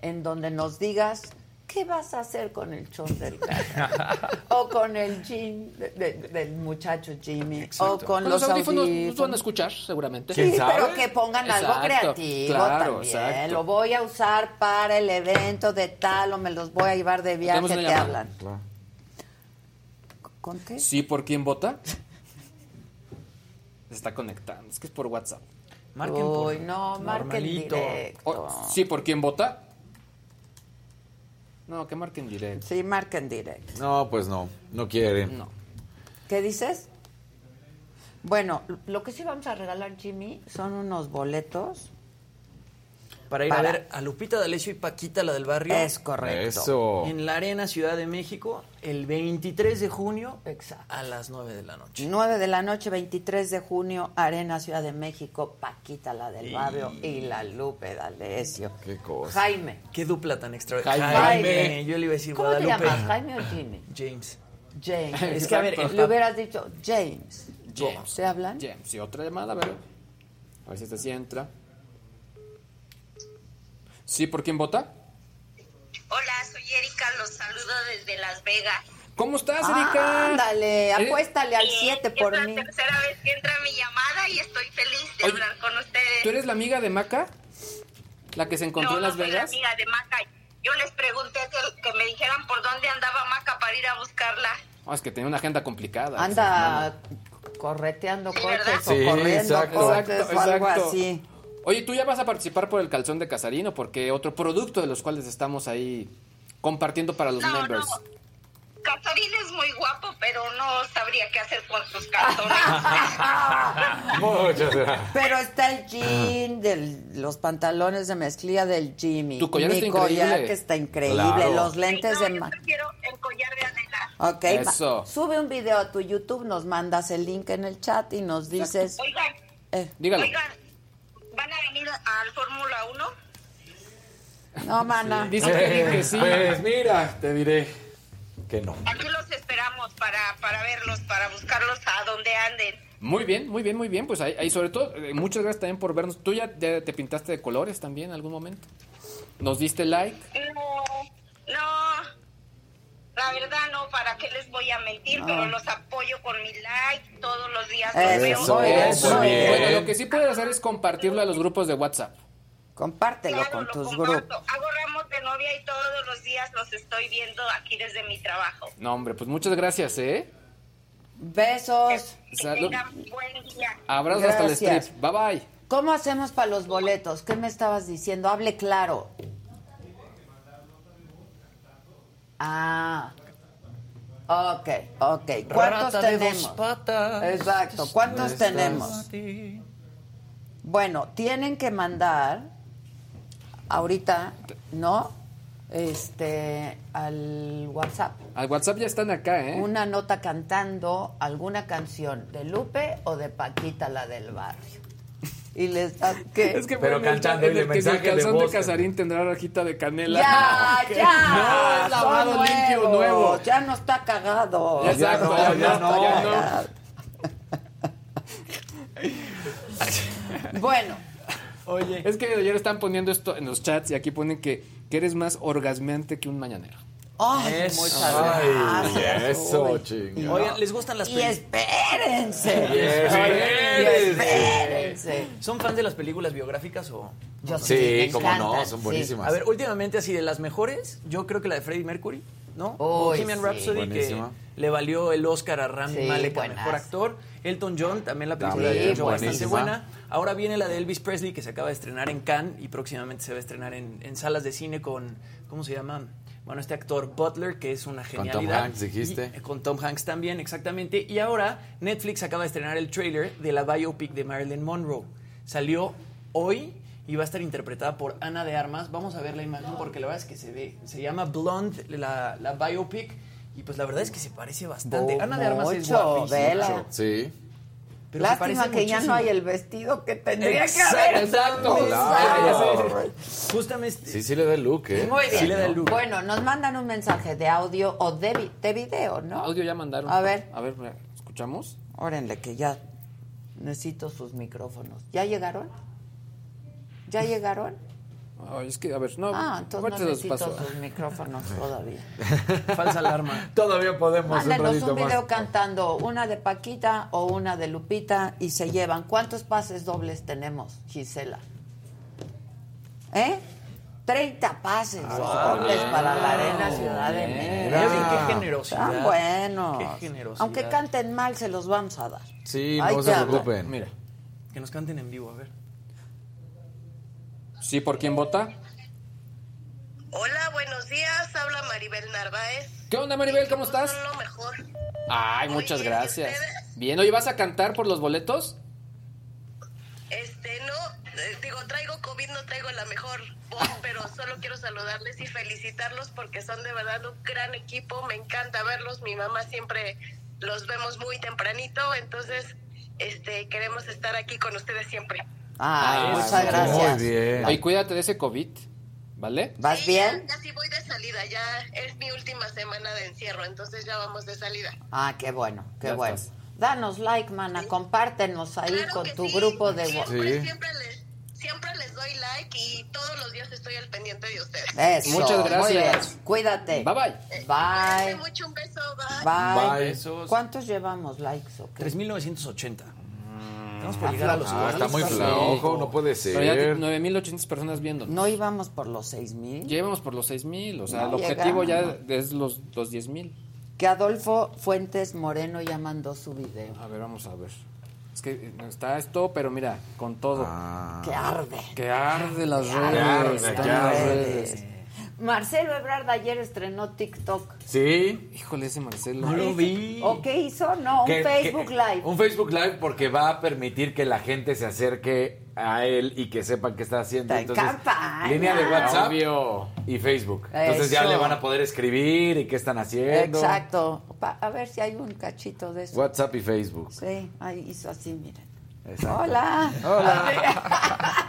en donde nos digas qué vas a hacer con el chón del casarín. o con el jean de- de- del muchacho Jimmy. O con,
los audífonos nos
audífonos.
van a escuchar, seguramente.
Sí, pero que pongan algo creativo
claro,
también.
exacto.
Lo voy a usar para el evento de tal o me los voy a llevar de viaje, te hablan. ¿Con qué?
Sí, ¿por quién vota? Se está conectando, es que es por WhatsApp.
Marquen por
Uy, no, marquen directo.
Oh, sí, ¿por quién vota? No, que marquen directo.
Sí, marquen directo.
No, pues no, no quiere.
No.
¿Qué dices? Bueno, lo que sí vamos a regalar, Jimmy, son unos boletos.
Para ir
Para-
a ver a Lupita D'Alessio y Paquita, la del barrio.
Es correcto.
Eso.
En la Arena Ciudad de México, el 23 de junio
Exacto.
a las 9 de la noche.
9 de la noche, 23 de junio, Arena Ciudad de México, Paquita, la del barrio, y la Lupe D'Alessio.
Qué cosa.
Jaime.
Qué dupla tan extraordinaria.
Jaime.
Jaime.
Yo le iba a decir
¿Cómo te
Guadalupe.
llamas, Jaime o Jimmy?
James.
James.
Es que, a ver.
Le hubieras dicho James.
James.
¿Se hablan?
James, y otra llamada, a ver. A ver si esta sí entra. ¿Sí, por quién vota?
Hola, soy Erika, los saludo desde Las Vegas.
¿Cómo estás, Erika?
Ándale, apuéstale al
Bien,
7
es
por
la
mí.
tercera vez que entra mi llamada y estoy feliz de
Oye,
hablar con ustedes.
¿Tú eres la amiga de Maca? ¿La que se encontró
no,
en Las
no soy la
Vegas?
amiga de Maca. Yo les pregunté que, que me dijeran por dónde andaba Maca para ir a buscarla.
Ah, es que tenía una agenda complicada.
Anda correteando
Sí,
o corriendo
exacto.
coches
Exacto,
o algo
exacto.
así.
Oye, ¿tú ya vas a participar por el calzón de Casarín o porque otro producto de los cuales estamos ahí compartiendo para los
No,
members?
no. Casarín es muy guapo, pero no sabría qué hacer con sus calzones.
Muchas gracias.
Pero está el jean, del, los pantalones de mezclilla del Jimmy.
Tu collar
Mi
está
collar
increíble.
que está increíble.
Claro.
Los lentes
no,
de...
yo prefiero el collar de Adela.
Ok.
Eso.
sube un video a tu YouTube, nos mandas el link en el chat y nos dices...
Oigan,
eh,
Dígalo.
oigan, ¿van a venir al Fórmula 1?
no, mana.
Dice Kevin que sí.
Pues mira, te diré que no.
Aquí los esperamos para, para verlos, para buscarlos a donde anden.
Muy bien, muy bien, muy bien. Pues ahí, ahí sobre todo, eh, muchas gracias también por vernos. ¿Tú ya, ya te pintaste de colores también en algún momento? ¿Nos diste like?
No, no, la verdad no, ¿para qué les voy a mentir? Pero los apoyo con mi like, todos los días los
Eso,
veo.
eso,
bien.
Bueno, lo que sí puedes hacer es compartirlo a los grupos de WhatsApp.
Compártelo
Claro,
con
lo
tus
comparto.
grupos.
Hago ramos de novia y todos los días los estoy viendo aquí desde mi trabajo.
No, hombre, pues muchas gracias, ¿eh?
Besos.
Salud.
tengan buen día.
Abrazos hasta el strip. Bye bye.
¿Cómo hacemos para los boletos? ¿Qué me estabas diciendo? Hable claro. Ah. Ok, ok. ¿Cuántos
Rata
tenemos?
patas.
Exacto. ¿Cuántos
Estás
tenemos? Bueno, tienen que mandar ahorita, ¿no? Este, al WhatsApp.
Al WhatsApp ya están acá, ¿eh?
Una nota cantando alguna canción de Lupe o de Paquita, la del barrio. Y les da que
Es que
Pero
bueno, el-
cantando
el,
de
el, que si el
mensaje de
calzón de,
voz.
Casarín tendrá rajita de canela.
Ya,
¿Qué?
ya.
No, es lavado limpio, nuevo.
Ya no está cagado.
Ya exacto, ya, ya no, ya no.
cagado. Bueno,
Oye. Es que ayer están poniendo esto en los chats y aquí ponen que, que eres más orgasmeante que un mañanero.
Ay,
Eso.
muchas
Ay,
gracias.
eso,
Uy.
chinga.
Oigan, ¿les gustan las
Y
películas?
espérense.
Y espérense.
Y espérense.
¿Son fans de las películas biográficas o...?
Yo
Sí,
me
cómo no, son
sí.
buenísimas.
A ver, últimamente así de las mejores, yo creo que la de Freddie Mercury, ¿no?
Uy,
Bohemian
sí.
Rhapsody,
Buenísima.
que le valió el Oscar a Rami
Sí,
Malek mejor actor. Elton John, también la película
También,
de Elton John bastante buena. Ahora viene la de Elvis Presley, que se acaba de estrenar en Cannes y próximamente se va a estrenar en, en salas de cine con, ¿cómo se llama? Bueno, este actor Butler, que es una
Tom
genialidad.
Hanks, dijiste.
Y- con Tom Hanks también, exactamente. Y ahora Netflix acaba de estrenar el trailer de la biopic de Marilyn Monroe. Salió hoy y va a estar interpretada por Ana de Armas. Vamos a ver la imagen porque la verdad es que se ve. Se llama Blonde, la, la biopic. Y pues la verdad es que se parece bastante.
Bo-
Ana de Armas es guapísima.
vela.
Sí.
Pero
Lástima que ya no hay el vestido que tendría
Exacto,
que haber.
exacto.
Claro.
Justamente.
Sí, sí le da el look, ¿eh?
Muy bien.
Sí le da el look.
Bueno, nos mandan un mensaje de audio o de, vi- de video, ¿no?
Audio ya mandaron.
A ver.
A ver, ¿escuchamos?
Órenle que ya necesito sus micrófonos. ¿Ya llegaron? ¿Ya llegaron?
Ay, es que, a ver, no.
Ah, entonces no
los
necesito
paso.
sus micrófonos todavía.
Falsa alarma.
Todavía podemos un
Mándenos
ratito
un video
más.
cantando una de Paquita o una de Lupita y se llevan. ¿Cuántos pases dobles tenemos, Gisela? ¿Eh? 30 pases dobles
bien.
para la Arena Ciudad de México.
Qué generosidad.
Buenos.
Qué generosidad.
Aunque canten mal, se los vamos a dar.
Sí, no se preocupen.
Mira.
Que nos canten en vivo, a ver.
¿Sí por quién vota?
Hola, buenos días. Habla Maribel Narváez.
¿Qué onda, Maribel? ¿Cómo estás?
Son lo mejor.
Ay, muchas
Muy bien, ¿y
gracias. Bien, oye, ¿vas a cantar por los boletos?
Este, no, eh, digo, traigo COVID, no traigo la mejor voz, pero solo quiero saludarles y felicitarlos porque son de verdad un gran equipo. Me encanta verlos. Mi mamá siempre los vemos muy tempranito, entonces, este, queremos estar aquí con ustedes siempre.
Ay,
Ah,
muchas
muy
gracias.
bien.
Oye, cuídate de ese COVID, ¿vale?
¿Vas
Sí,
bien?
Ya, ya sí voy de salida, ya es mi última semana de encierro, entonces ya vamos de salida.
Ah, qué bueno, qué
Ya
bueno.
estás.
Danos like, mana, compártenos ahí
Claro
con tu
sí.
grupo de...
Siempre,
Sí.
siempre les, siempre les doy like y todos los días estoy al pendiente de ustedes.
Eso,
Muchas
muy
gracias.
bien. Cuídate.
Bye, bye.
Bye.
mucho, un beso, bye.
Bye.
Bye.
¿Cuántos llevamos likes o qué?
3.980. Estamos por
Ah,
llegar a los
Ah, está muy flojo, no puede
Pero ya
ser.
9.800 personas viendo.
¿No íbamos por los seis mil?
Llevamos por los 6.000, o sea,
No
el objetivo
llegamos.
ya es los, los 10.000.
Que Adolfo Fuentes Moreno ya mandó su video.
A ver, vamos a ver. Es que eh, está esto, pero mira, con todo.
Ah.
Que arde.
Que arde las
Que
redes.
arde,
están
que
las
arde.
redes.
Marcelo Ebrard ayer estrenó TikTok.
Sí.
Híjole, ese Marcelo.
No lo vi.
¿O qué hizo? No, un Facebook
que-
Live.
Un Facebook Live porque va a permitir que la gente se acerque a él y que sepan qué está haciendo.
Está en
Entonces,
campaña.
línea de WhatsApp
Obvio.
y Facebook. Entonces ya le van a poder escribir y qué están haciendo.
Exacto. Pa- a ver si hay un cachito de eso.
WhatsApp y Facebook.
Sí, ahí hizo así, miren.
Exacto.
Hola.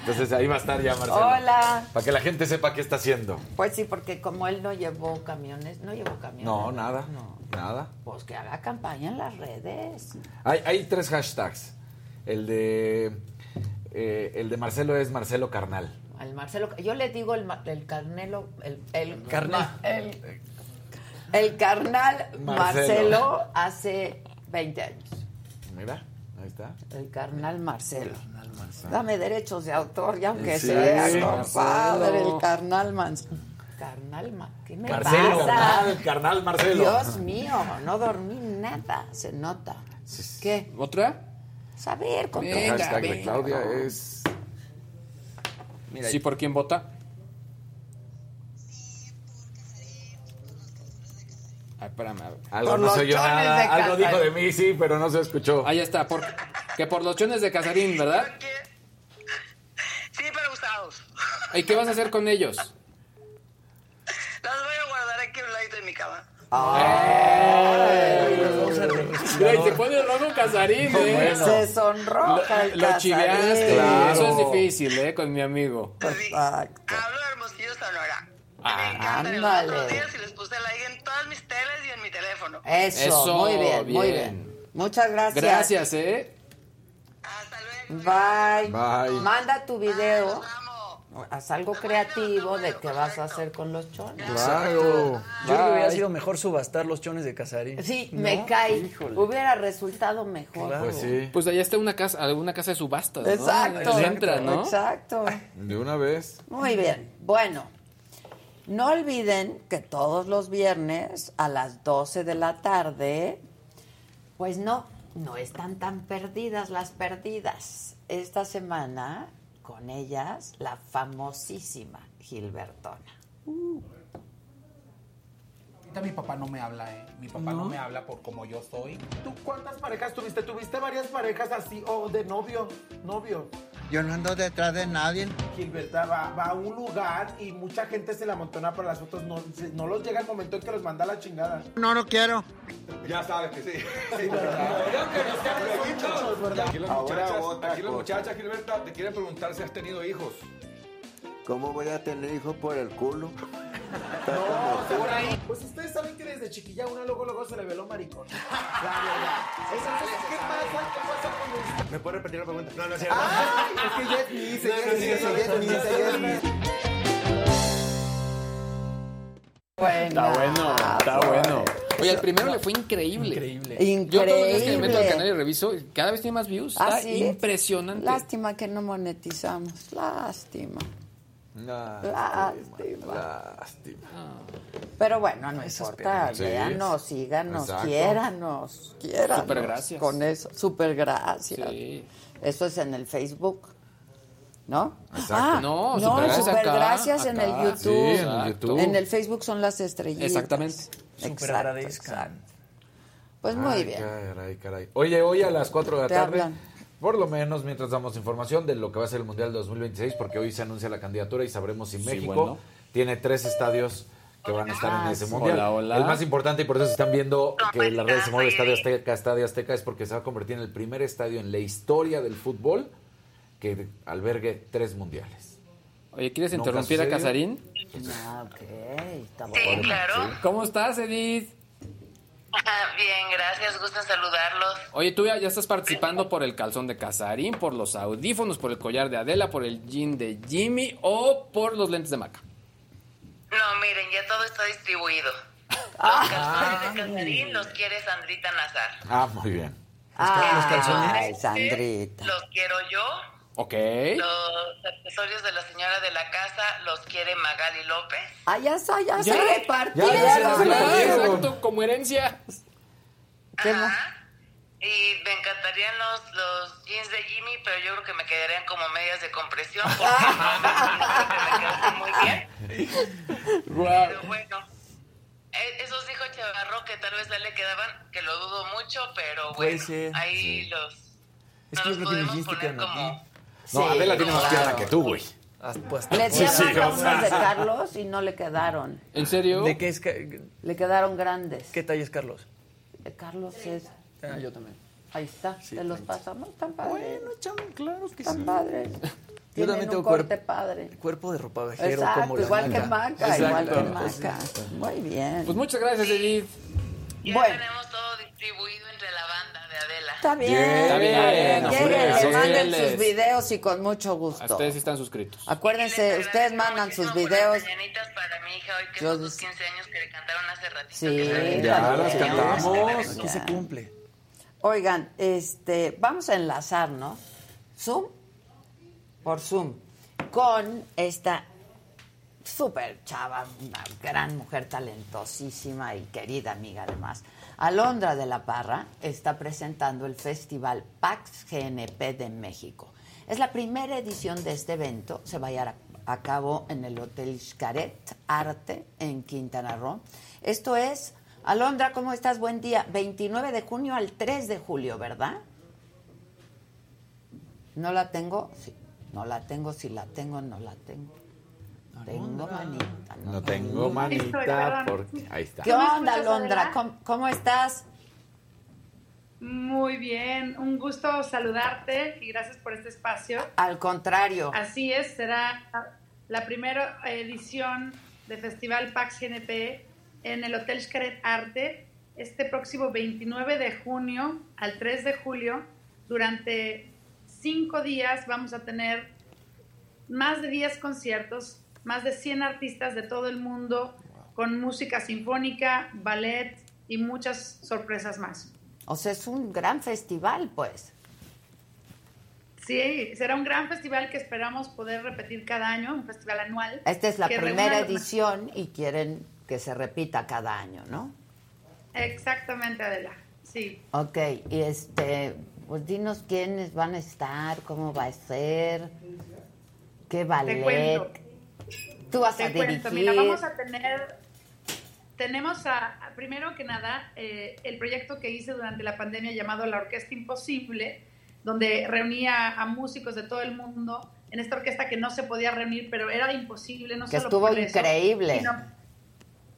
Entonces ahí va a estar ya Marcelo.
Hola.
Para que la gente sepa qué está haciendo.
Pues sí, porque como él no llevó camiones, no llevó camiones.
No, nada.
No.
Nada.
Pues que haga campaña en las redes.
Hay, hay tres hashtags. El de eh, el de Marcelo es Marcelo Carnal.
Al Marcelo, yo le digo el, el carnelo, el, el
Carnal.
el, el carnal
Marcelo.
Marcelo. hace 20 años.
Mira, está.
El carnal Marcelo. Dame derechos de autor, ya aunque
Sí,
sea,
Marcelo.
compadre, el carnal Marcelo. Carnal Ma- ¿qué me
Marcelo,
pasa?
carnal, carnal Marcelo.
Dios mío, no dormí nada, se nota. ¿Qué?
¿Otra?
Saber, con
Venga,
hashtag de
venga.
Claudia es
Mira,
¿Sí por quién vota? Ay, espérame.
algo no
los
oyó
chones
nada.
de
Algo dijo de mí, sí, pero no se escuchó.
Ahí está, por, que por los chones de Casarín, ¿verdad?
Sí, pero usados.
¿Y qué vas a hacer con ellos?
Las voy a guardar aquí a un ladito de mi cama.
Mira, y se pone rojo Casarín, ¿eh?
Se sonroja el
Lo
Casarín.
chiveaste.
Claro.
Eso es difícil, ¿eh? Con mi amigo.
Exacto.
Hablo de Hermosillo, Sonora.
Ah,
me encantan los
ándale.
otros días y les puse like en todas mis teles y en mi teléfono.
Eso,
Eso,
muy bien, muy
bien.
Muchas gracias.
Gracias, ¿eh?
Hasta luego.
Bye.
Bye.
Manda tu video.
Los.
Haz algo creativo de qué vas a hacer con los chones.
Claro. Yo creo que hubiera sido mejor subastar los chones de Casarín.
Sí,
¿No?
me cae.
Híjole.
Hubiera resultado mejor.
Pues sí.
Pues allá está una casa, alguna casa de subastas, ¿no?
Exacto.
Ahí entra, ¿no?
Exacto.
De una vez.
Muy bien. Bueno, no olviden que todos los viernes a las 12 de la tarde, pues no, no están tan perdidas las perdidas. Esta semana, con ellas, la famosísima Gilbertona.
Ahorita mi papá no me habla, ¿eh? Mi papá no, me habla por como yo soy. ¿Tú cuántas parejas tuviste? ¿Tuviste varias parejas así o de novio? Novio.
Yo no ando detrás de nadie.
Gilberta va, va a un lugar y mucha gente se la amontona para las fotos. No, no los llega el momento en que los manda a la chingada.
No, no quiero.
Ya sabes que sí.
Sí, ¿verdad?
Aquí las muchachas, muchachas, Gilberta, te quieren preguntar si has tenido hijos.
¿Cómo voy a tener hijos por el culo?
No, por ahí. Pues ustedes saben que desde chiquilla una luego luego se le veló maricón. La verdad. Entonces, ¿qué pasa? ¿Qué pasa con los...
¿Me puedes repetir la pregunta? No, no es
¡Ay! Es que ya es Miss, es Miss, es Miss.
Está bueno, está bueno. Oye, al primero le fue increíble. Increíble. Yo todos los días que me meto al canal y reviso, cada vez tiene más views.
¿Ah,
Está
sí?
impresionante.
Lástima que no monetizamos. Lástima. Lástima.
Lástima.
Pero bueno, no importa.
penas. Sí.
Véanos, síganos,
Exacto.
quiéranos, quiéranos.
Súper gracias.
Con eso, súper gracias.
Sí.
Eso es en el Facebook, ¿no?
Exacto.
Ah,
No,
no,
súper gracias
súper
acá,
gracias en el
acá.
YouTube.
Sí, en el YouTube.
En el Facebook son las estrellitas.
Exactamente.
Exacto,
Súper agradezcan.
exacto. Pues muy
Ay,
bien.
Caray, caray. Oye, hoy a las 4 de la
Te
tarde,
hablan.
Por lo menos mientras damos información de lo que va a ser el Mundial 2026, porque hoy se anuncia la candidatura y sabremos si
Sí,
México
bueno.
tiene tres estadios que van a estar en ese. Mundial.
Hola, hola.
El más importante, y por eso se están viendo que las redes se mueve Estadio Azteca, Estadio Azteca, es porque se va a convertir en el primer estadio en la historia del fútbol que albergue tres mundiales.
Oye, ¿quieres interrumpir a. Casarín?
Ah, ok, está
Sí, claro.
¿Cómo estás, Edith?
Bien, gracias, gusto saludarlos.
Oye, tú ya, ya estás participando por el calzón de Casarín, por los audífonos, por el collar de Adela, por el jean de Jimmy o por los lentes de Maca.
No, miren, ya todo está distribuido. Los calzones de Casarín los quiere Sandrita Nazar.
Ah, muy bien.
Ah,
calzones?
Ay, Sandrita.
Los quiero yo.
Ok.
Los accesorios de la señora de la casa los quiere Magali López.
Ah, ya está, ya,
Ya.
se repartieron.
Ya, ya se repartieron.
Exacto, como herencia.
¿Qué más?
Ajá. Y me encantarían los, los jeans de Jimmy, pero yo creo que me quedarían como medias de compresión. Porque no, me muy bien. Pero bueno, eh, esos dijo Chavarro que tal vez a él le quedaban, que lo dudo mucho, pero
Puede
bueno,
ser,
ahí los,
Es
no
que yo
los
creo que mis
podemos
jeans te
poner como...
No,
Sí,
Adela tiene más
claro.
pierna que tú, güey.
Ah, pues,
Le decían
sí,
de Carlos y no le quedaron.
¿En serio?
¿De qué es? ca-
Le quedaron grandes.
¿Qué talla es Carlos?
Eh, Carlos es.
Ah, yo también.
Ahí está, te los pasamos. Están padres.
Bueno, chamo, claro que
Están
sí.
padres.
Yo también
un
tengo
corte
cuerpo,
padre.
cuerpo de ropa vejero
Exacto,
como la
igual
Maca.
que Maca, igual que
Exacto.
Maca. Muy bien.
Pues muchas gracias, Edith.
Ya
Bueno.
tenemos todo distribuido entre la banda de Adela.
Está bien. Está
bien,
Lleguen,
hombre,
manden
sígueles.
sus videos y con mucho gusto.
Ustedes sí están suscritos.
Acuérdense, ustedes mandan sus videos.
Mañanitas para mi hija hoy, que
Yo
son sus
des-
15 años que le cantaron hace ratito.
Sí,
que.
Ya las cantamos.
Aquí se cumple.
Oigan, este, vamos a enlazarnos Zoom por Zoom con esta súper chava, una gran mujer talentosísima y querida amiga además. Alondra de la Parra está presentando el Festival Pax GNP de México. Es la primera edición de este evento, se va a llevar a cabo en el Hotel Xcaret Arte en Quintana Roo. Esto es, Alondra, ¿cómo estás? Buen día. 29 de junio al 3 de julio, ¿verdad? ¿No la tengo? Sí. No la tengo, si la tengo, no la tengo. Tengo manita.
No tengo manita porque ahí está.
¿Qué
¿No
onda?
Adela?
¿Cómo, cómo estás?
Muy bien, un gusto saludarte y gracias por este espacio.
Al contrario.
Así es, será la primera edición del Festival Pax GNP en el Hotel Xcaret Arte este próximo 29 de junio al 3 de julio. Durante cinco días vamos a tener más de 10 conciertos, más de 100 artistas de todo el mundo, con música sinfónica, ballet y muchas sorpresas más.
O sea, es un gran festival, pues.
Sí, será un gran festival que esperamos poder repetir cada año, un festival anual.
Esta es la primera edición y quieren que se repita cada año, ¿no?
Exactamente, Adela. Sí.
Ok, y este, pues dinos quiénes van a estar, cómo va a ser, qué ballet. Tú vas
Te
a
cuento,
dirigir.
mira, vamos a tener, tenemos a, a- primero que nada, eh, el proyecto que hice durante la pandemia llamado La Orquesta Imposible, donde reunía a músicos de todo el mundo en esta orquesta que no se podía reunir, pero era imposible, no
Que
solo
estuvo
por eso,
increíble.
sino,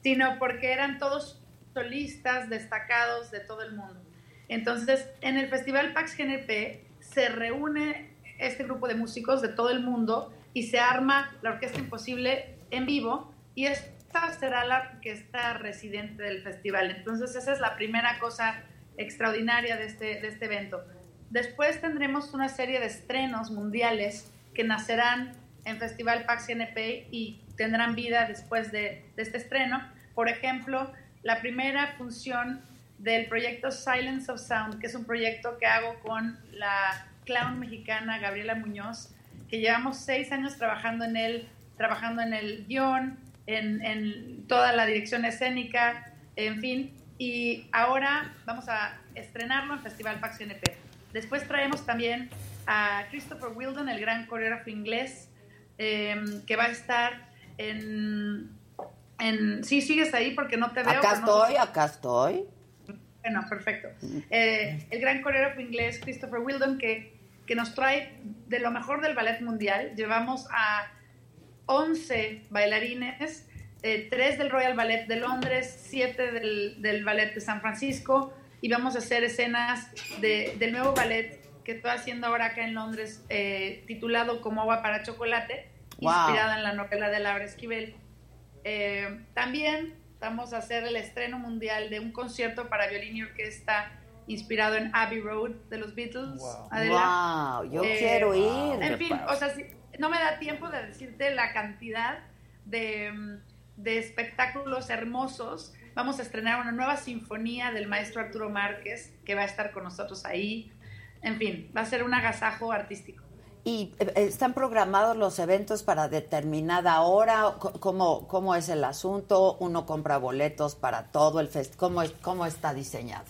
sino porque eran todos solistas destacados de todo el mundo. Entonces, en el Festival Pax GNP se reúne este grupo de músicos de todo el mundo y se arma la Orquesta Imposible en vivo y esta será la orquesta residente del festival. Entonces, esa es la primera cosa extraordinaria de este, de este evento. Después tendremos una serie de estrenos mundiales que nacerán en Festival Pax GNP y tendrán vida después de, de este estreno. Por ejemplo, la primera función del proyecto Silence of Sound, que es un proyecto que hago con la clown mexicana Gabriela Muñoz, que llevamos seis años trabajando en él, trabajando en el guion, en, en toda la dirección escénica, en fin, y ahora vamos a estrenarlo en Festival Pax GNP. Después traemos también a Christopher Wildon, el gran coreógrafo inglés, eh, que va a estar en, en... Sí, sigues ahí porque no te veo.
Acá
no
estoy, acá estoy.
bueno, perfecto. Eh, el gran coreógrafo inglés Christopher Wildon que, que nos trae de lo mejor del ballet mundial. Llevamos a 11 bailarines, eh, 3 del Royal Ballet de Londres, 7 del, del Ballet de San Francisco y vamos a hacer escenas de- del nuevo ballet que estoy haciendo ahora acá en Londres, eh, titulado Como agua para chocolate,
Wow.
inspirada en la novela de Laura Esquivel. Eh, también vamos a hacer el estreno mundial de un concierto para violín y orquesta inspirado en Abbey Road de los Beatles. Adela.
Wow, yo quiero ir.
En fin, o sea, si- no me da tiempo de decirte la cantidad de, de espectáculos hermosos. Vamos a estrenar una nueva sinfonía del maestro Arturo Márquez, que va a estar con nosotros ahí. En fin, va a ser un agasajo artístico.
¿Y eh, están programados los eventos para determinada hora? ¿Cómo, cómo es el asunto? ¿Uno compra boletos para todo el festival? ¿Cómo, ¿Cómo está diseñado?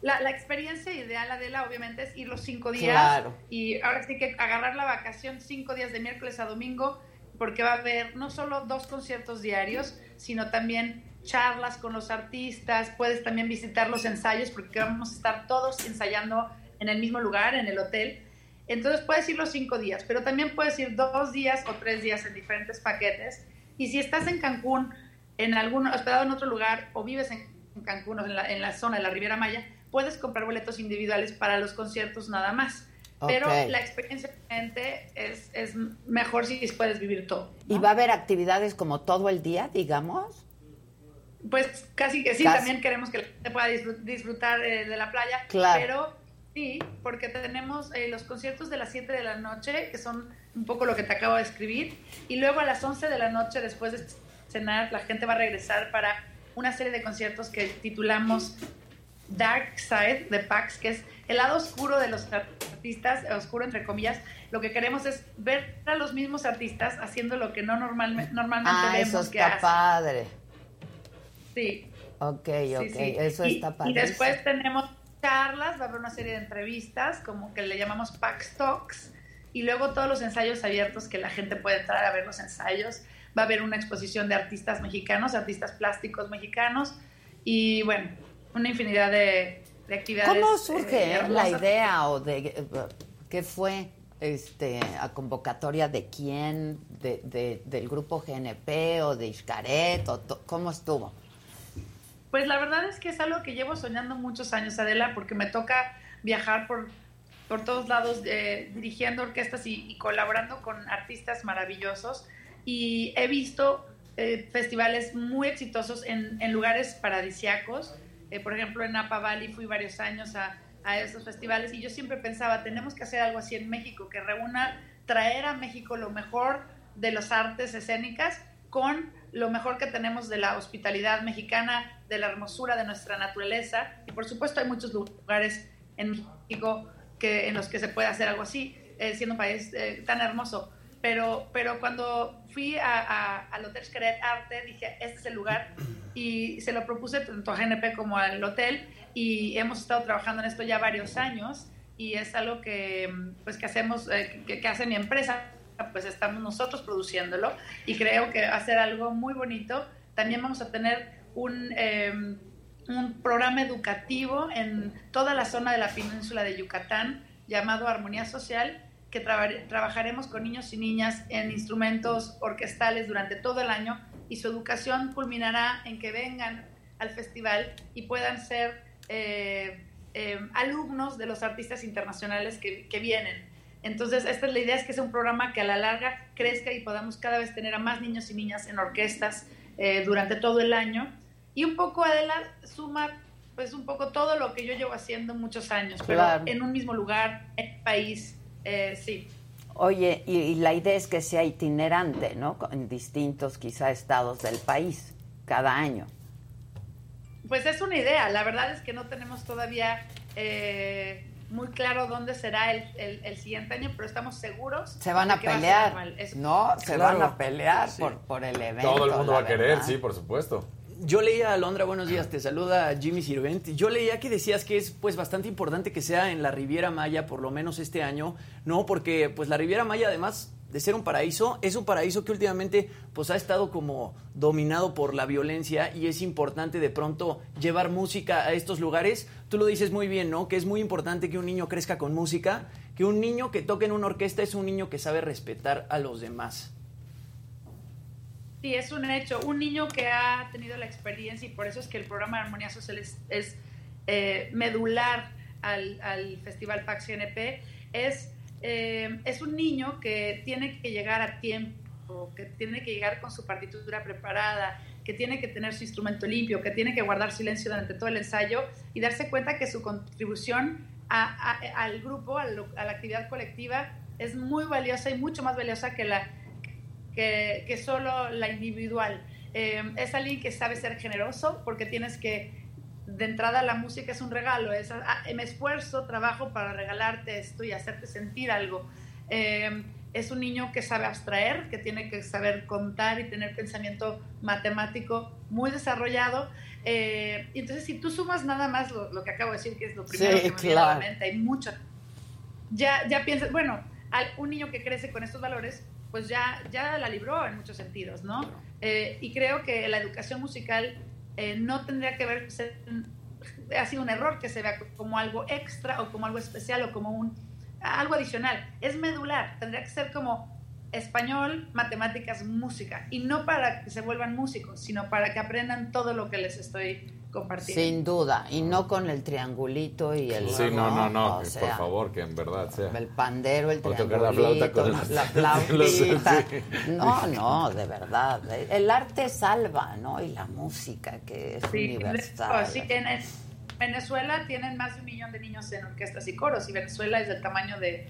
La, la experiencia ideal, Adela, obviamente es ir los cinco días.
Claro.
Y ahora sí que agarrar la vacación cinco días de miércoles a domingo, porque va a haber no solo dos conciertos diarios, sino también charlas con los artistas. Puedes también visitar los ensayos, porque vamos a estar todos ensayando en el mismo lugar, en el hotel. Entonces puedes ir los cinco días, pero también puedes ir dos días o tres días en diferentes paquetes. Y si estás en Cancún, en algún, hospedado en otro lugar, o vives en Cancún o en la, en la zona de la Riviera Maya, puedes comprar boletos individuales para los conciertos nada más. Pero
Ok.
la experiencia realmente es, es mejor si puedes vivir todo.
¿Y va a haber actividades como todo el día, digamos?
Pues casi que sí,
Casi.
también queremos que la gente pueda disfrut- disfrutar eh, de la playa.
Claro.
Pero sí, porque tenemos eh, los conciertos de las 7 de la noche, que son un poco lo que te acabo de escribir. Y luego a las 11 de la noche, después de cenar, la gente va a regresar para una serie de conciertos que titulamos Dark Side de Pax, que es el lado oscuro de los artistas, oscuro entre comillas. Lo que queremos es ver a los mismos artistas haciendo lo que no normalme- normalmente
Ah,
vemos
eso
que
está
hacen.
padre.
Sí.
Ok, ok,
sí.
eso
y,
está
Y
padre.
después tenemos charlas, va a haber una serie de entrevistas, como que le llamamos Pax Talks, y luego todos los ensayos abiertos que la gente puede entrar a ver los ensayos. Va a haber una exposición de artistas mexicanos, artistas plásticos mexicanos, y bueno, una infinidad de, de actividades.
¿Cómo
eh,
surge eh, la idea o de eh, qué fue este a convocatoria de quién, de, de- del grupo GNP o de Iscaret o to- cómo estuvo?
Pues la verdad es que es algo que llevo soñando muchos años, Adela, porque me toca viajar por, por todos lados eh, dirigiendo orquestas y, y colaborando con artistas maravillosos. Y he visto eh, festivales muy exitosos en, en lugares paradisiacos. Eh, por ejemplo, en Napa Valley fui varios años a, a esos festivales y yo siempre pensaba, tenemos que hacer algo así en México, que reúna traer a México lo mejor de las artes escénicas con lo mejor que tenemos de la hospitalidad mexicana, de la hermosura de nuestra naturaleza. Y por supuesto hay muchos lugares en México que, en los que se puede hacer algo así, eh, siendo un país eh, tan hermoso. Pero, pero cuando fui a, a- al Hotel Xcaret Arte, dije, este es el lugar. Y se lo propuse tanto a GNP como al hotel. Y hemos estado trabajando en esto ya varios años. Y es algo que, pues, que hacemos, eh, que, que hace mi empresa. Pues estamos nosotros produciéndolo. Y creo que va a ser algo muy bonito. También vamos a tener un... eh, un programa educativo en toda la zona de la península de Yucatán llamado Armonía Social, que traba- trabajaremos con niños y niñas en instrumentos orquestales durante todo el año y su educación culminará en que vengan al festival y puedan ser eh, eh, alumnos de los artistas internacionales que, que vienen. Entonces, esta es la idea, es que sea un programa que a la larga crezca y podamos cada vez tener a más niños y niñas en orquestas eh, durante todo el año. Y un poco, Adela, suma pues un poco todo lo que yo llevo haciendo muchos años, pero
Claro.
en un mismo lugar, en el país, eh, sí.
Oye, y, y la idea es que sea itinerante, ¿no? En distintos quizá estados del país, cada año.
Pues es una idea, la verdad es que no tenemos todavía eh, muy claro dónde será el, el- el siguiente año, pero estamos seguros.
Se van a pelear.
Es-
¿no? Se
Claro.
van a pelear
Sí.
por, por el evento.
Todo el mundo va a querer,
verdad.
sí, por supuesto.
Yo leía, Alondra, buenos días, te saluda Jimmy Sirvent. Yo leía que decías que es pues bastante importante que sea en la Riviera Maya, por lo menos este año, ¿no? Porque pues la Riviera Maya, además de ser un paraíso, es un paraíso que últimamente pues ha estado como dominado por la violencia y es importante de pronto llevar música a estos lugares. Tú lo dices muy bien, ¿no? Que es muy importante que un niño crezca con música, que un niño que toque en una orquesta es un niño que sabe respetar a los demás.
Sí, es un hecho. Un niño que ha tenido la experiencia y por eso es que el programa de Armonía Social es, eh, medular al, al Festival Pax GNP, es, eh, es un niño que tiene que llegar a tiempo, que tiene que llegar con su partitura preparada, que tiene que tener su instrumento limpio, que tiene que guardar silencio durante todo el ensayo y darse cuenta que su contribución a- al grupo, a, a la actividad colectiva, es muy valiosa y mucho más valiosa que la que, que solo la individual. Eh, es alguien que sabe ser generoso porque tienes que, de entrada la música es un regalo, es, ah, me esfuerzo, trabajo para regalarte esto y hacerte sentir algo. Eh, es un niño que sabe abstraer, que tiene que saber contar y tener pensamiento matemático muy desarrollado. Eh, y entonces, si tú sumas nada más lo, lo que acabo de decir, que es lo primero
Sí,
que me viene a la mente, hay mucho. Ya, ya piensas, bueno, al- un niño que crece con estos valores, pues ya, ya la libró en muchos sentidos, ¿no? Eh, y creo que la educación musical eh, no tendría que ver, ha sido un error que se vea como algo extra o como algo especial o como un algo adicional. Es medular, tendría que ser como español, matemáticas, música. Y no para que se vuelvan músicos, sino para que aprendan todo lo que les estoy compartiendo.
Sin duda, y no con el triangulito y el...
Sí, no, no, no,
O
que
sea,
por favor, que en verdad sea.
El pandero, el
O tocar
triangulito,
la flauta con
la flautita.
sí.
No, no, de verdad. El arte salva, ¿no? Y la música, que es
Sí,
universal.
sí, en en Venezuela tienen más de un millón de niños en orquestas y coros y Venezuela es del tamaño de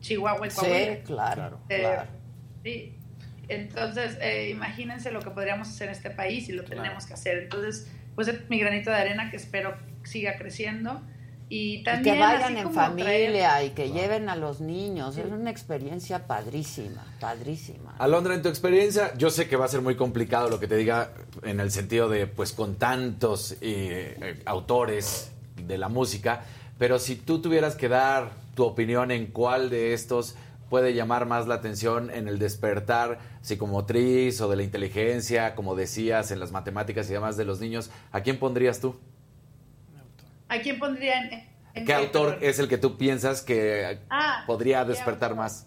Chihuahua y
Sí,
Coahuila.
claro,
Eh,
claro.
Sí. Entonces, eh, imagínense lo que podríamos hacer en este país y lo tenemos que hacer. Entonces, pues es mi granito de arena que espero siga creciendo. Y
Y
también
que vayan en familia
traer-
y que lleven a los niños. Es una experiencia padrísima, padrísima.
Alondra, en tu experiencia, yo sé que va a ser muy complicado lo que te diga en el sentido de, pues, con tantos eh, eh, autores de la música, pero si tú tuvieras que dar tu opinión en cuál de estos puede llamar más la atención en el despertar psicomotriz o de la inteligencia, como decías, en las matemáticas y demás de los niños, ¿a quién pondrías tú?
¿A quién pondría en, en
¿Qué autor es el que tú piensas que
Ah,
podría
¿qué
despertar más?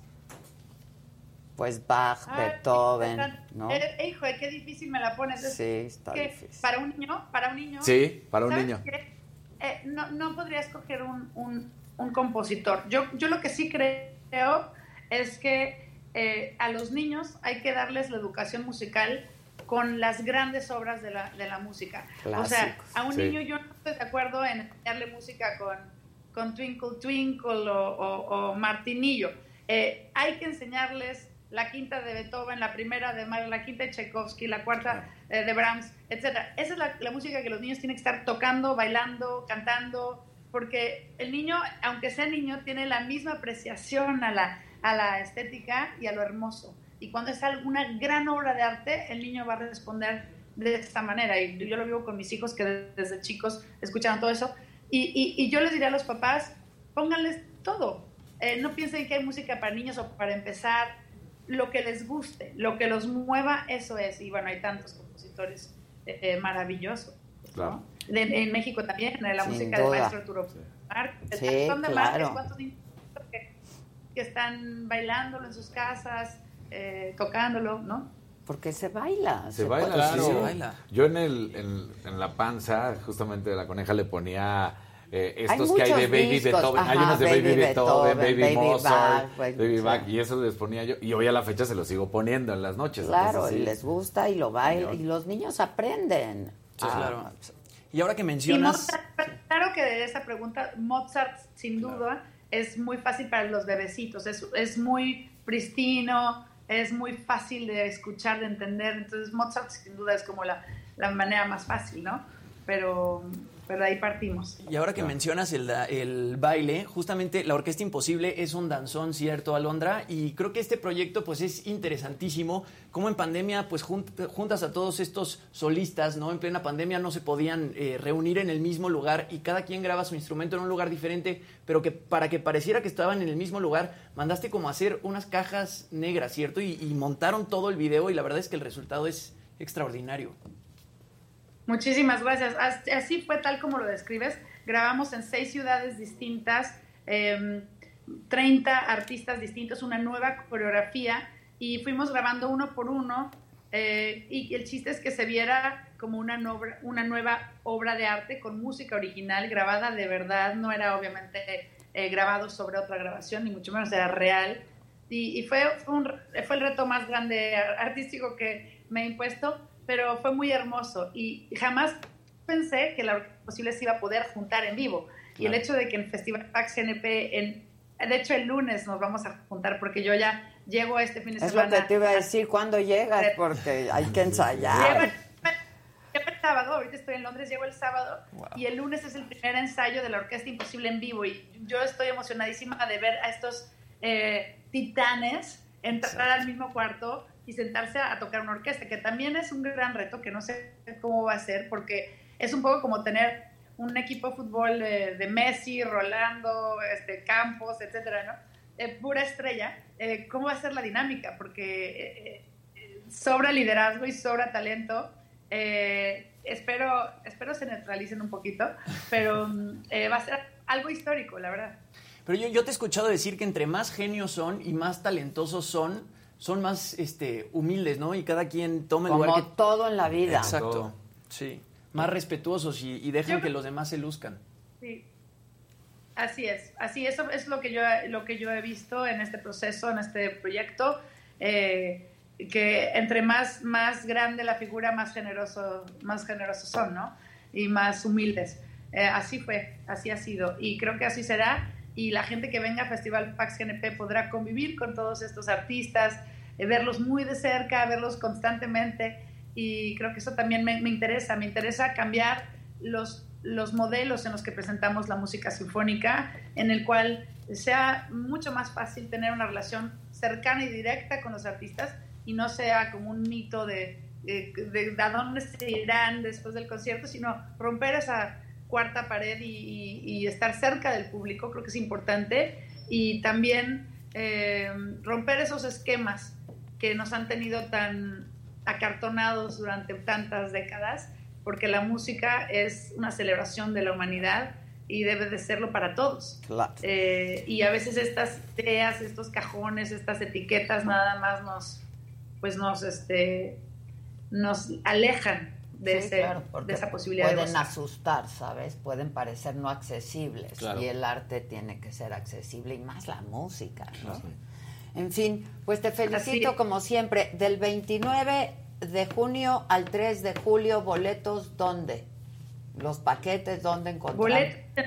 Pues Bach,
Ah,
Beethoven, ¿no?
eh, hijo, qué difícil me la pones. Es
Sí, está difícil.
Para un niño, para un niño.
Sí, para un
¿sabes
niño.
qué? Eh, no, no podría escoger un, un- un compositor. Yo, yo lo que sí creo es que eh, a los niños hay que darles la educación musical con las grandes obras de la, de la música. o sea,
Clásicos.
a un
Sí.
niño yo no estoy de acuerdo en enseñarle música con, con Twinkle Twinkle o, o- o Martinillo. Eh, hay que enseñarles la quinta de Beethoven, la primera de Mahler, la quinta de Tchaikovsky, la cuarta eh, de Brahms, etcétera. Esa es la, la música que los niños tienen que estar tocando, bailando, cantando, porque el niño, aunque sea niño, tiene la misma apreciación a la, a la estética y a lo hermoso. Y cuando es alguna gran obra de arte, el niño va a responder de esta manera. Y yo lo vivo con mis hijos que desde chicos escucharon todo eso. Y, y- y yo les diría a los papás, pónganles todo. Eh, no piensen que hay música para niños o para empezar. Lo que les guste, lo que los mueva, eso es. Y bueno, hay tantos compositores eh, eh, maravillosos.
Claro.
De- en México también, la
Sin
música del maestro Arturo
Sí, claro.
Márquez, ¿cuántos niños que, que están bailándolo en sus casas, eh, tocándolo, ¿no?
Porque se baila.
Se baila,
puede-
sí.
se baila.
Yo en, el, en, en la panza, justamente de la coneja, le ponía eh,
Hay
estos que hay de Baby
discos,
Beethoven. hay unos de Baby,
Baby
Beethoven,
Beethoven,
Baby,
Baby
Mozart,
Bach, Baby-
Baby
sí.
Bach, y eso les ponía yo. Y hoy a la fecha se los sigo poniendo en las noches.
Claro,
entonces, sí.
y les gusta y lo bailan. Y los niños aprenden.
Sí,
Ah,
claro. Y ahora que
Y
mencionas...
Mozart, claro que de esa pregunta, Mozart sin duda es muy fácil para los bebecitos, es, es muy pristino, es muy fácil de escuchar, de entender, entonces Mozart sin duda es como la, la manera más fácil, ¿no? Pero, pero de ahí partimos.
Y ahora que mencionas el, el baile, justamente la Orquesta Imposible es un danzón, ¿cierto, Alondra? Y creo que este proyecto pues es interesantísimo. Como en pandemia pues junt- juntas a todos estos solistas, ¿no? En plena pandemia no se podían eh, reunir en el mismo lugar y cada quien graba su instrumento en un lugar diferente, pero que para que pareciera que estaban en el mismo lugar, mandaste como a hacer unas cajas negras, ¿cierto? Y, y montaron todo el video y la verdad es que el resultado es extraordinario.
Muchísimas gracias. As- Así fue tal como lo describes. Grabamos en seis ciudades distintas, eh, 30 artistas distintos, una nueva coreografía y fuimos grabando uno por uno. eh, y el chiste es que se viera como una, nueva obra de arte con música original grabada de verdad. No era obviamente eh, grabado sobre otra grabación, ni mucho menos era real. Y, fue, fue el reto más grande artístico que me he impuesto, pero fue muy hermoso y jamás pensé que la Orquesta Posible se iba a poder juntar en vivo. Y el
Claro.
hecho de que en Festival Pax GNP, en, de hecho el lunes nos vamos a juntar porque yo ya llego este fin de
Es lo
semana.
que te iba a decir cuando llegas, porque hay que ensayar.
Llego el sábado, ahorita estoy en Londres, llego el sábado y el lunes es el primer ensayo de la Orquesta Imposible en vivo y yo estoy emocionadísima de ver a estos eh, titanes entrar al mismo cuarto y sentarse a, a tocar una orquesta, que también es un gran reto que no sé cómo va a ser porque es un poco como tener un equipo de fútbol eh, de Messi, Rolando, este, Campos, etcétera, ¿no? Eh, pura estrella. Eh, ¿Cómo va a ser la dinámica? Porque eh, sobra liderazgo y sobra talento. Eh, espero, espero se neutralicen un poquito, pero mm, eh, va a ser algo histórico, la verdad.
Pero yo, yo te he escuchado decir que entre más genios son y más talentosos son, son más este, humildes, ¿no? Y cada quien toma el
Como
lugar que...
todo en la vida.
Exacto.
Todo.
Sí. Más respetuosos y, y dejan
Yo-
que los demás se luzcan.
Sí. Así es, así eso es lo que yo lo que yo he visto en este proceso, en este proyecto, eh, que entre más más grande la figura, más generoso más generosos son, ¿no? Y más humildes. Eh, así fue, así ha sido y creo que así será y la gente que venga a Festival Pax GNP podrá convivir con todos estos artistas, eh, verlos muy de cerca, verlos constantemente. Y creo que eso también me, me interesa, me interesa cambiar los, los modelos en los que presentamos la música sinfónica, en el cual sea mucho más fácil tener una relación cercana y directa con los artistas y no sea como un mito de, de, de- de a dónde se irán después del concierto, sino romper esa cuarta pared y, y- y estar cerca del público, creo que es importante, y también eh, romper esos esquemas que nos han tenido tan acartonados durante tantas décadas, porque la música es una celebración de la humanidad y debe de serlo para todos.
Claro.
Eh, y a veces estas ideas, estos cajones, estas etiquetas nada más nos, pues nos, este, nos alejan de,
Sí,
ese-
claro, porque
de esa posibilidad de
Pueden asustar, ¿sabes? Pueden parecer no accesibles.
Claro.
Y el arte tiene que ser accesible y más la música, ¿no? En fin, pues te felicito
Así-
como siempre. Del 29 de junio al 3 de julio, boletos, ¿dónde? Los paquetes, ¿dónde encontrar?
Boletos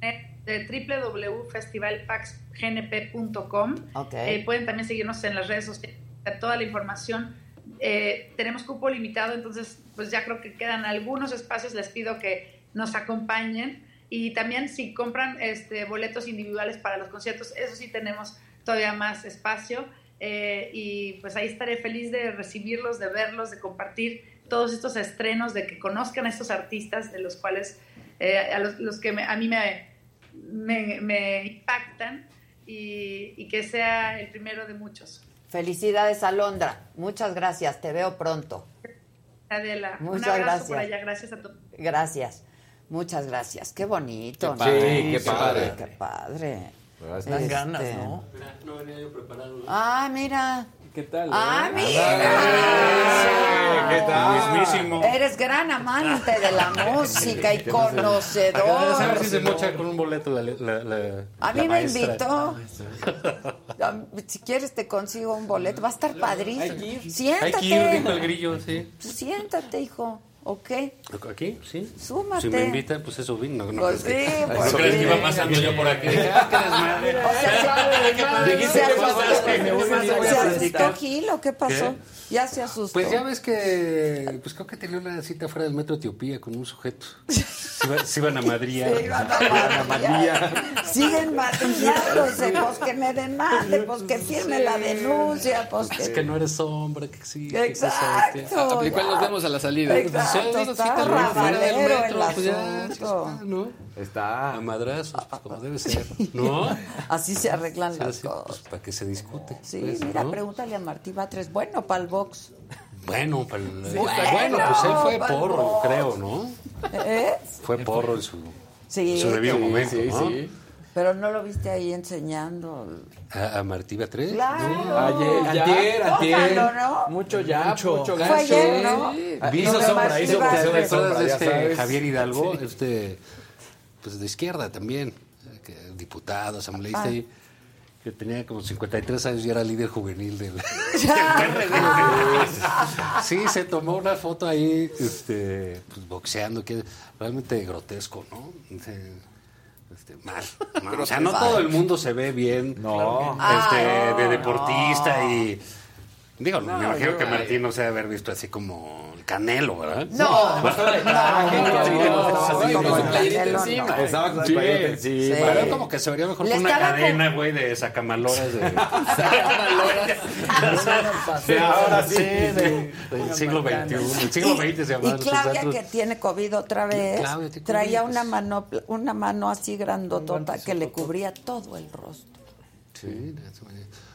en de www.festivalpaxgnp.com.
Ok.
Eh, pueden también seguirnos en las redes sociales, toda la información. Eh, tenemos cupo limitado, entonces pues ya creo que quedan algunos espacios. Les pido que nos acompañen y también si compran este, boletos individuales para los conciertos, eso sí tenemos todavía más espacio. Eh, y pues ahí estaré feliz de recibirlos, de verlos, de compartir todos estos estrenos, de que conozcan a estos artistas de los cuales eh, a los, los que me- a mí me, me, me impactan y, y que sea el primero de muchos.
Felicidades, Alondra. Muchas gracias. Te veo pronto.
Adela, un
Muchas
abrazo
gracias.
por allá, gracias a todos.
Gracias. Muchas gracias. Qué bonito,
Qué
¿no?
padre, qué padre.
Qué padre.
Dan
Este,
ganas, ¿no?
No venía yo preparado.
Ah, mira.
¿Qué tal?
Ah,
eh?
mira.
¿Qué tal? Mismísimo.
Eres gran amante de la música y conocedor.
saber si se mocha con un boleto la, la, la-
A
la
mí me invitó. Si quieres te consigo un boleto. Va a estar padrísimo. Siéntate.
Hay que ir, el grillo, sí.
Siéntate, hijo. ¿Ok?
¿Aquí? Sí.
Súmate.
Si me invitan, pues eso vino. No,
Pues sí,
que,
pues
¿No crees que iba pasando yo por aquí? Ah, qué desmadre.
O sea, se-
Dijiste que pasaste,
¿Se asustó Gil o qué pasó?
¿Qué?
Ya se asustó.
Pues ya ves que, pues creo que tenía una cita fuera del metro Etiopía con un sujeto. Se, iba- se iban a Madrid.
Se iban a Madrid. Siguen madriándose, pues que me demande, pues que firme la denuncia, pues
Es
que...
que no eres hombre, que sí. que
Exacto.
Aplicó nos vemos a la salida.
Exacto,
Digo,
está
cita fuera del
rabalero
metro,
el
pues ya,
asunto.
¿no?
Está.
A madrazos, pues como debe ser, ¿no?
Así se arreglan
Sí,
las
así,
cosas.
pues, para que se discute.
Sí,
pues,
mira,
¿no?
pregúntale a Martí Batres. Bueno, para el box.
Bueno, para el-
Bueno,
bueno, pues él fue porro,
box.
creo, ¿no?
¿Eh?
Fue porro en su,
Sí,
su debido
sí,
momento,
sí,
¿no?
sí. Pero no lo viste ahí enseñando.
A, a Martí Batres.
Claro.
No.
Ayer,
Ya,
antier, antier.
tómalo, ¿no?
Mucho ya, mucho,
Fue
gasto.
ayer, ¿no? De
sombra, hizo sombra, este. Javier Hidalgo,
Sí.
este, pues de izquierda también, que diputado, asambleísta,
Ah.
y que tenía como 53 años y era líder juvenil del... sí, se tomó una foto ahí, este, pues boxeando, que realmente grotesco, ¿no? Este, este, mal. ¿no? O sea, no todo el mundo se ve bien
No.
este,
Ah,
de
no,
deportista y... Digo,
No,
me imagino
yo-
que Martín no se debe haber visto así como el Canelo, ¿verdad?
No, no, no.
Pero como que se vería mejor con una cadena, güey, de sacamaloras de...
Sí,
ahora sí, de- del siglo XXI. El siglo XX se
Y Claudia, que tiene COVID otra vez, traía una mano, una mano así grandotota que le cubría todo el rostro.
Sí, eso.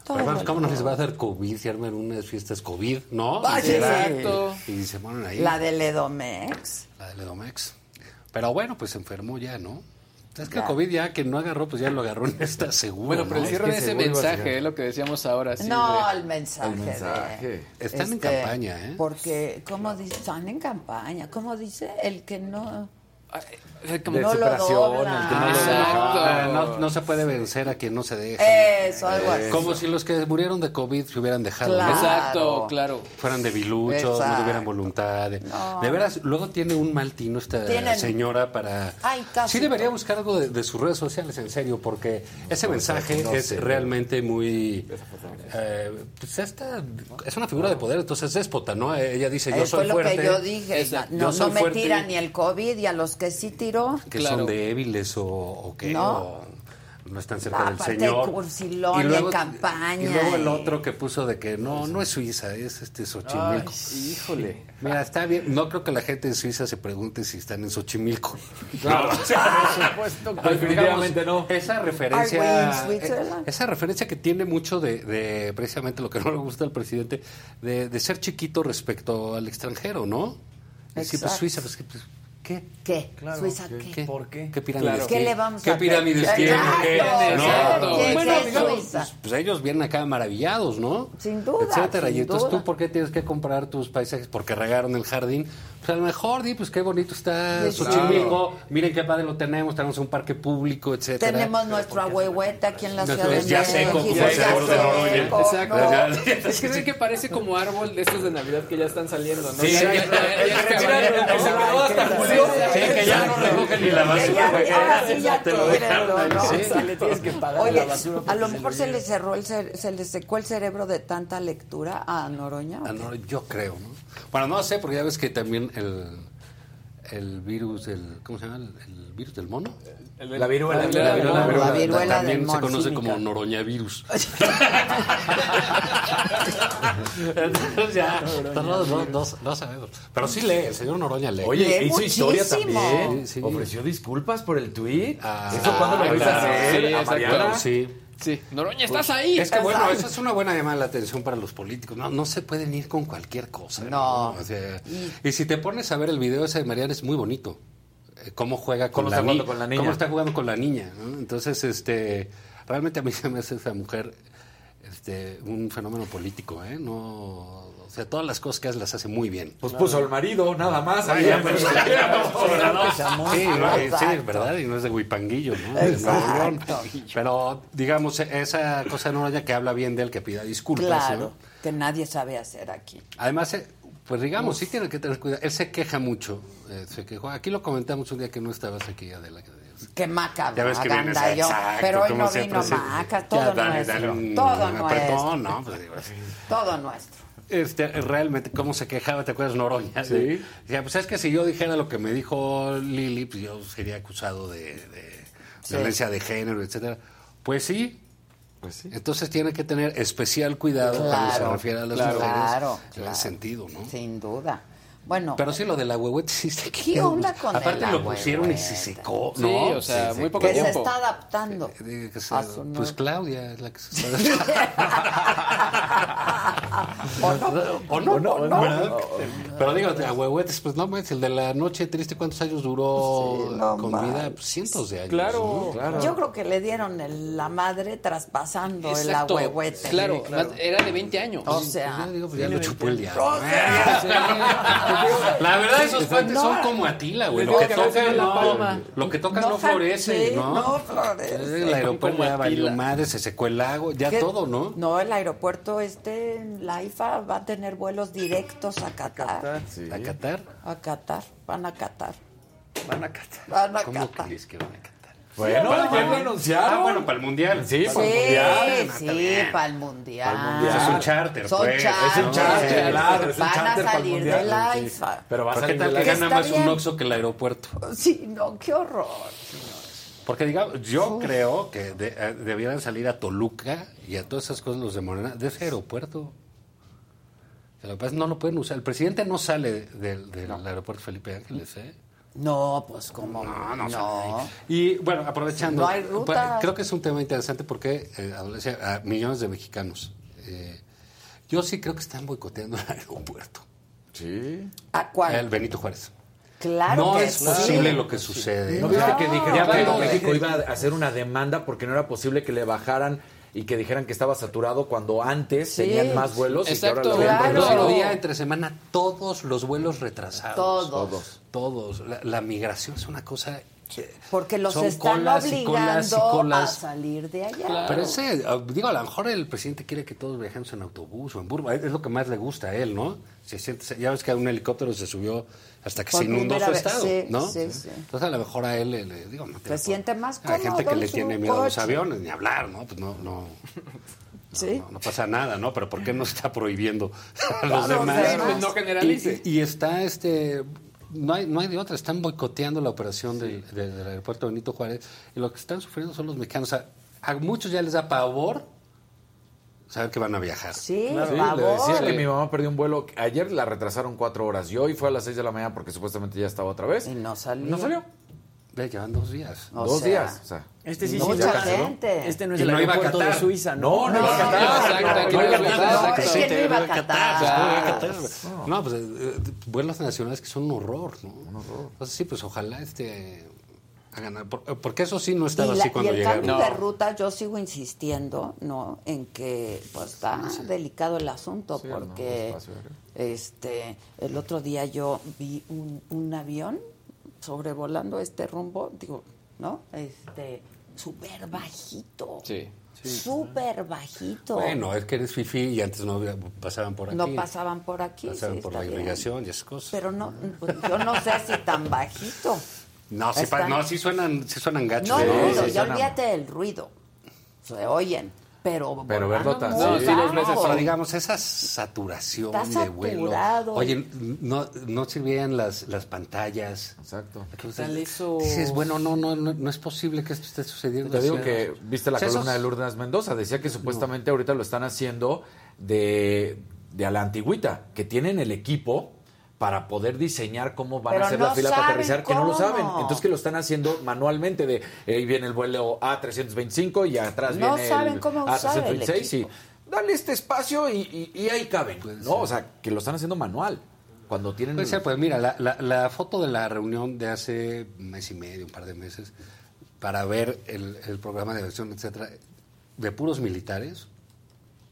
Todo
Pero ¿cómo no les
mundo.
va a dar COVID si arman unas fiestas COVID, no? Se da-
exacto.
Y se ponen ahí.
La del Edomex.
La del Edomex. Pero bueno, pues se enfermó ya, ¿no? Es que
Ya.
el COVID ya que no agarró, pues ya lo agarró en esta seguro.
Bueno, pero
¿no?
el cierre
Es que
ese mensaje, es lo que decíamos ahora. sí,
no,
de-
el mensaje.
El mensaje.
de-
Están en
este,
campaña, ¿eh?
Porque, ¿cómo dice? Están en campaña. ¿Cómo dice? El que no...
como-
no
De superación,
dobla.
el que no lo deja. Ah, no, no se puede vencer a quien no se deja.
Eso, algo así.
Como si los que murieron de COVID se hubieran dejado.
Claro.
¿no?
Exacto, claro.
Fueran debiluchos, no tuvieran voluntad. de-
No.
De veras, luego tiene un mal tino esta
Tienen-
señora para...
Ay, casi.
Sí debería buscar algo de, de sus redes sociales, en serio, porque ese mensaje
no
es
sé.
realmente muy... eh, pues esta, es una figura de poder, entonces es déspota, ¿no? Ella dice, yo soy
lo
fuerte.
que yo dije. No,
Yo
no me tira ni el COVID y a los que sí tiró.
que son débiles o, o qué,
No.
o no están cerca
Ah,
del Señor.
de cursilón y en campaña,
Y luego el otro que puso de que no, no es Suiza, es este Xochimilco.
Ay, híjole.
Mira, está bien. No creo que la gente de Suiza se pregunte si están en Xochimilco.
Claro.
No, o sea,
Por supuesto que definitivamente
digamos, Esa referencia. eh, Esa referencia que tiene mucho de, de precisamente lo que no le gusta al presidente, de, de ser chiquito respecto al extranjero, ¿no? Decir, pues
Exacto.
Suiza, pues, que, pues, ¿qué?
¿Qué?
Claro.
¿Suiza
¿Qué?
qué?
¿Por qué?
¿Qué pirámides
Claro.
tiene?
¿Qué le vamos
¿Qué
a
pirámides
hacer?
tiene? ¿Qué?
Exacto. ¿Qué-
bueno,
qué es
digamos,
Suiza?
pues, pues ellos vienen acá maravillados, ¿no?
Sin duda,
Etcétera.
sin
y entonces
duda.
tú, ¿por qué tienes que comprar tus paisajes? Porque regaron el jardín. Pues a lo mejor, di, pues qué bonito está Xochimilco. Miren qué padre lo tenemos. Tenemos un parque público, etcétera.
Tenemos nuestro ahuehuete aquí en la
No,
Ciudad de
pues, ya
México.
seco,
ya seco.
Exacto.
Es que sí que parece como árbol de estos de Navidad que ya están saliendo, ¿no?
Sí,
Ya- ya-
que ya no recogen ni la basura.
ya-
porque
ahora sí ya
te lo dejaron
le tienes que pagar
Oye,
la basura
a lo mejor se le cerró el cere- se le secó el cerebro de tanta lectura a Noroña. ¿o
Ah, yo creo, ¿no? Bueno, no sé, porque ya ves que también el, el virus, el, ¿cómo se llama? El, el virus del mono.
La viruela.
La
La
viruela,
mono, la viruela
también
del
se conoce
Cínica.
como noroñavirus. Entonces ya, no, no, no, no- sabemos. Pero sí lee, el señor Noroña lee.
Oye,
Lee
hizo historia
muchísimo.
también.
Sí, sí.
Ofreció disculpas por el tweet.
Ah,
¿Eso cuándo lo a
claro,
hacer?
sí,
¿A
exacto.
Mariana?
Sí.
Sí, Noroña, estás ahí.
Es que bueno, esa es una buena llamada de atención para los políticos. No, no se pueden ir con cualquier cosa.
No.
O sea, y si te pones a ver el video ese de Mariana es muy bonito. Eh, Cómo juega con,
Cómo
la,
está con la niña.
Cómo está jugando con la niña. ¿no? Entonces, este, realmente a mí se me hace esa mujer este, un fenómeno político. ¿eh? No, sea, todas las cosas que hace las hace muy bien.
Pues puso al marido, nada más.
Ya, pues. Sí, no, sí,
Exacto.
es verdad, y no es de Huipanguillo. Pero, digamos, esa cosa no ya que habla bien de él, que pida disculpas,
Claro,
¿no?
que nadie sabe hacer aquí.
Además, eh, pues digamos, sí tiene que tener cuidado. Él se queja mucho. eh, se quejó. Aquí lo comentamos un día que no estabas aquí, Adela.
Que Maca,
Ya ves que vienes, exacto,
Pero hoy no vino. Maca,
Ya,
todo
dale,
nuestro.
dale un-
todo
un
nuestro.
apretón, ¿no? Pues digo, así.
Todo nuestro.
Este, realmente, ¿cómo se quejaba? ¿Te acuerdas, Noroña? Sí. Decía, pues es que si yo dijera lo que me dijo Lili, pues yo sería acusado de, de
Sí.
violencia de género, etcétera. Pues sí.
Pues sí.
Entonces tiene que tener especial cuidado cuando se refiere a las
claro,
mujeres
claro,
en
claro.
ese sentido, ¿no?
Sin duda. Bueno,
Pero sí, lo de la huehuete sí se
¿Qué onda con
Aparte
el
lo pusieron y se secó,
Sí,
¿no?
o sea,
Se
muy poco
que se
tiempo.
está adaptando.
Digo que se-
a su
pues Claudia es la que se está...
¿O no?
¿O no? ¿O no? ¿verdad? Pero digo, a huehuetes, pues no, manches, el de la noche triste, ¿cuántos años duró
Sí, no
con vida? Pues cientos de años.
Claro.
¿no?
Claro.
Yo creo que le dieron el- la madre traspasando el ahuehuete.
Claro, más- era de 20 años.
O
Pues
sea,
ya digo, pues ya lo chupó el diablo. La verdad, esos puentes son como Atila, güey. Lo que
que
tocan
no
no, lo que tocan
No
no, florece,
sí,
¿no?
no florece.
El aeropuerto ya valió madre, se secó el lago, ya
¿qué?
todo, ¿no?
No, el aeropuerto este, la IFA va a tener vuelos directos a Qatar.
Sí.
A Qatar.
A Qatar, van a Qatar.
Van a.
Van a
¿Cómo
Qatar.
crees que van a Qatar?
Bueno, ya anunciaron.
Ah, bueno, para el mundial.
Sí, para el mundial.
sí, para el mundial.
Es un charter,
Son
pues.
charter.
Es un charter, claro, es un
Van
charter
a
para el
salir de la
Sí.
IFA.
Pero va a
¿Pero qué
salir de
que
la...
Gana más un. Oxxo que el aeropuerto?
Sí, no, qué horror.
Porque digamos, yo creo que de- eh, debieran salir a Toluca y a todas esas cosas los de Morena de ese aeropuerto. Lo que pasa es que no lo pueden usar. El presidente no sale del, del aeropuerto Felipe Ángeles, ¿eh?
No, pues como
No, no,
no.
Y bueno, aprovechando,
No hay ruta.
pues, creo que es un tema interesante porque eh, adolece a millones de mexicanos. Eh, yo sí creo que están boicoteando el aeropuerto.
Sí.
¿A cuál?
El Benito Juárez.
Claro
no
que
es
sí.
posible lo que sucede.
¿No viste que dijeron que
no,
México iba a hacer una demanda porque no era posible que le bajaran y que dijeran que estaba saturado cuando antes
Sí.
tenían más vuelos
Exacto.
y que ahora lo
Claro.
El día, entre semana, todos los vuelos retrasados.
Todos.
Todos.
Todos. La, la migración es una cosa... que-
Porque los
son
están
colas y
obligando
colas y
a
colas.
salir de allá.
Pero ese, ah, digo, a lo mejor el presidente quiere que todos viajemos en autobús o en burba. Es lo que más le gusta a él, ¿no? Se siente, ya ves que a un helicóptero se subió hasta que
Por
se inundó su
vez,
estado,
sí,
¿no?
sí, sí.
Entonces a lo mejor a él le, le- digo, no
Se siente más
Hay gente que
cómodo
le tiene miedo a los aviones, ni hablar, ¿no? Pues no, no,
Sí.
no, no pasa nada, ¿no? Pero ¿por qué no se está prohibiendo a
Claro,
los demás?
pues
no generalice.
Y, y está este no hay, no hay de otra, están boicoteando la operación del, del- del aeropuerto Benito Juárez y lo que están sufriendo son los mexicanos. O sea, a muchos ya les da pavor saber que van a viajar.
Sí,
Sí, le decía que mi mamá perdió un vuelo. Ayer la retrasaron cuatro horas y hoy fue a las seis de la mañana porque supuestamente ya estaba otra vez.
Y no salió.
No salió.
Ve, llevan dos días.
O
Dos
sea,
días. O sea,
Este sí,
Mucha
sí,
gente.
Este no es
Y
el
no a
aeropuerto de. Suiza,
No,
¿no?
no a No
no
iba a
a
Qatar.
No, es que no iba a
Qatar, pues, ¿cómo iba a? No, pues eh, eh, vuelos nacionales que son un horror, ¿no? Un horror. Entonces sí, pues ojalá este hagan por- porque eso sí no
Y,
estaba
la-
así
y
cuando
el
llegaron.
cambio de ruta, yo sigo insistiendo, ¿no? En que pues está delicado el asunto,
Sí, no,
porque este el otro día yo vi un, un avión sobrevolando este rumbo, digo, ¿no? Este, súper bajito.
Sí.
Súper bajito.
Bueno, es que eres fifi y antes no pasaban por aquí.
no pasaban por aquí.
Pasaban
sí,
por la
bien.
irrigación y esas cosas.
Pero no, pues, yo no sé si tan bajito.
No, sí, pa-
Están-
no, sí suenan, sí suenan gachos.
No, ruido,
Sí
ya
suenan-
olvídate del ruido. Se oyen, pero.
Pero
volando
verdotas,
muy
sí. los ves así.
Pero digamos, esa saturación
Está
de vuelo.
saturado.
Oye, no, no sirvían las, las pantallas.
Exacto.
Tal eso-
Dices, bueno, no, no, no, no es posible que esto esté sucediendo.
Te digo que viste la
O sea,
columna
esos-
de Lourdes Mendoza, decía que supuestamente ahorita lo están haciendo de, de a la antigüita, que tienen el equipo para poder diseñar cómo van
Pero
a hacer
no
la fila para aterrizar, que no lo saben. Entonces que lo están haciendo manualmente de ahí viene el vuelo A325 y atrás
No
viene
saben
el
cómo usar el
A326 y dale este espacio y, y- y ahí caben. ¿no? O sea, que lo están haciendo manual. Cuando tienen
pues mira, la, la- la foto de la reunión de hace un mes y medio, un par de meses, para ver el, el programa de aviación, etcétera, de puros militares.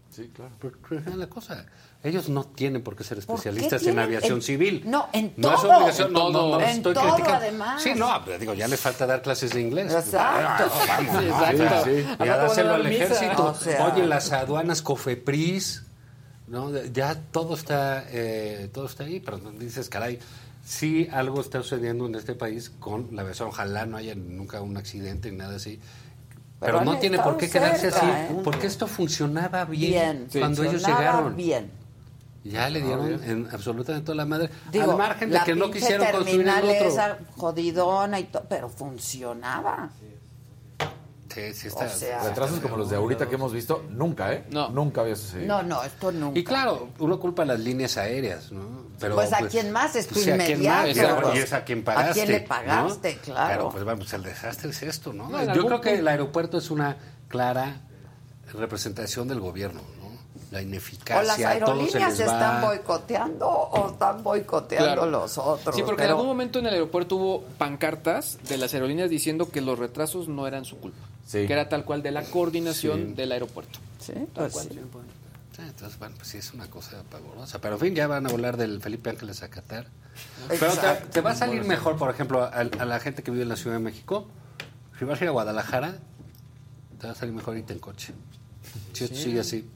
Sí, claro.
Porque es la cosa. Ellos no tienen por qué ser
¿Por qué
especialistas en aviación
en-
civil.
No, en
No
todo.
es obligación, no, no, no,
En
estoy
todo,
criticando.
además.
Sí, no, pero digo, ya les falta dar clases de inglés.
Exacto.
Ah, vamos,
Sí,
¿no?
exacto.
Sí, sí.
Al
ejército.
O sea-
Oye, las aduanas COFEPRIS, ¿no? ya todo está, eh, todo está ahí, pero dices, caray, sí algo está sucediendo en este país con la aviación. Ojalá no haya nunca un accidente ni nada así.
Pero
no tiene por qué quedarse
cerca,
así,
¿eh?
porque esto funcionaba bien,
Bien,
cuando ellos llegaron.
bien.
Ya le dieron en absolutamente toda la madre.
Digo,
al margen de que no quisieron construir el otro.
esa jodidona y todo, pero funcionaba.
Sí, sí está.
O sea-
Retrasos como los de ahorita que hemos visto, nunca, ¿eh? No. Nunca había sucedido.
No, no, esto nunca.
Y claro, uno culpa a las líneas aéreas, ¿no? Pero,
Pues, ¿a quién más? Es tu
sí, ¿a quién más?
inmediato.
Y es a quien
¿A
pagaste.
quién le
¿no?
pagaste? Claro.
Pero pues vamos, el desastre es esto, ¿no? Yo creo que el aeropuerto es una clara representación del gobierno, La
O las
ineficacia, todos se
aerolíneas
va.
están boicoteando o están boicoteando
Claro.
los otros.
Sí, porque
pero-
en algún momento en el aeropuerto hubo pancartas de las aerolíneas diciendo que los retrasos no eran su culpa.
Sí.
Que era tal cual de la coordinación
Sí.
del aeropuerto.
Sí,
Tal
pues
cual.
sí.
Sí, entonces, bueno, pues sí es una cosa pavorosa. Pero en fin, ya van a volar del Felipe Ángeles a Qatar. Pero te,
Exacto.
te va a salir mejor, por ejemplo, a, a la gente que vive en la Ciudad de México. Si vas a ir a Guadalajara, te va a salir mejor irte en coche. Si esto
Sí.
sigue así.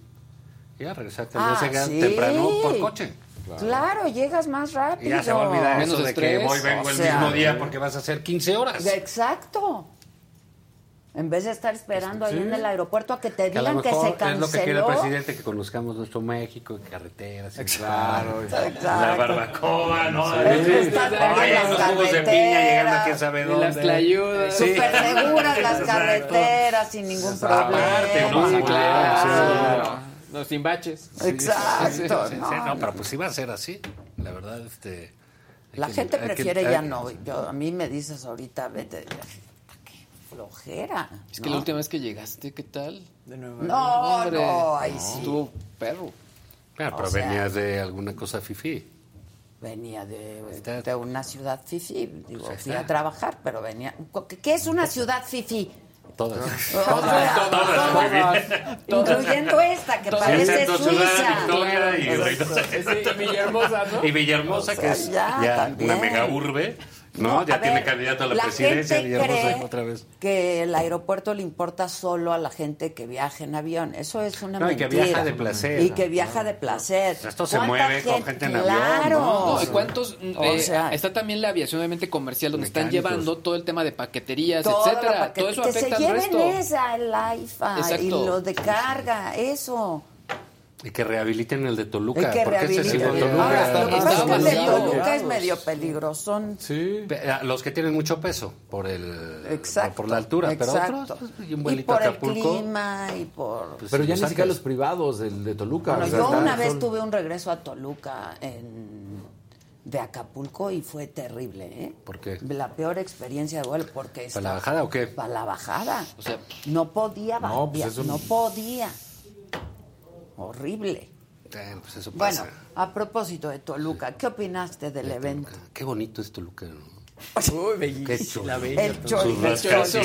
Y ya regresarte al
Ah,
día
sí.
temprano por coche.
Claro, llegas más rápido.
Y ya se va a olvidar eso de que voy, vengo
O
el
sea,
mismo día porque vas a hacer 15 horas.
Exacto. En vez de estar esperando ahí
Sí.
en el aeropuerto a que te
Que a lo
digan que
mejor
se canceló.
es lo que quiere el presidente, que conozcamos nuestro México, carreteras, y
Claro,
exacto.
la barbacoa, ¿no?
Sí.
Sí.
Están
Oye,
las
los jugos de piña
carreteras.
llegando a quién sabe
Y
dónde.
las tlayudas.
Sí.
Súper seguras las
Exacto.
carreteras sin ningún
Aparte,
problema.
¿no?
Sí, claro. No, sin baches.
Exacto,
Sí, sí, sí,
no.
no, pero pues iba a ser así. La verdad, este.
La
que-
gente
que-
prefiere
hay-
ya no. Yo, a mí me dices ahorita, vete. Qué flojera.
Es que
¿no?
la última vez que llegaste, ¿qué tal? De nuevo.
No, no, ahí sí.
Estuvo perro.
Claro, pero
O sea-
venías de alguna cosa fifí.
Venía de, de una ciudad fifi. Digo,
Pues
fui a trabajar, pero venía. ¿Qué- ¿Qué es una ciudad fifi?
Todas.
Todas, todas, Incluyendo esta, que parece
Excepto Ciudad
Suiza.
Victoria y
Sí, y Villahermosa, ¿no?
Y Villahermosa, que es
sea, ya,
ya
también.
una mega urbe, ¿no?
No,
ya
a
tiene
ver,
candidato a la,
la
presidencia,
gente
Villahermosa otra vez.
Que el aeropuerto le importa solo a la gente que viaja en avión. Eso es una
No, y que
mentira.
viaja de placer.
Y que viaja de placer.
Esto se
¿Cuánta
mueve con gente en avión,
Claro.
¿no?
No, ¿y cuántos?
O
eh,
sea-
está también la aviación, obviamente, comercial, donde están
Mecánicos.
llevando todo el tema de paqueterías,
Toda la
etcétera.
paquete-
Todo eso
que
afecta
se
al
lleven
resto.
esa, el AIFA y
Exacto.
los de carga, eso.
Y que rehabiliten el de Toluca.
Y que
porque ese sí de Toluca
Ahora,
está
lo que pasa es que el de. Toluca es medio peligroso.
Sí.
Los que tienen mucho peso por el
Exacto.
por la altura,
exacto.
pero otros pues, y un
y por el clima y por...
pues,
Pero ya ni siquiera
sacas.
los privados del de Toluca.
Bueno, yo una vez
son-
tuve un regreso a Toluca en, de Acapulco y fue terrible, ¿eh?
¿Por qué?
La peor experiencia de vuelo porque...
¿Para la bajada o qué?
Para la bajada.
O sea,
No podía,
No, pues eso-
no podía. Horrible.
Eh, pues eso
Bueno,
pasa.
a propósito de Toluca, ¿qué opinaste del evento?
Qué bonito es Toluca, ¿no?
Uy, bellísima.
Qué chulo.
La bella.
El chorizo, el chorizo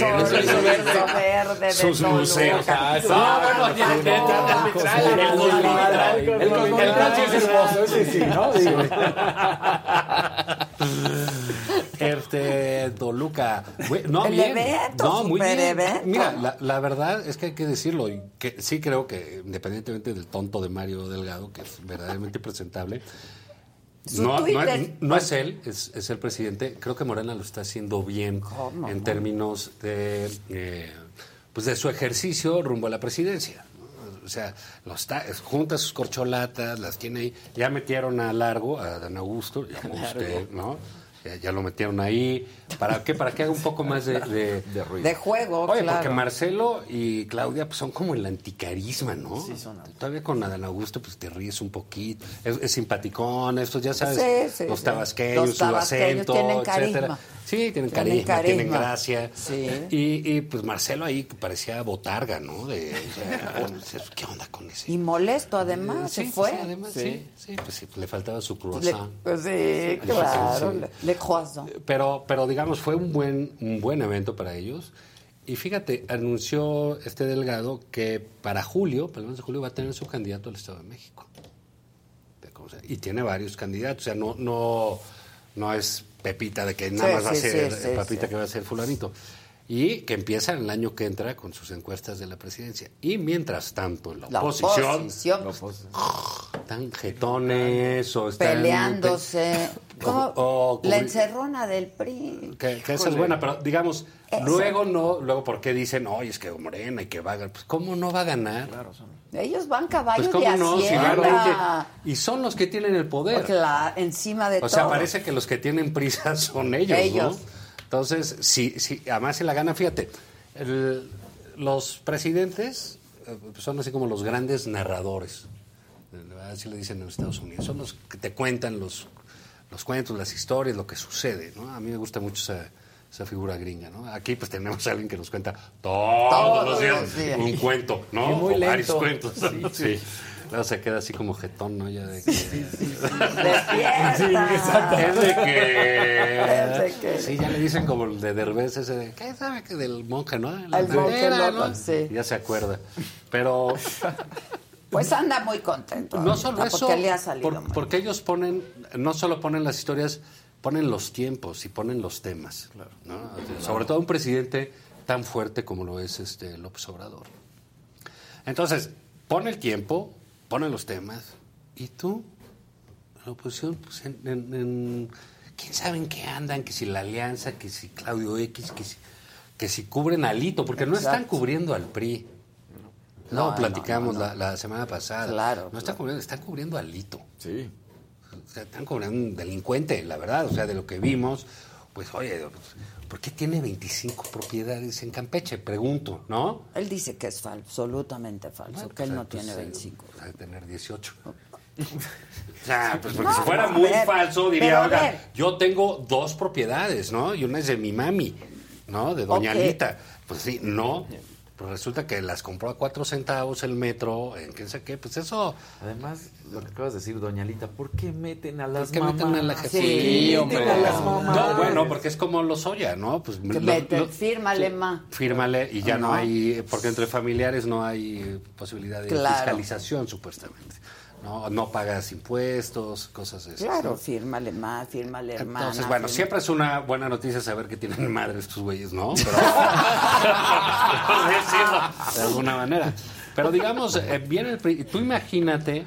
verde de
sus museos.
Ah, sí.
No,
bueno,
El.
El sí es hermoso, ese sí, ¿no?
Este,
El
bien.
evento,
no, muy bien.
evento.
Mira, la, la verdad es que hay que decirlo. Y que sí creo que, independientemente del tonto de Mario Delgado, que es verdaderamente presentable, No, no, no es él, es, es el presidente. Creo que Morena lo está haciendo bien en
no?
términos de, eh, pues de su ejercicio rumbo a la presidencia. O sea, lo está, junta sus corcholatas, las tiene ahí. Ya metieron a Largo, a Dan Augusto, ya usted, ¿no? Ya, ya lo metieron ahí. ¿Para qué? Para que haga un poco más de, de, ruido.
De juego,
Oye,
claro.
porque Marcelo y Claudia pues, son como el anticarisma, ¿no?
Sí, son
Todavía con Adán Augusto pues te ríes un poquito. Es, es simpaticón, estos ya sabes,
Sí, sí,
los tabasqueños,
Los
su acento,
tienen
etcétera. Sí, tienen
Tienen
carisma, tienen gracia.
Sí.
Y, y, pues Marcelo ahí parecía botarga, ¿no? De, o sea, ¿Qué onda con ese?
Y molesto además,
Sí,
se fue.
sí, además, sí, sí, pues sí, le faltaba su
Le-
croissant.
pues sí, claro,
Sí.
le, croissant.
Pero, pero digamos, fue un buen, un buen evento para ellos. Y fíjate, anunció este Delgado que para julio, para el mes de julio, va a tener su candidato al Estado de México. Y tiene varios candidatos. O sea, no, no, no es Pepita de que nada
Sí,
más va a ser
sí,
Papita que va a ser fulanito. Y que empieza el año que entra con sus encuestas de la presidencia. Y mientras tanto, en la,
La
oposición,
oposición.
están jetones o están...
Peleándose. ¿Cómo?
o- o-
la encerrona del PRI.
Que, que esa es buena, pero digamos, luego no, luego ¿por qué dicen, oye, es que Morena y que va a ganar? Pues ¿cómo no va a ganar?
Ellos van caballos
Pues
de
cómo no, si
hacienda.
van 20, y son los que tienen el poder.
Cla- encima de
O sea,
todo.
parece que los que tienen prisa son ellos,
Ellos.
¿no? Entonces, si, si, además se la gana, fíjate, el- los presidentes eh, son así como los grandes narradores, así le dicen en Estados Unidos, son los que te cuentan los, los cuentos, las historias, lo que sucede, ¿no? A mí me gusta mucho esa, esa figura gringa, ¿no? Aquí pues tenemos a alguien que nos cuenta todos,
Todos
los días un cuento, ¿no?
Y muy
o varios cuentos.
Sí,
Sí. Luego se queda así como jetón, ¿no? Ya de que...
Despierta.
Sí, exacto. Es de que...
Es de que-
Sí, ya le dicen como el de Derbez ese de... ¿Qué sabe que del monje, no? La
El monje loco,
¿no?
sí.
Ya se acuerda. Pero
Pues anda muy contento.
no
ahorita,
solo eso,
Porque le ha salido
por-
muy
porque ellos ponen, no solo ponen las historias, ponen los tiempos y ponen los temas. ¿no? Sobre todo un presidente tan fuerte como lo es este López Obrador. Entonces, pone el tiempo, pone los temas, y tú, la oposición, pues en, en- en- quién sabe en qué andan, que si la alianza, que si Claudio X, que si, que si cubren al hito, porque no están
Exacto.
cubriendo al PRI.
No,
No, platicamos
no, no.
La, la semana pasada.
Claro,
No están cubriendo, están cubriendo al Lito.
Sí.
O sea, están cubriendo un delincuente, la verdad. O sea, de lo que vimos, pues, oye, pues, ¿por qué tiene 25 propiedades en Campeche? Pregunto, ¿no?
Él dice que es falso, absolutamente falso, que él no
Pues,
tiene
eh,
25.
Debe tener 18. O sea, pues porque
No,
si fuera muy
ver,
falso, diría, oiga, yo tengo dos propiedades, ¿no? Y una es de mi mami, ¿no? De Doña
Ok.
Anita. Pues sí, no. Pues resulta que las compró a cuatro centavos el metro, en qué sé qué, pues eso...
Además, lo que acabas de decir, doña Lita, ¿por qué meten a las
¿Por qué
mamás?
meten a la jefa?
Sí, hombre.
a
las mamás.
No, bueno, porque es como los Oya, ¿no? Pues
Que
lo-
mete,
lo-
fírmale, ma.
fírmale y ya no.
No.
hay, porque entre familiares no hay posibilidad de
Claro.
fiscalización, supuestamente. No, no pagas impuestos, cosas esas.
Claro,
¿no?
fírmale más, fírmale hermana.
Entonces, bueno,
fírmale-
siempre es una buena noticia saber que tienen madre estos güeyes, ¿no? Pero, de alguna manera. Pero digamos, eh, viene el PRI, tú imagínate,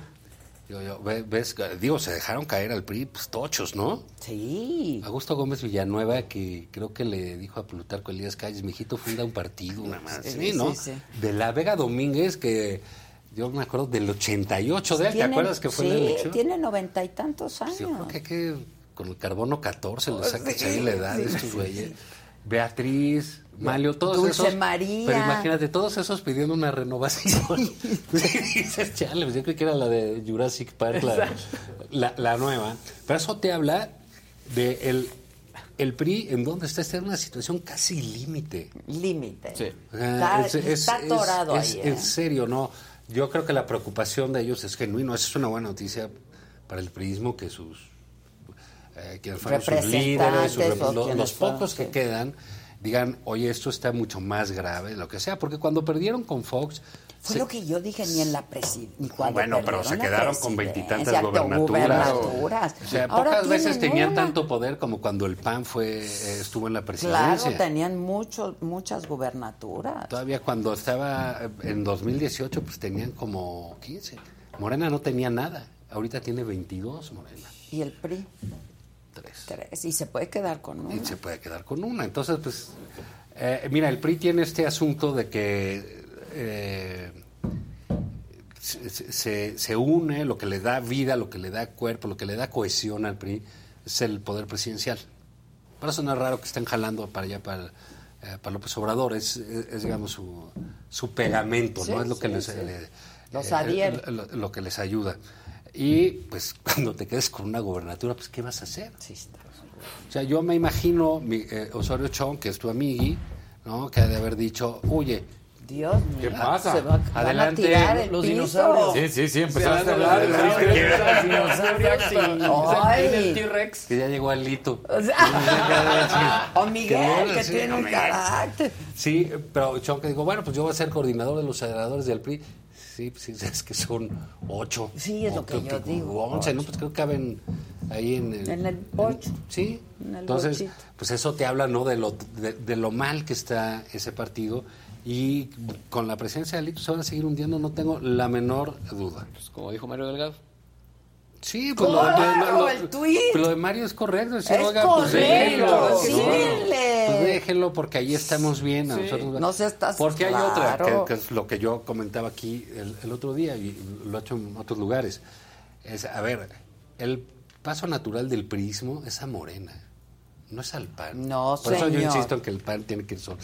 yo, ve- ves, digo, se dejaron caer al PRI, pues tochos, ¿no?
Sí.
Augusto Gómez Villanueva, que creo que le dijo a Plutarco Elías Calles, mijito, funda un partido, una más,
Sí,
sí, ¿no?
sí, sí.
De la Vega Domínguez, que yo me acuerdo del 88 de él, ¿te acuerdas que fue
sí,
la elección?
tiene noventa y tantos años.
Yo creo que, hay que con el carbono 14 le
Pues
sacas
sí,
ahí la edad de
sí,
estos
sí,
güeyes. Beatriz, Malio, todos
Dulce
esos.
María.
Pero imagínate, todos esos pidiendo una renovación. Dices, chale, pues yo creo que era la de Jurassic Park, la, la, la nueva. Pero eso te habla de el, el PRI en donde está, está en una situación casi límite.
Límite.
O sea,
Está, está atorado
es-
ahí.
es-
¿eh?
En serio, no. Yo creo que la preocupación de ellos es genuino. Esa es una buena noticia para el prismo que sus eh, quienes fueron sus líderes, sus rep- los pocos que quedan, digan, oye, esto está mucho más grave, lo que sea. Porque cuando perdieron con Fox,
Fue lo que yo dije ni en la presidencia.
bueno, pero se quedaron con veintitantas gobernaturas.
gubernaturas.
O sea,
Ahora
pocas veces
tienen
tenían
una.
tanto poder como cuando el PAN fue eh, estuvo en la
Claro,
presidencia.
tenían muchos, muchas gubernaturas.
Todavía cuando estaba eh, en 2018, pues tenían como 15. Morena no tenía nada. Ahorita tiene 22, Morena.
¿Y el PRI?
Tres.
Tres. Y se puede quedar con uno.
y se puede quedar con una. Entonces, pues, eh, mira, el PRI tiene este asunto de que eh, se, se- une, lo que le da vida, lo que le da cuerpo, lo que le da cohesión al PRI es el poder presidencial. No es raro que estén jalando para allá, para, eh, para López Obrador, es, es, es, digamos, su, su pegamento,
Sí,
¿no? Es lo que les,
sí.
le-
Los
eh,
adhiere.
lo, lo que les ayuda. Y pues cuando te quedes con una gobernatura, pues ¿qué vas a hacer? O sea, yo me imagino mi, eh, Osorio Chong, que es tu amigui, ¿no? Que ha de haber dicho, oye,
Dios mío.
¿Qué pasa?
Se va- van a
Adelante.
tirar el
Los
piso.
dinosaurios.
Sí, sí, sí, empezaste
Sí,
a hablar.
los
¿sí?
Ay.
El T-Rex.
que ya llegó Alito.
O sea, o Miguel, que
Sí,
tiene un carácter.
Sí, pero Chong que digo, bueno, pues yo voy a ser coordinador de los senadores del PRI. Sí, pues sí, es que son ocho.
Sí, es lo que yo digo.
Once, ¿no? Pues creo que caben ahí en el...
En el ocho.
Sí,
En el
entonces,
bochito.
pues eso te habla, ¿no? De lo, de, de lo mal que está ese partido. Y con la presencia de Alito se van a seguir hundiendo, no tengo la menor duda.
Pues como dijo Mario Delgado.
Sí, pues lo, de-
¡Claro,
lo- lo-
el tuit!
pero lo de Mario es correcto. decir,
Es
oiga, pues
correcto,
déjenlo. Pues déjenlo porque ahí estamos bien.
Sí,
nosotros,
no seas tan-
Porque hay otra,
claro.
que, que es lo que yo comentaba aquí el, el otro día y lo he hecho en otros lugares. Es, a ver, el paso natural del prismo es a Morena, no es al PAN.
No,
Por eso yo insisto en que el PAN tiene que ir solo.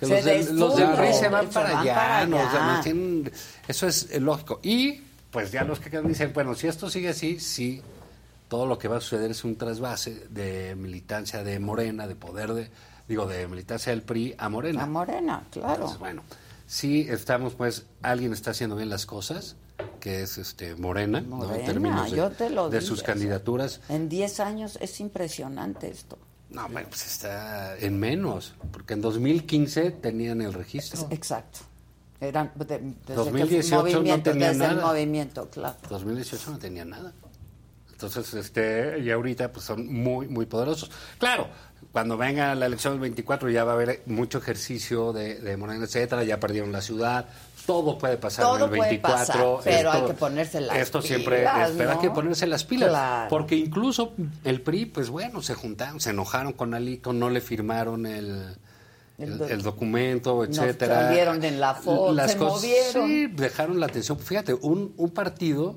Que los, del, los del PRI se van para
van
allá,
para
tienen- eso es eh, lógico. Y pues ya los que quedan dicen, bueno, si esto sigue así, sí, todo lo que va a suceder es un trasvase de militancia de Morena, de poder de, digo, de militancia del PRI a Morena.
A Morena, claro.
Entonces, bueno, sí estamos, pues, alguien está haciendo bien las cosas, que es este Morena, ¿no? En términos de,
yo te lo
de sus candidaturas.
En 10 años es impresionante esto.
No, bueno, pues está en menos, porque en 2015 tenían el registro.
Exacto. Eran de- desde que
2018 no tenía
desde el
nada.
movimiento, claro.
2018 no tenía nada. Entonces, este, y ahorita pues son muy, muy poderosos. Claro, cuando venga la elección del 24 ya va a haber mucho ejercicio de, de Morena, etcétera, ya perdieron la ciudad, todo puede pasar
Todo
en el
puede
24.
pasar, pero hay
esto-
que ponerse las
Esto siempre,
pilas,
es- pero hay
¿no?
que ponerse las pilas,
Claro.
porque incluso el PRI, pues bueno, se juntaron, se enojaron con Alito, no le firmaron el...
El
El,
do-
el documento, etcétera.
salieron en la foto,
Las
se
cosas-
movieron.
Sí, dejaron la atención. Fíjate, un, un partido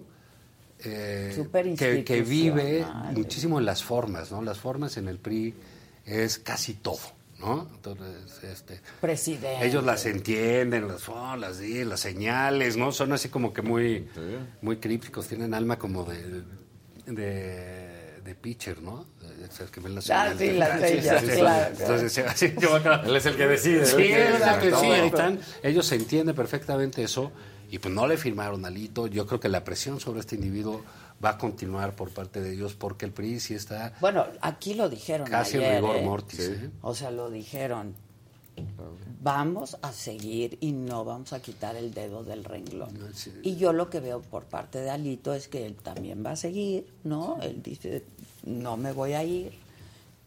eh, que, que vive muchísimo en las formas, ¿no? Las formas en el PRI es casi todo, ¿no? Entonces, este,
Presidente.
ellos las entienden, las, oh, las, señales, ¿no? Son así como que muy, muy crípticos, tienen alma como de, de, de pitcher, ¿no? O sea, que ven las
Ah,
señales.
sí, las
sí, sí.
claro.
Entonces, así yo acá-
Él es el que decide,
Sí,
él
es el que ahí están. Ellos se entienden perfectamente eso y pues no le firmaron alito. Yo creo que la presión sobre este individuo va a continuar por parte de ellos porque el PRI sí está
Bueno, aquí lo dijeron
casi en rigor
¿eh?
mortis. ¿eh?
O sea, lo dijeron. Vamos a seguir y no vamos a quitar el dedo del renglón. Y yo lo que veo por parte de Alito es que él también va a seguir, ¿no? Él dice, no me voy a ir,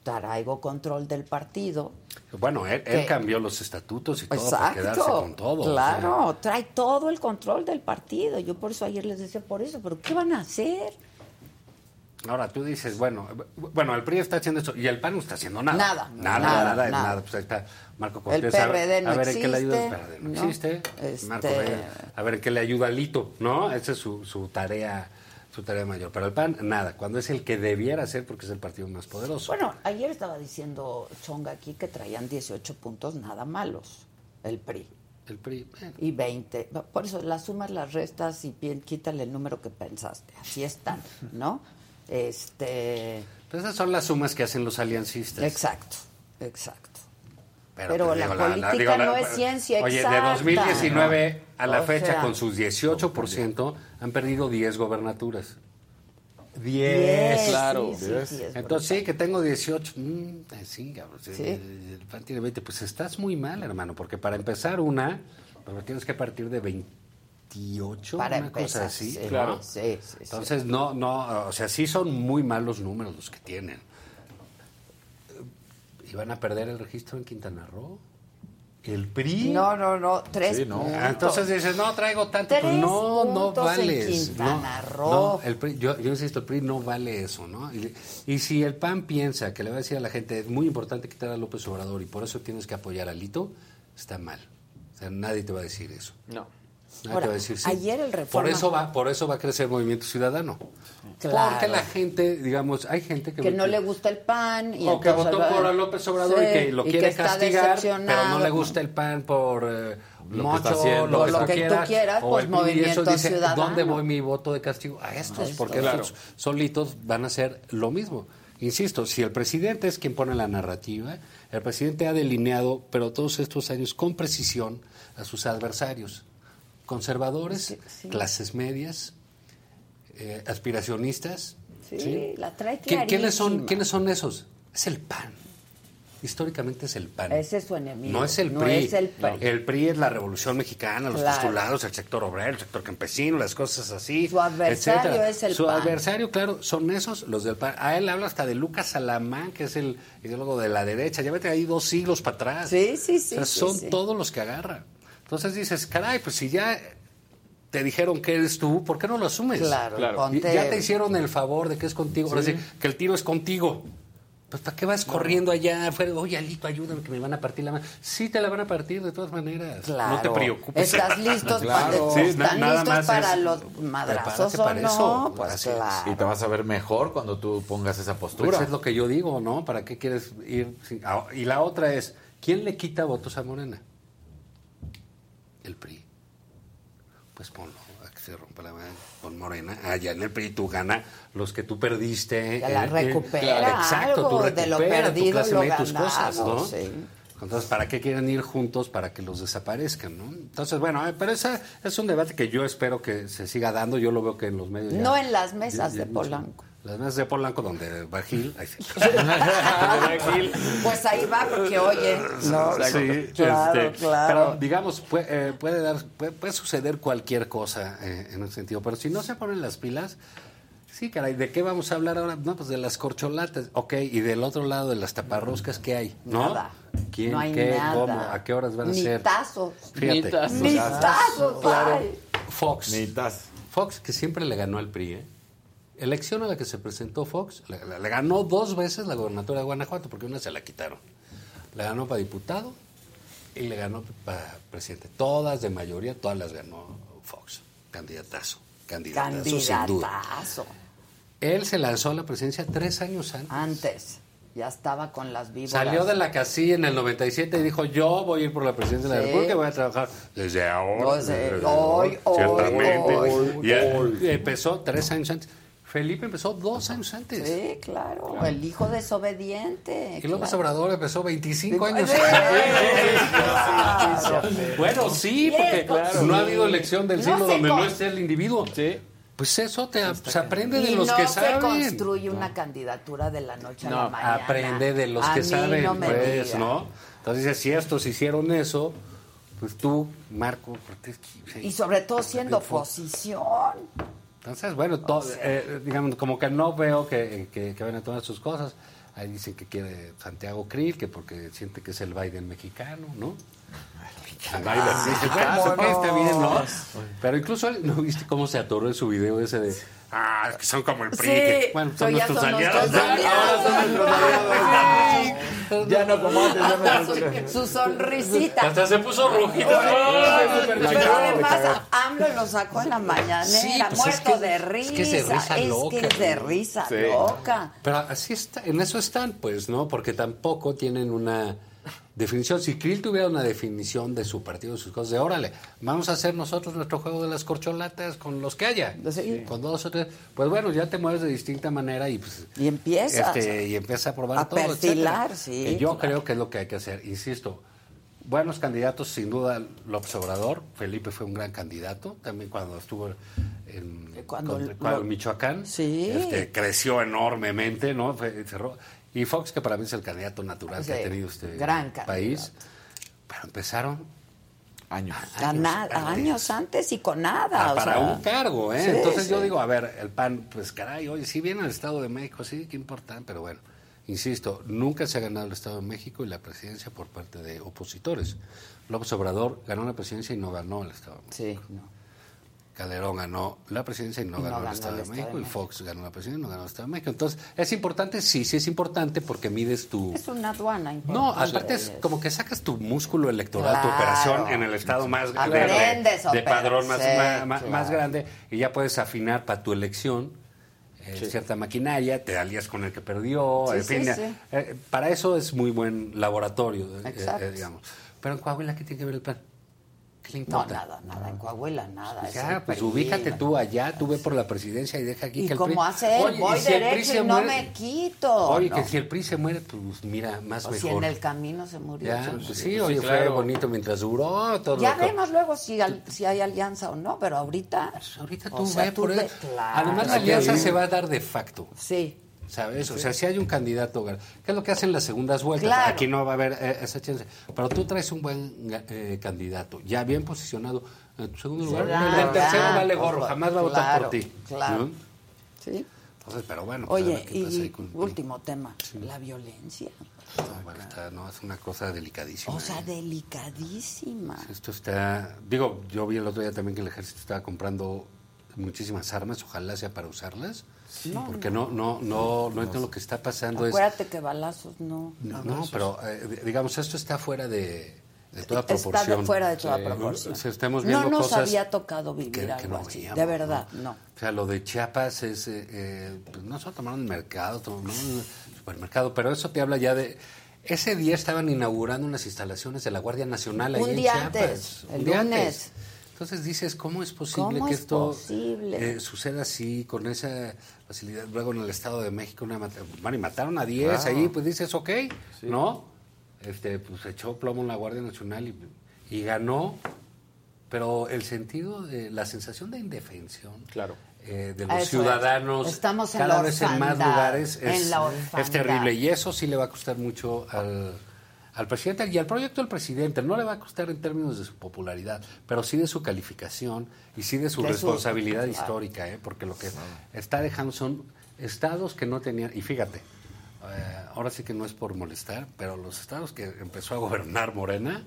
traigo control del partido.
Bueno, él, él cambió los estatutos y todo para quedarse
Exacto,
con todo. o sea.
claro, trae todo el control del partido. Yo por eso ayer les decía por eso, pero ¿qué van a hacer?
Ahora tú dices, bueno, bueno, el PRI está haciendo eso y el PAN no está haciendo nada.
Nada,
nada,
nada,
nada, es
nada.
nada. Pues ahí está Marco
El
Cortés. ver-
PRD no
a ver en qué le ayuda. El
existe,
PRD no
¿no?
existe.
Este-
Marco a ver en qué le ayuda Lito, ¿no? Esa es su, su tarea su tarea mayor. Pero el PAN, nada. Cuando es el que debiera ser porque es el partido más poderoso.
Bueno, ayer estaba diciendo Chonga aquí que traían 18 puntos nada malos, el PRI.
El PRI, bueno.
Y 20. Por eso las sumas, las restas y bien, quítale el número que pensaste. Así están, ¿no? Este.
Pues esas son las sumas que hacen los aliancistas.
Exacto, exacto.
Pero,
Pero
pues,
la
digo,
política
digo,
no es ciencia
Oye,
exacta.
de 2019 a la fecha,
sea,
con sus 18%, han perdido 10 gobernaturas. 10.
Diez, Claro. sí,
Diez.
sí, es
Entonces, sí, que tengo 18. mm, eh, sí, cabrón, sí,
Sí.
El PAN tiene 20. Pues estás muy mal, hermano, porque para empezar una, pues tienes que partir de 28,
Para
una
empezar,
cosa así.
claro. Sí, sí, sí.
Entonces, no, no, o sea, sí son muy malos números los que tienen. ¿Iban a perder el registro en Quintana Roo? El PRI.
No, no, no, tres
Sí, ¿no?
puntos.
Ah, Entonces dices, no, traigo tanto.
Tres
Pues no, no
en
vales.
Quintana
no,
Roo.
no, el PRI, yo, yo insisto, el PRI no vale eso, ¿no? Y, y si el PAN piensa que le va a decir a la gente, es muy importante quitar a López Obrador y por eso tienes que apoyar a Lito, está mal. O sea, nadie te va a decir eso.
No.
Ahora,
a decir sí.
ayer el
Por
Reforma-
eso va, por eso va a crecer Movimiento Ciudadano.
Claro.
Porque la gente, digamos, hay gente que,
que no le gusta el pan y
o que votó
va-
por López Obrador
Sí,
y que lo
y
quiere
está
castigar, pero no le gusta el pan por eh,
Lo que
mocho,
está haciendo.
lo,
O
que,
lo
tú
que tú
quieras, o
pues,
el PRI, y eso
Movimiento
dice,
Ciudadano.
¿Dónde voy mi voto de castigo? A estos,
Esto,
porque
claro.
estos solitos van a hacer lo mismo. Insisto, si el presidente es quien pone la narrativa, el presidente ha delineado, pero todos estos años con precisión, a sus adversarios. Conservadores, clases medias, eh, aspiracionistas.
Sí, la trae
¿Qui- ¿Quiénes son. ¿Quiénes son esos? Es el PAN. Históricamente es el PAN.
Ese es su enemigo.
No es el
No
PRI.
es el PRI.
El PRI es la revolución mexicana, los
Claro.
postulados, el sector obrero, el sector campesino, las cosas así.
Su adversario
etcétera.
es el
Su
PAN.
adversario, claro, son esos, los del PAN. A él habla hasta de Lucas Salamán, que es el ideólogo de la derecha. Ya vete ahí dos siglos para atrás.
Sí, sí, sí,
O sea,
sí,
son todos los que agarran. Entonces dices, caray, pues si ya te dijeron que eres tú, ¿por qué no lo asumes?
Claro, Claro. Ponte-
Ya te hicieron el favor de que es contigo. Ahora
Sí.
sí, que el tiro es contigo. Pues ¿para qué vas corriendo allá afuera? Oye, Alito, ayúdame que me van a partir la mano. Sí, te la van a partir de todas maneras.
Claro.
No te preocupes.
¿Estás listos
Claro.
para,
Sí,
¿están
na- nada
listos
más
para
es-
los madrazos o
para
no?
eso.
Pues
Así es.
claro.
Y te vas a ver mejor cuando tú pongas esa postura.
Pues es lo que yo digo, ¿no? ¿Para qué quieres ir? sin- Y la otra es, ¿quién le quita votos a Morena? El PRI. Pues ponlo, a que se rompa la madre con Morena. Allá en el PRI tú gana los que tú perdiste.
Que la
eh, eh,
recupera
Exacto, tú
algo de lo
recuperas tu
perdido,
clase
lo
media tus cosas, ¿no?
sí.
Entonces, ¿para qué quieren ir juntos? Para que los desaparezcan, ¿no? Entonces, bueno, eh, pero ese es un debate que yo espero que se siga dando. Yo lo veo que en los medios ya-
No en las mesas
ya- ya
de. Polanco.
Las mesas de Polanco donde va Gil. ahí sí.
Pues ahí va, porque oye. No,
Sí,
claro,
este,
claro.
Pero digamos, puede, eh, puede dar, puede, puede suceder cualquier cosa eh, en ese sentido. Pero si no se ponen las pilas, sí, caray, ¿de qué vamos a hablar ahora? No, pues de las corcholatas. Ok, y del otro lado de las taparroscas, ¿qué hay? ¿No?
Nada.
¿Quién,
No hay
qué,
nada.
cómo, a qué horas van a
Ni
ser?
tazos.
Fíjate.
Ni tazos. Ni.
Fox. Fox, que siempre le ganó al PRI, ¿eh? Elección a la que se presentó Fox, le, le- le ganó dos veces la gobernatura de Guanajuato, porque una se la quitaron. Le ganó para diputado y le ganó para presidente. Todas de mayoría, todas las ganó Fox. Candidatazo. Candidatazo, sin duda.
Candidatazo.
Él se lanzó a la presidencia tres años antes.
Antes. Ya estaba con las víboras.
Salió de la casilla en el 97 y dijo, yo voy a ir por la presidencia de la. República y voy a trabajar desde ahora.
Desde
desde
hoy, hoy,
ciertamente.
hoy,
Y empezó tres años antes. Felipe empezó dos años antes.
Sí, claro. El hijo desobediente.
Y López
claro.
Obrador empezó 25
Sí,
años
sí,
antes.
claro.
Bueno, sí, porque no ha
sí.
habido elección del
No
siglo
se
donde
con-
no esté el individuo. Pues eso te, se aprende de
Y
los
no
que
se
saben.
construye una candidatura de la noche a la
No,
mañana.
aprende de los
A
que
mí
saben,
no me
pues,
diga.
¿no? Entonces, dice, si estos hicieron eso, pues tú, Marco, Cortés, sí.
Y sobre todo siendo oposición.
Entonces, bueno, to- eh, digamos, como que no veo que, que, que van a tomar sus cosas. Ahí dicen que quiere Santiago Krill, que porque siente que es el Biden mexicano, ¿no? El Biden
Ah,
mexicano,
vámonos.
está bien, ¿no? Pero incluso, él- ¿no viste cómo se atoró en su video ese de... Ah, es que son como el PRI.
Sí,
que, bueno, son
ya
nuestros
son
aliados. Ahora son nuestros aliados.
Ya no como antes, ya
Su sonrisita.
Hasta se puso rojito.
Pero además AMLO lo sacó en la mañanera,
Sí, pues es
muerto
que-
de
es
risa.
que es de risa
Es
loca,
que es de risa
Sí.
loca.
Pero así está, en eso están, pues, ¿no? Porque tampoco tienen una definición. Si Krill tuviera una definición de su partido, de sus cosas, de órale, vamos a hacer nosotros nuestro juego de las corcholatas con los que haya. Con dos o tres. Pues bueno, ya te mueves de distinta manera y pues.
Y empiezas.
este, y empiezas a probar
a
todo.
perfilar,
etcétera.
sí,
Que yo
claro.
creo que es lo que hay que hacer. Insisto, buenos candidatos, sin duda, López Obrador. Felipe fue un gran candidato, también cuando estuvo en,
Cuando
con-
lo-
cuando Michoacán. Este, creció enormemente, ¿no? Fue- cerró. Y Fox, que para mí es el candidato natural que
Sí,
ha tenido este
gran
país. Pero empezaron
años.
A nada, años antes y con nada.
Ah,
o
para
sea.
un cargo, ¿eh?
Sí,
Entonces yo
sí.
digo, a ver, el PAN, pues caray, oye, si viene al Estado de México, sí, qué importa, pero bueno. Insisto, nunca se ha ganado el Estado de México y la presidencia por parte de opositores. López Obrador ganó la presidencia y no ganó el Estado de México.
Sí, no.
Calderón ganó la presidencia y no
no
ganó
ganó
el Estado
el
de México.
de
Y. Fox ganó la presidencia y no ganó el Estado de México. Entonces, ¿es importante? Sí, sí es importante porque mides tu...
Es una aduana
No,
importante.
aparte es como que sacas tu músculo electoral, tu operación en el estado más de, de- padrón más,
sí, claro.
más grande y ya puedes afinar para tu elección eh,
Sí.
cierta maquinaria, te alías con el que perdió,
Sí,
en fin, eh, para eso es muy buen laboratorio, eh, eh, digamos. Pero en Coahuila, ¿qué tiene que ver el plan? ¿Qué le
No, nada, nada. En Coahuila, nada.
Ya,
el
pues
PRI,
ubícate tú allá, tú ve por la presidencia y deja aquí
Y
que el
como
PRI...
hace él, voy
si
derecho
se
y no
muere-
me quito.
Oye,
¿no?
que si el PRI se muere, pues mira, más
O si en el camino se murió.
Ya,
pues,
pues sí, oye, fue
claro.
bonito mientras duró todo
Ya vemos luego si, al- si hay alianza o no, pero ahorita.
ahorita
o
tú
sea,
ve
tú
por
ve-
eso.
claro.
Además, la alianza se va a dar de facto.
Sí.
¿Sabes? O sea, si hay un candidato, ¿qué es lo que hacen las segundas vueltas?
Claro.
Aquí no va a haber eh, esa chance. Pero tú traes un buen eh, candidato, ya bien posicionado. En tu segundo lugar,
claro,
el tercero
claro,
vale gorro, jamás va a votar por ti.
claro.
¿no?
Sí.
Entonces, pero bueno, pues,
Oye,
qué pasa ahí
y
con-
último tema, la violencia.
No, bueno, está- no, es una cosa delicadísima.
O sea,
¿eh?
delicadísima.
Esto está, digo, yo vi el otro día también que el ejército estaba comprando muchísimas armas, ojalá sea para usarlas,
No,
porque no, no, no, no entiendo lo que está pasando es,
Acuérdate que balazos no.
no, no, pero eh, digamos esto está fuera de, de toda
Está de
proporción.
fuera de toda
Sí.
proporción.
Estamos
no nos
cosas
había tocado vivir
que- que
algo
no
así.
veíamos,
de verdad, no.
O sea, lo de Chiapas es, eh, eh, pues no solo tomaron el mercado, tomaron el supermercado, pero eso te habla ya de... Ese día estaban inaugurando unas instalaciones de la Guardia Nacional ahí
Un
en
día
Chiapas.
antes, el
Un día
lunes.
antes. Entonces dices, ¿cómo es posible
¿Cómo
que
es
esto
posible?
eh, suceda así, con esa facilidad? Luego en el Estado de México, una bueno, y mataron a 10
Claro.
ahí, pues dices, ok, ¿no? Este, pues echó plomo en la Guardia Nacional y, y ganó, pero el sentido de la sensación de indefensión
claro.
de
Eso
los
es.
ciudadanos
Estamos en
cada
la
vez en más lugares
en
es, es terrible y eso sí le va a costar mucho al, al presidente y al proyecto del presidente. No le va a costar en términos de su popularidad, pero sí de su calificación y sí de su
De
responsabilidad histórica, ¿eh? porque lo que está dejando son estados que no tenían, y fíjate, eh, ahora sí que no es por molestar, pero los estados que empezó a gobernar Morena,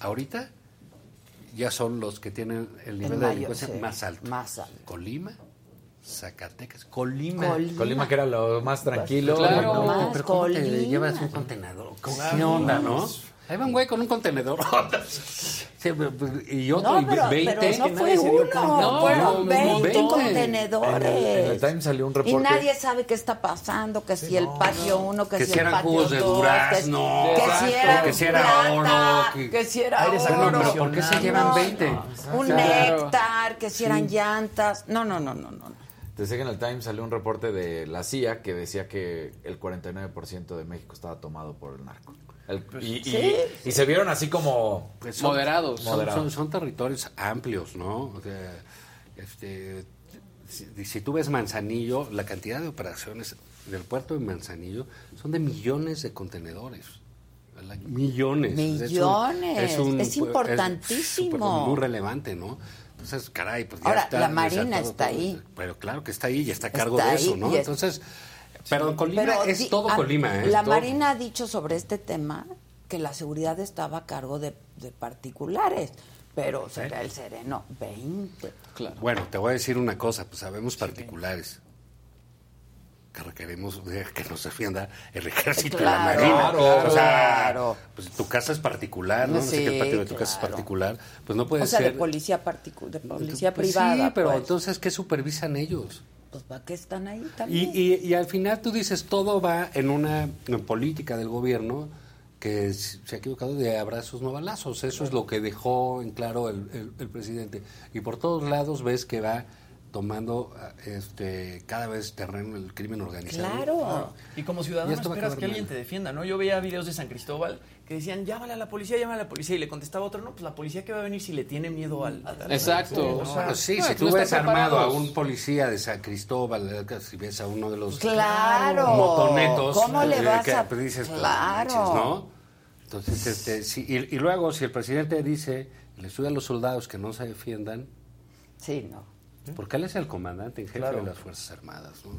ahorita ya son los que tienen el nivel de
mayor,
delincuencia
sí,
más alto.
Más alto.
Colima, Zacatecas, Colima.
Colima.
Colima, que era lo más tranquilo.
Claro,
¿no?
no, pero ¿cómo te llevas un contenedor? ¿Qué
Claro.
onda, no? Ahí va un güey con un contenedor. Sí, y otro,
No,
y
pero-
20.
pero no
que
fue uno,
cuenta.
fueron 20
En el,
contenedores.
en el salió un
Y
reporte.
nadie sabe qué está pasando, que si el patio uno, que,
Que
si
si
el
eran
patio
jugos de
dos,
durazno,
que, que si era
que si era
plata,
oro, que-
que si era oro.
Pero ¿por qué se llevan 20?
Un
Claro.
néctar, que si eran llantas. No, no, no, no, no.
Decía que en el Times salió un reporte de la CIA que decía que el 49% de México estaba tomado por el narco. El- y, y-
Sí.
y se vieron así como
Pues son-
moderados.
Son,
moderados.
son- son territorios amplios, ¿no? O sea, este, si, si tú ves Manzanillo, la cantidad de operaciones del puerto de Manzanillo son de millones de contenedores. Millones.
Millones. Es importantísimo.
súper- muy relevante, ¿no? Entonces, caray, pues ya
Ahora,
está
la Marina está
todo.
ahí.
Pero claro que está ahí y está a cargo
Está
de eso, ¿no?
es-
Entonces, pero Colima
Pero
es todo
ah,
Colima, ¿eh?
La
Todo.
Marina ha dicho sobre este tema que la seguridad estaba a cargo de, de particulares, pero será el sereno 20.
Bueno, te voy a decir una cosa, pues sabemos particulares que requerimos de que nos defienda el ejército y la marina.
claro,
o sea,
claro.
pues tu casa es particular, ¿no? no sé
Sí,
qué patio de tu casa es particular, pues no puede
o sea,
ser.
de policía de policía
Pues
privada.
Sí, pero
pues.
entonces ¿qué supervisan ellos?
Pues ¿para qué están ahí
Y,
también?
y, y al final tú dices, todo va en una en política del gobierno que se ha equivocado de abrazos no balazos. Eso es lo que dejó en claro el, el- el presidente. Y por todos lados ves que va tomando ah, este cada vez terreno el crimen organizado.
Claro.
Y como
Y
ciudadano
esto va a
esperas que alguien
mal.
te defienda, ¿no? Yo veía videos de San Cristóbal que decían, llámale a la policía, llámale a la policía. Y le contestaba otro, no, pues la policía que va a venir si le tiene miedo al... al-
Exacto.
O sea,
Bueno, sí,
no,
si tú
no
ves armado a un policía de San Cristóbal, eh, si ves a uno de los
Claro.
motonetos,
¿Cómo le
eh,
vas
que,
a-
pues, dices,
Claro.
¿no? Entonces, este, sí, y, y luego, si el presidente dice, le sube a los soldados que no se defiendan,
Sí, no.
Porque él es el comandante en jefe
Claro.
de las Fuerzas Armadas, ¿no?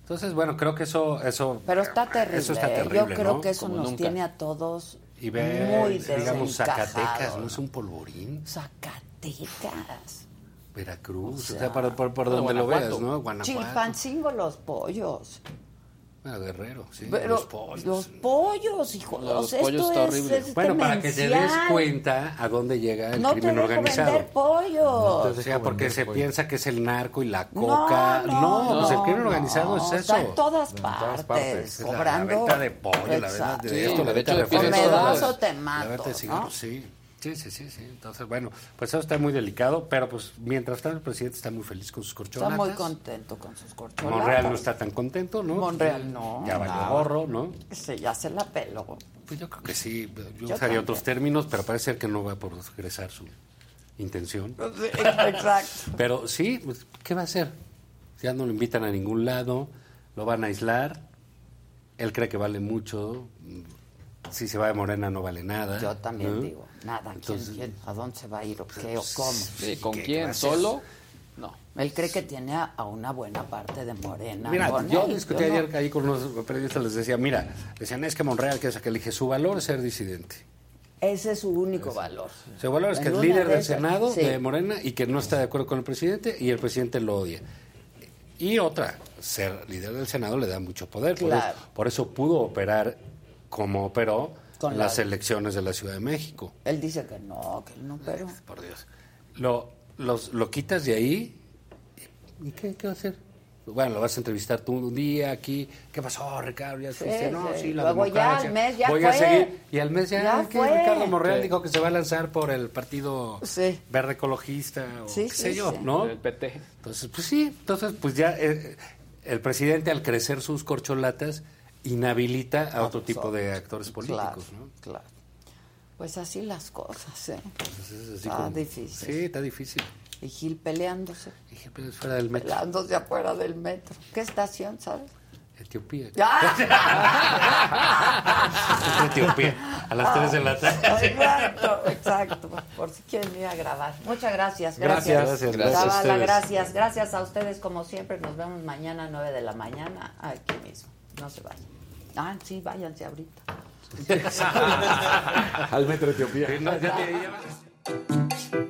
Entonces, bueno, creo que eso... eso
Pero está terrible.
Eso está
¿eh?
terrible,
Yo creo
¿no?
que eso
Como
nos
nunca.
tiene a todos
Y ve,
muy
digamos, Zacatecas. ¿no? Es un polvorín.
Zacatecas.
Veracruz, o
O
sea,
sea,
por, por, donde lo veas, ¿no? Guanajuato.
Chilpancingo los pollos.
Bueno, Guerrero, sí,
Pero
los pollos.
Los pollos, hijo.
Los
o sea,
pollos
esto
está
es-
horrible.
es
Bueno, para que te des cuenta a dónde llega el
No te
crimen
dejo
organizado.
vender pollos.
Entonces, ya, porque se piensa que es el narco y la
No,
coca.
no,
pues el
no,
crimen organizado
no,
es eso.
está en todas partes,
Es la-
cobrando.
La, venta de pollo, la venta de
Sí,
esto, la
de
venta de
empieza
refrescos,
me das
la-
o te
La
mato,
venta de
¿no?
cigarros, sí. Sí, sí, sí, sí. Entonces, bueno, pues eso está muy delicado, pero pues mientras tanto el presidente está muy feliz con sus corcholatas.
Está muy contento con sus corcholatas.
Monreal no está tan contento, ¿no?
Monreal no.
Ya valió
nada.
gorro, ¿no?
Sí, ya se la peló.
Pues yo creo que sí. Yo,
Yo
usaría otros términos, pero parece ser que no va a progresar su intención.
Exacto.
Pero sí, pues, ¿qué va a hacer? Ya no lo invitan a ningún lado, lo van a aislar. Él cree que vale mucho. Si se va de Morena no vale nada.
Yo también
¿no?
digo, nada. ¿quién-
Entonces-
quién- ¿A dónde se va a ir o qué o cómo?
Sí, ¿con
¿Qué
quién? ¿Solo? No.
Él cree que tiene a, a una buena parte de Morena.
Mira,
con
yo
él.
discutí
Yo no-
ayer ahí con unos periodistas, les decía, mira, decían, es que Monreal, que es que le dije, su valor es ser disidente.
Ese es su único valor.
Su valor es que
En
es líder
de
del Senado
sí.
de Morena y que no está de acuerdo con el presidente y el presidente lo odia. Y otra, ser líder del Senado le da mucho poder. por
Claro.
eso- Por, eso pudo operar como operó
Con
en
la-
las elecciones de la Ciudad de México.
Él dice que no, que él no, pero...
Por Dios. Lo, los, lo quitas de ahí y ¿qué, qué va a hacer? Bueno, lo vas a entrevistar tú un día aquí. ¿Qué pasó, Ricardo? Ya
Sí,
fuiste? no,
sí.
sí, la
Luego ya al mes ya
Voy a seguir. Y al mes ya,
Ya
¿qué?
fue.
Ricardo Monreal
Sí.
dijo que se va a lanzar por el partido verde ecologista o
Sí,
qué
sí,
sé yo,
sí.
¿no?
El PT.
Entonces, pues sí, entonces pues ya eh, el presidente al crecer sus corcholatas inhabilita a otro tipo de actores políticos,
Claro,
¿no?
claro. Pues así las cosas, ¿eh?
Entonces, es así
Está
como-
difícil.
Sí, está difícil.
Y Gil peleándose.
Y Gil peleándose fuera del metro.
Peleándose afuera del metro. ¿Qué estación, sabes?
Etiopía.
¡Ah!
Etiopía, a las 3 de la tarde.
Exacto, exacto. Por si quieren ir a grabar. Muchas gracias.
Gracias,
Gracias.
gracias,
Zavala, gracias. Gracias a ustedes, como siempre. Nos vemos mañana a 9 de la mañana aquí mismo. No se vayan. Ah, sí, váyanse ahorita.
Al metro Etiopía.